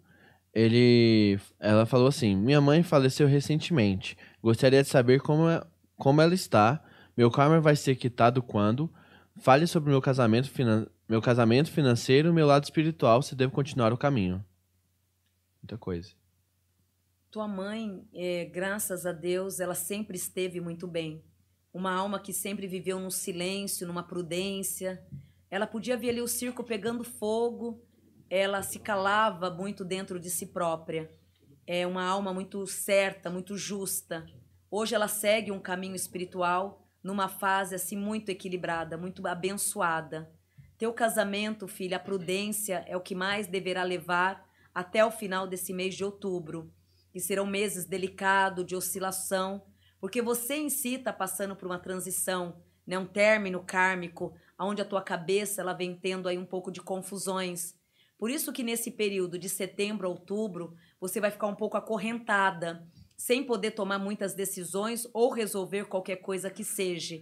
ele, ela falou assim: Minha mãe faleceu recentemente. Gostaria de saber como, é, como ela está meu karma vai ser quitado quando? Fale sobre meu casamento, finan... meu casamento financeiro, meu lado espiritual, se devo continuar o caminho. Muita coisa. Tua mãe, é, graças a Deus, ela sempre esteve muito bem. Uma alma que sempre viveu num silêncio, numa prudência. Ela podia ver ali o circo pegando fogo, ela se calava muito dentro de si própria. É uma alma muito certa, muito justa. Hoje ela segue um caminho espiritual numa fase assim muito equilibrada, muito abençoada. Teu casamento, filha, a prudência é o que mais deverá levar até o final desse mês de outubro, que serão meses delicados, de oscilação, porque você em si está passando por uma transição, né, um término kármico, onde a tua cabeça ela vem tendo aí um pouco de confusões. Por isso que nesse período de setembro a outubro, você vai ficar um pouco acorrentada, sem poder tomar muitas decisões ou resolver qualquer coisa que seja.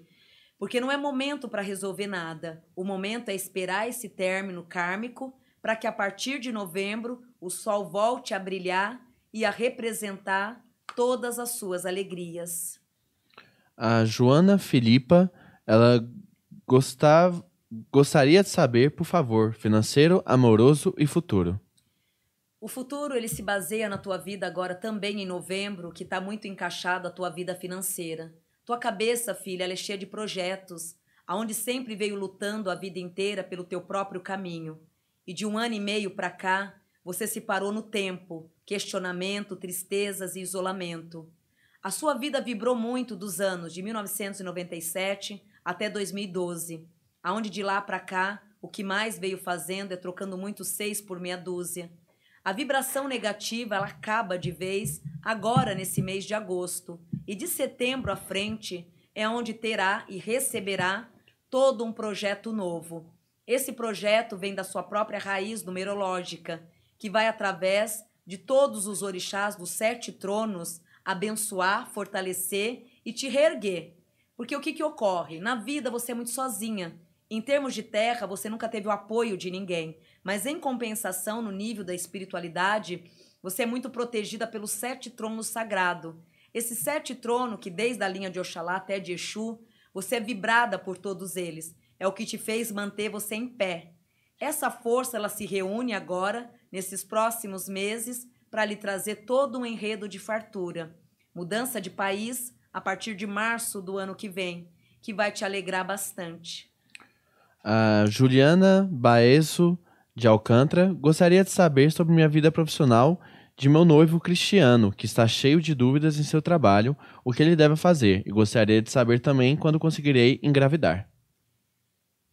Porque não é momento para resolver nada. O momento é esperar esse término kármico para que a partir de novembro o sol volte a brilhar e a representar todas as suas alegrias. A Joana Filipa, ela gostava, gostaria de saber, por favor, financeiro, amoroso e futuro. O futuro ele se baseia na tua vida agora também em novembro, que está muito encaixado a tua vida financeira. Tua cabeça, filha, ela é cheia de projetos, aonde sempre veio lutando a vida inteira pelo teu próprio caminho. E de um ano e meio para cá, você se parou no tempo, questionamento, tristezas e isolamento. A sua vida vibrou muito dos anos de 1997 até 2012, aonde de lá para cá o que mais veio fazendo é trocando muito seis por meia dúzia a vibração negativa ela acaba de vez agora nesse mês de agosto e de setembro à frente é onde terá e receberá todo um projeto novo. Esse projeto vem da sua própria raiz numerológica, que vai através de todos os orixás dos sete tronos abençoar, fortalecer e te reerguer. Porque o que, que ocorre? Na vida você é muito sozinha. Em termos de terra, você nunca teve o apoio de ninguém. Mas em compensação, no nível da espiritualidade, você é muito protegida pelos sete tronos sagrados. Esse sete trono, que desde a linha de Oxalá até de Exu, você é vibrada por todos eles. É o que te fez manter você em pé. Essa força ela se reúne agora, nesses próximos meses, para lhe trazer todo um enredo de fartura. Mudança de país a partir de março do ano que vem, que vai te alegrar bastante. A Juliana Baesso de Alcântara gostaria de saber sobre minha vida profissional de meu noivo Cristiano, que está cheio de dúvidas em seu trabalho, o que ele deve fazer, e gostaria de saber também quando conseguirei engravidar.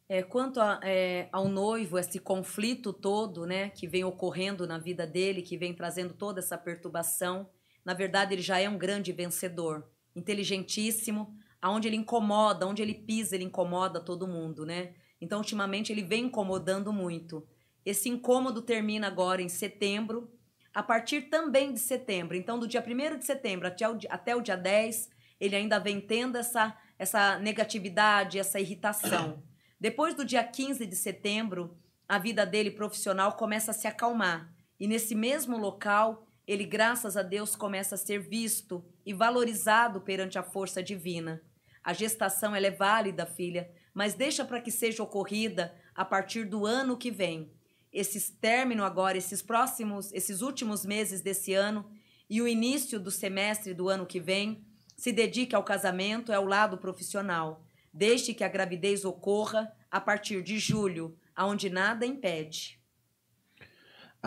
É, quanto a, é, ao noivo, esse conflito todo, né, que vem ocorrendo na vida dele, que vem trazendo toda essa perturbação, na verdade ele já é um grande vencedor, inteligentíssimo, aonde ele incomoda, onde ele pisa, ele incomoda todo mundo, né? Então, ultimamente ele vem incomodando muito. Esse incômodo termina agora em setembro, a partir também de setembro. Então, do dia 1 de setembro até o, até o dia 10, ele ainda vem tendo essa, essa negatividade, essa irritação. Depois do dia 15 de setembro, a vida dele profissional começa a se acalmar. E nesse mesmo local, ele, graças a Deus, começa a ser visto e valorizado perante a força divina. A gestação ela é válida, filha, mas deixa para que seja ocorrida a partir do ano que vem. Esses término agora, esses próximos, esses últimos meses desse ano e o início do semestre do ano que vem, se dedique ao casamento, é o lado profissional. Deixe que a gravidez ocorra a partir de julho, aonde nada impede.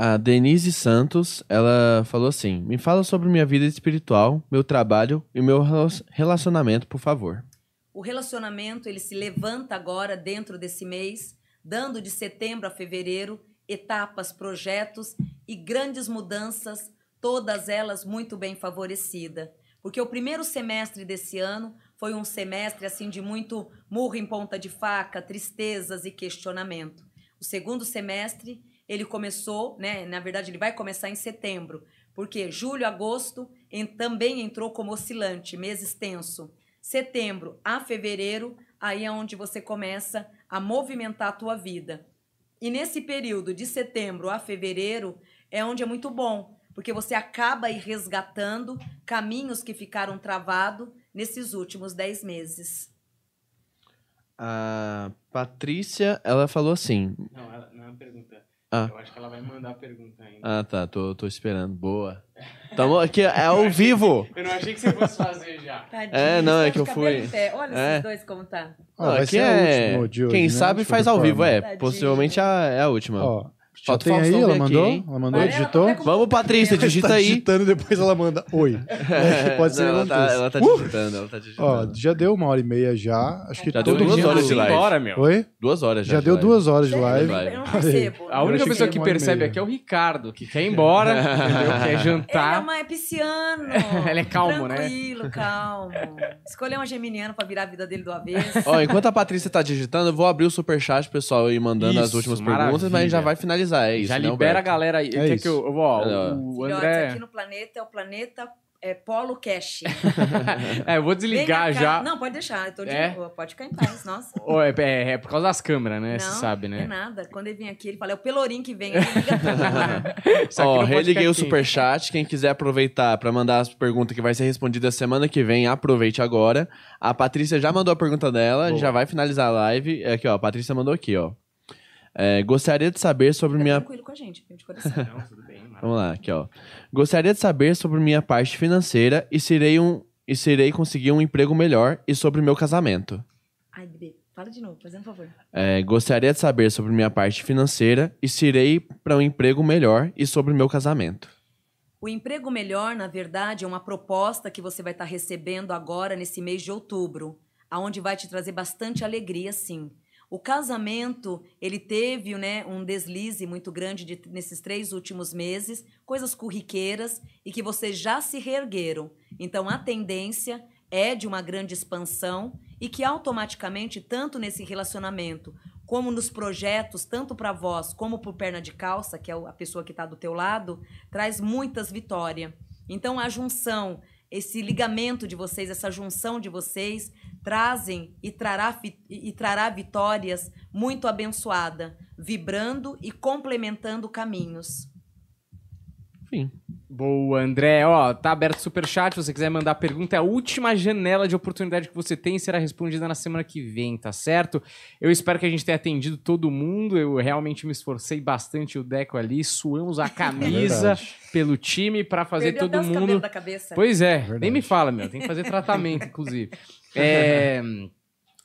A Denise Santos, ela falou assim: "Me fala sobre minha vida espiritual, meu trabalho e meu relacionamento, por favor." O relacionamento, ele se levanta agora dentro desse mês, dando de setembro a fevereiro etapas, projetos e grandes mudanças, todas elas muito bem favorecidas. Porque o primeiro semestre desse ano foi um semestre assim de muito murro em ponta de faca, tristezas e questionamento. O segundo semestre, ele começou, né, na verdade ele vai começar em setembro, porque julho, agosto em, também entrou como oscilante, mês extenso. Setembro a fevereiro, aí é onde você começa a movimentar a tua vida. E nesse período de setembro a fevereiro é onde é muito bom, porque você acaba aí resgatando caminhos que ficaram travados nesses últimos dez meses. A Patrícia, ela falou assim. Não, ela, não é uma pergunta. Ah. Eu acho que ela vai mandar a pergunta ainda. Ah, tá. Tô, tô esperando. Boa. Tamo aqui, é ao vivo. Eu não achei que você fosse fazer já. Tadinho, É, não, é vai que eu fui-. Olha É. esses dois como tá. Vai aqui é. hoje, Quem né? sabe faz ao vivo, forma. é. Tadinho. Possivelmente a- é a última. Ó, o tem aí, ela aqui, mandou? hein? ela mandou, Varela, digitou? tá até com- Vamos, Patrícia, digita tá aí. digitando e depois ela manda oi. É, pode ser ela, tá, ela tá Uh! digitando, ela tá Ó, digitando. já deu uma hora e meia já. Acho que Já deu duas horas de live. embora, meu. Oi? Duas horas já. Já de deu live. duas horas de live. Eu não percebo. A única pessoa que que hora percebe aqui é o Ricardo, que quer ir embora, entendeu? Quer Ele é, jantar. uma, é pisciano. Ele é calmo, né? Tranquilo, calmo. Escolheu uma geminiana pra virar a vida dele do avesso. Ó, enquanto a Patrícia tá digitando, eu vou abrir o superchat, pessoal, e mandando as últimas perguntas, mas a gente já vai finalizar, é isso. Já né, libera a galera aí. É isso. que eu, eu vou, ó, É, o Filhotes, André. aqui no planeta é o planeta é, Polo Cash. É, eu vou desligar cá. já. Não, pode deixar. Eu tô de É? boa. Pode ficar em paz. Nossa. É, é- é por causa das câmeras, né? Você não, sabe, é né? nada. Quando ele vem aqui, ele fala, é o Pelourinho que vem. Ele liga tudo. Só que Ó, não pode religuei o superchat. Quem quiser aproveitar pra mandar as perguntas que vai ser respondida semana que vem, aproveite agora. A Patrícia já mandou a pergunta dela, a gente Boa. já vai finalizar a live. É Aqui, ó, a Patrícia mandou aqui, ó. É, gostaria de saber sobre Fica minha. tranquilo com a gente, de coração. Não, tudo bem. Vamos lá, aqui, ó. Gostaria de saber sobre minha parte financeira e se irei, um... e se irei conseguir um emprego melhor e sobre meu casamento. Ai, bebê, fala de novo, fazendo um favor. É, gostaria de saber sobre minha parte financeira e se irei para um emprego melhor e sobre meu casamento. O emprego melhor, na verdade, é uma proposta que você vai estar recebendo agora nesse mês de outubro, aonde vai te trazer bastante alegria, sim. O casamento, ele teve né, um deslize muito grande de- nesses três últimos meses, coisas corriqueiras e que vocês já se reergueram. Então, a tendência é de uma grande expansão e que automaticamente, tanto nesse relacionamento como nos projetos, tanto para vós como para o perna de calça, que é a pessoa que está do teu lado, traz muitas vitórias. Então a junção, esse ligamento de vocês, essa junção de vocês, trazem e trará, e trará vitórias muito abençoada, vibrando e complementando caminhos. Enfim. Boa, André. Ó, tá aberto o superchat. Se você quiser mandar pergunta, é a última janela de oportunidade que você tem e será respondida na semana que vem, tá certo? Eu espero que a gente tenha atendido todo mundo. Eu realmente me esforcei bastante, o Deco ali. Suamos a camisa verdade. pelo time pra fazer Perdeu todo até os cabelos mundo. da cabeça. Pois é, Verdade. nem me fala, meu. Tem que fazer tratamento, inclusive. É,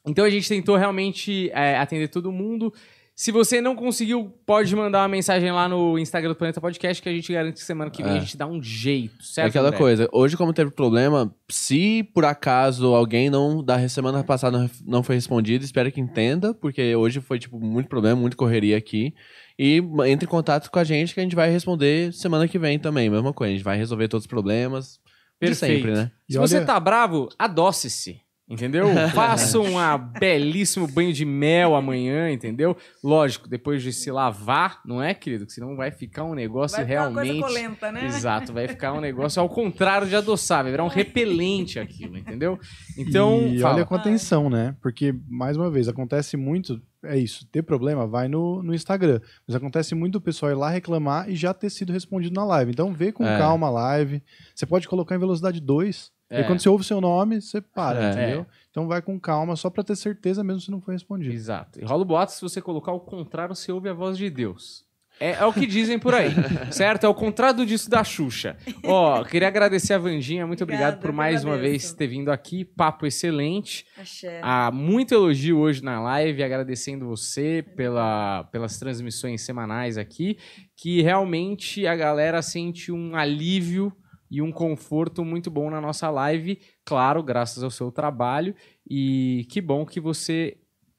Então a gente tentou realmente é, atender todo mundo. Se você não conseguiu, pode mandar uma mensagem lá no Instagram do Planeta Podcast que a gente garante que semana que vem É. a gente dá um jeito, certo? É aquela André? coisa. Hoje, como teve problema, se por acaso alguém não da semana passada não- foi respondido, espero que entenda, porque hoje foi tipo muito problema, muita correria aqui. E entre em contato com a gente que a gente vai responder semana que vem também, mesma coisa. A gente vai resolver todos os problemas. De Perfeito. sempre, né? E Se olha- você tá bravo, adoce-se. Entendeu? Faça um belíssimo banho de mel amanhã, entendeu? Lógico, depois de se lavar, não é, querido? Que senão vai ficar um negócio Vai ficar uma realmente. coisa colenta, né? Exato, vai ficar um negócio ao contrário de adoçar, vai virar um repelente aquilo, entendeu? Então, e fala. olha com atenção, né? Porque, mais uma vez, acontece muito. É isso, ter problema, vai no, no Instagram. Mas acontece muito o pessoal ir lá reclamar e já ter sido respondido na live. Então vê com É. calma a live. Você pode colocar em velocidade 2. É. E quando você ouve o seu nome, você para, É. entendeu? Então vai com calma, só pra ter certeza mesmo se não foi respondido. Exato. E rola o boato, se você colocar o contrário, você ouve a voz de Deus. É, é o que dizem por aí, certo? É o contrário disso da Xuxa. Ó, queria agradecer a Vandinha, muito Obrigada, obrigado por mais uma vez ter vindo aqui. Papo excelente. Axé. Há muito elogio hoje na live, agradecendo você pela, pelas transmissões semanais aqui, que realmente a galera sente um alívio e um conforto muito bom na nossa live, claro, graças ao seu trabalho. E que bom que você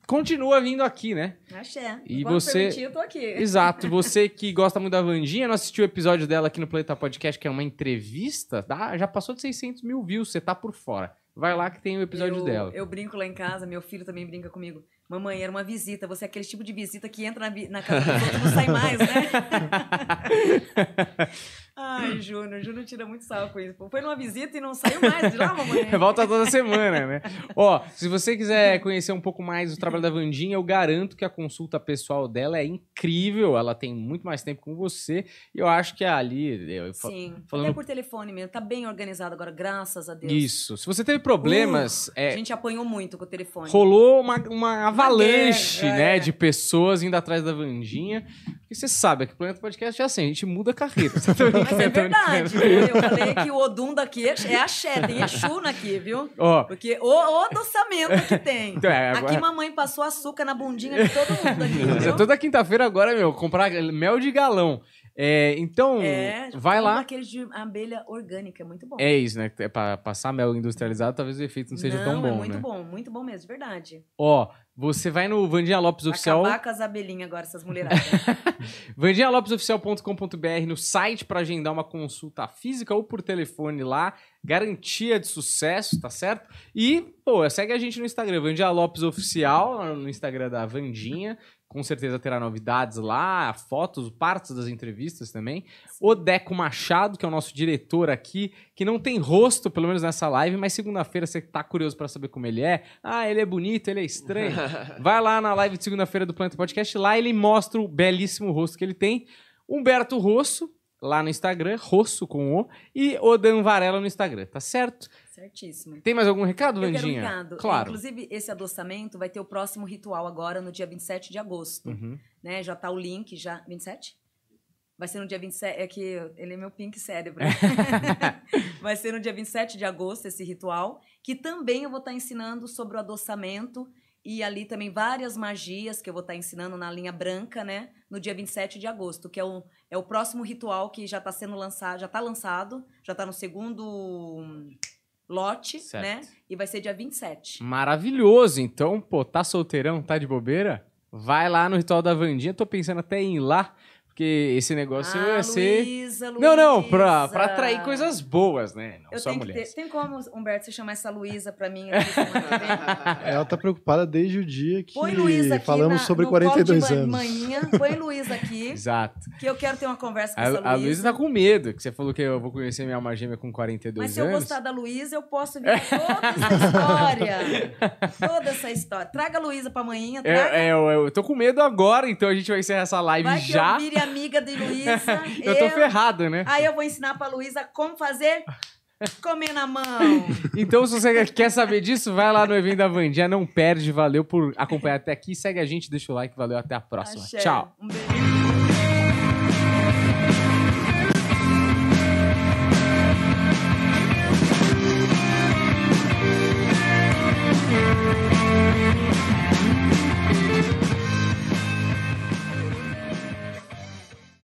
continua vindo aqui, né? Axé. E Quando você- permitir, eu tô aqui. Exato, você que gosta muito da Vandinha, não assistiu o episódio dela aqui no Planeta Podcast, que é uma entrevista, dá- já passou de 600 mil views, você tá por fora. Vai lá que tem o episódio eu, dela. Eu brinco lá em casa, meu filho também brinca comigo. Mamãe, era uma visita. Você é aquele tipo de visita que entra na, na casa dos outros e não sai mais, né? Ai, Júnior, Júnior tira muito sal com isso. Foi numa visita e não saiu mais de lá, mamãe. Volta toda semana, né? Ó, se você quiser conhecer um pouco mais do trabalho da Vandinha, eu garanto que a consulta pessoal dela é incrível. Ela tem muito mais tempo com você. E eu acho que ali. Eu, Sim, falando- até por telefone mesmo. Tá bem organizado agora, graças a Deus. Isso. Se você teve problemas, A é, gente apanhou muito com o telefone. rolou uma, uma avalanche, guerra, né, é. de pessoas indo atrás da Vandinha. E você sabe, aqui no Planeta Podcast é assim, a gente muda a carreira. Você tá Mas é verdade. Eu falei que o Odum daqui é axé, tem Exu aqui, viu? Ó, Porque o, o adoçamento que tem. Então, é, agora- Aqui mamãe passou açúcar na bundinha de todo mundo aqui, É toda quinta-feira agora, meu, comprar mel de galão. É, então, É, vai lá. aquele de abelha orgânica, é muito bom. É isso, né? É pra passar mel industrializado, talvez o efeito não seja tão bom, é muito né? bom, muito bom mesmo, de verdade. Ó, você vai no Vandinha Lopes Oficial, Acabar com as abelhinhas agora, essas mulheradas. vandinhalopesoficial.com.br, no site pra agendar uma consulta física ou por telefone lá, garantia de sucesso, tá certo? E, pô, segue a gente no Instagram, Vandinha Lopes Oficial, no Instagram da Vandinha, com certeza terá novidades lá, fotos, partes das entrevistas também. O Deco Machado, que é o nosso diretor aqui, que não tem rosto, pelo menos nessa live, mas segunda-feira você tá curioso pra saber como ele é. Ah, ele é bonito, ele é estranho. Vai lá na live de segunda-feira do Planeta Podcast, lá ele mostra o belíssimo rosto que ele tem. Humberto Rosso, lá no Instagram, Rosso com O, e o Dan Varela no Instagram, tá certo? Certíssimo. Tem mais algum recado, Eu quero um recado. Claro. Inclusive, esse adoçamento vai ter o próximo ritual agora, no dia 27 de agosto. Uhum. Né? Já tá o link, já... 27? Vai ser no dia 27... É que ele é meu pink cérebro. vai ser no dia 27 de agosto esse ritual, que também eu vou estar ensinando sobre o adoçamento e ali também várias magias que eu vou estar ensinando na linha branca, né? No dia 27 de agosto, que é o, é o próximo ritual que já está sendo lançado, já está lançado, já está no segundo lote, Certo. né? E vai ser dia 27. Maravilhoso. Então, pô, tá solteirão, tá de bobeira? Vai lá no Ritual da Vandinha. Tô pensando até em ir lá, Porque esse negócio ah, ia ser. Luísa, Não, não, pra, Luísa. pra atrair coisas boas, né? Não Eu só tenho que mulheres. ter, tem como, Humberto, você chamar essa Luísa pra mim que? Ela tá preocupada desde o dia que Põe Luísa aqui falamos na, sobre no colo 42 de anos. manhã. Põe Luísa aqui, Exato. que eu quero ter uma conversa com essa A, a Luísa Luísa. tá com medo, que você falou que eu vou conhecer minha alma gêmea com 42 Mas se eu anos. gostar da Luísa, eu posso ver toda essa história. toda essa história. Traga a Luísa pra manhã, Eu, traga. eu, eu tô com medo agora, então a gente vai encerrar essa live Vai que já. eu vire amiga de Luísa. Eu tô ferrado, né? Aí eu vou ensinar pra Luísa como fazer comer na mão. Então, se você quer saber disso, vai lá no evento da Vandinha, não perde. Valeu por acompanhar até aqui. Segue a gente, deixa o like, valeu, até a próxima. Axé. Tchau. Um beijo.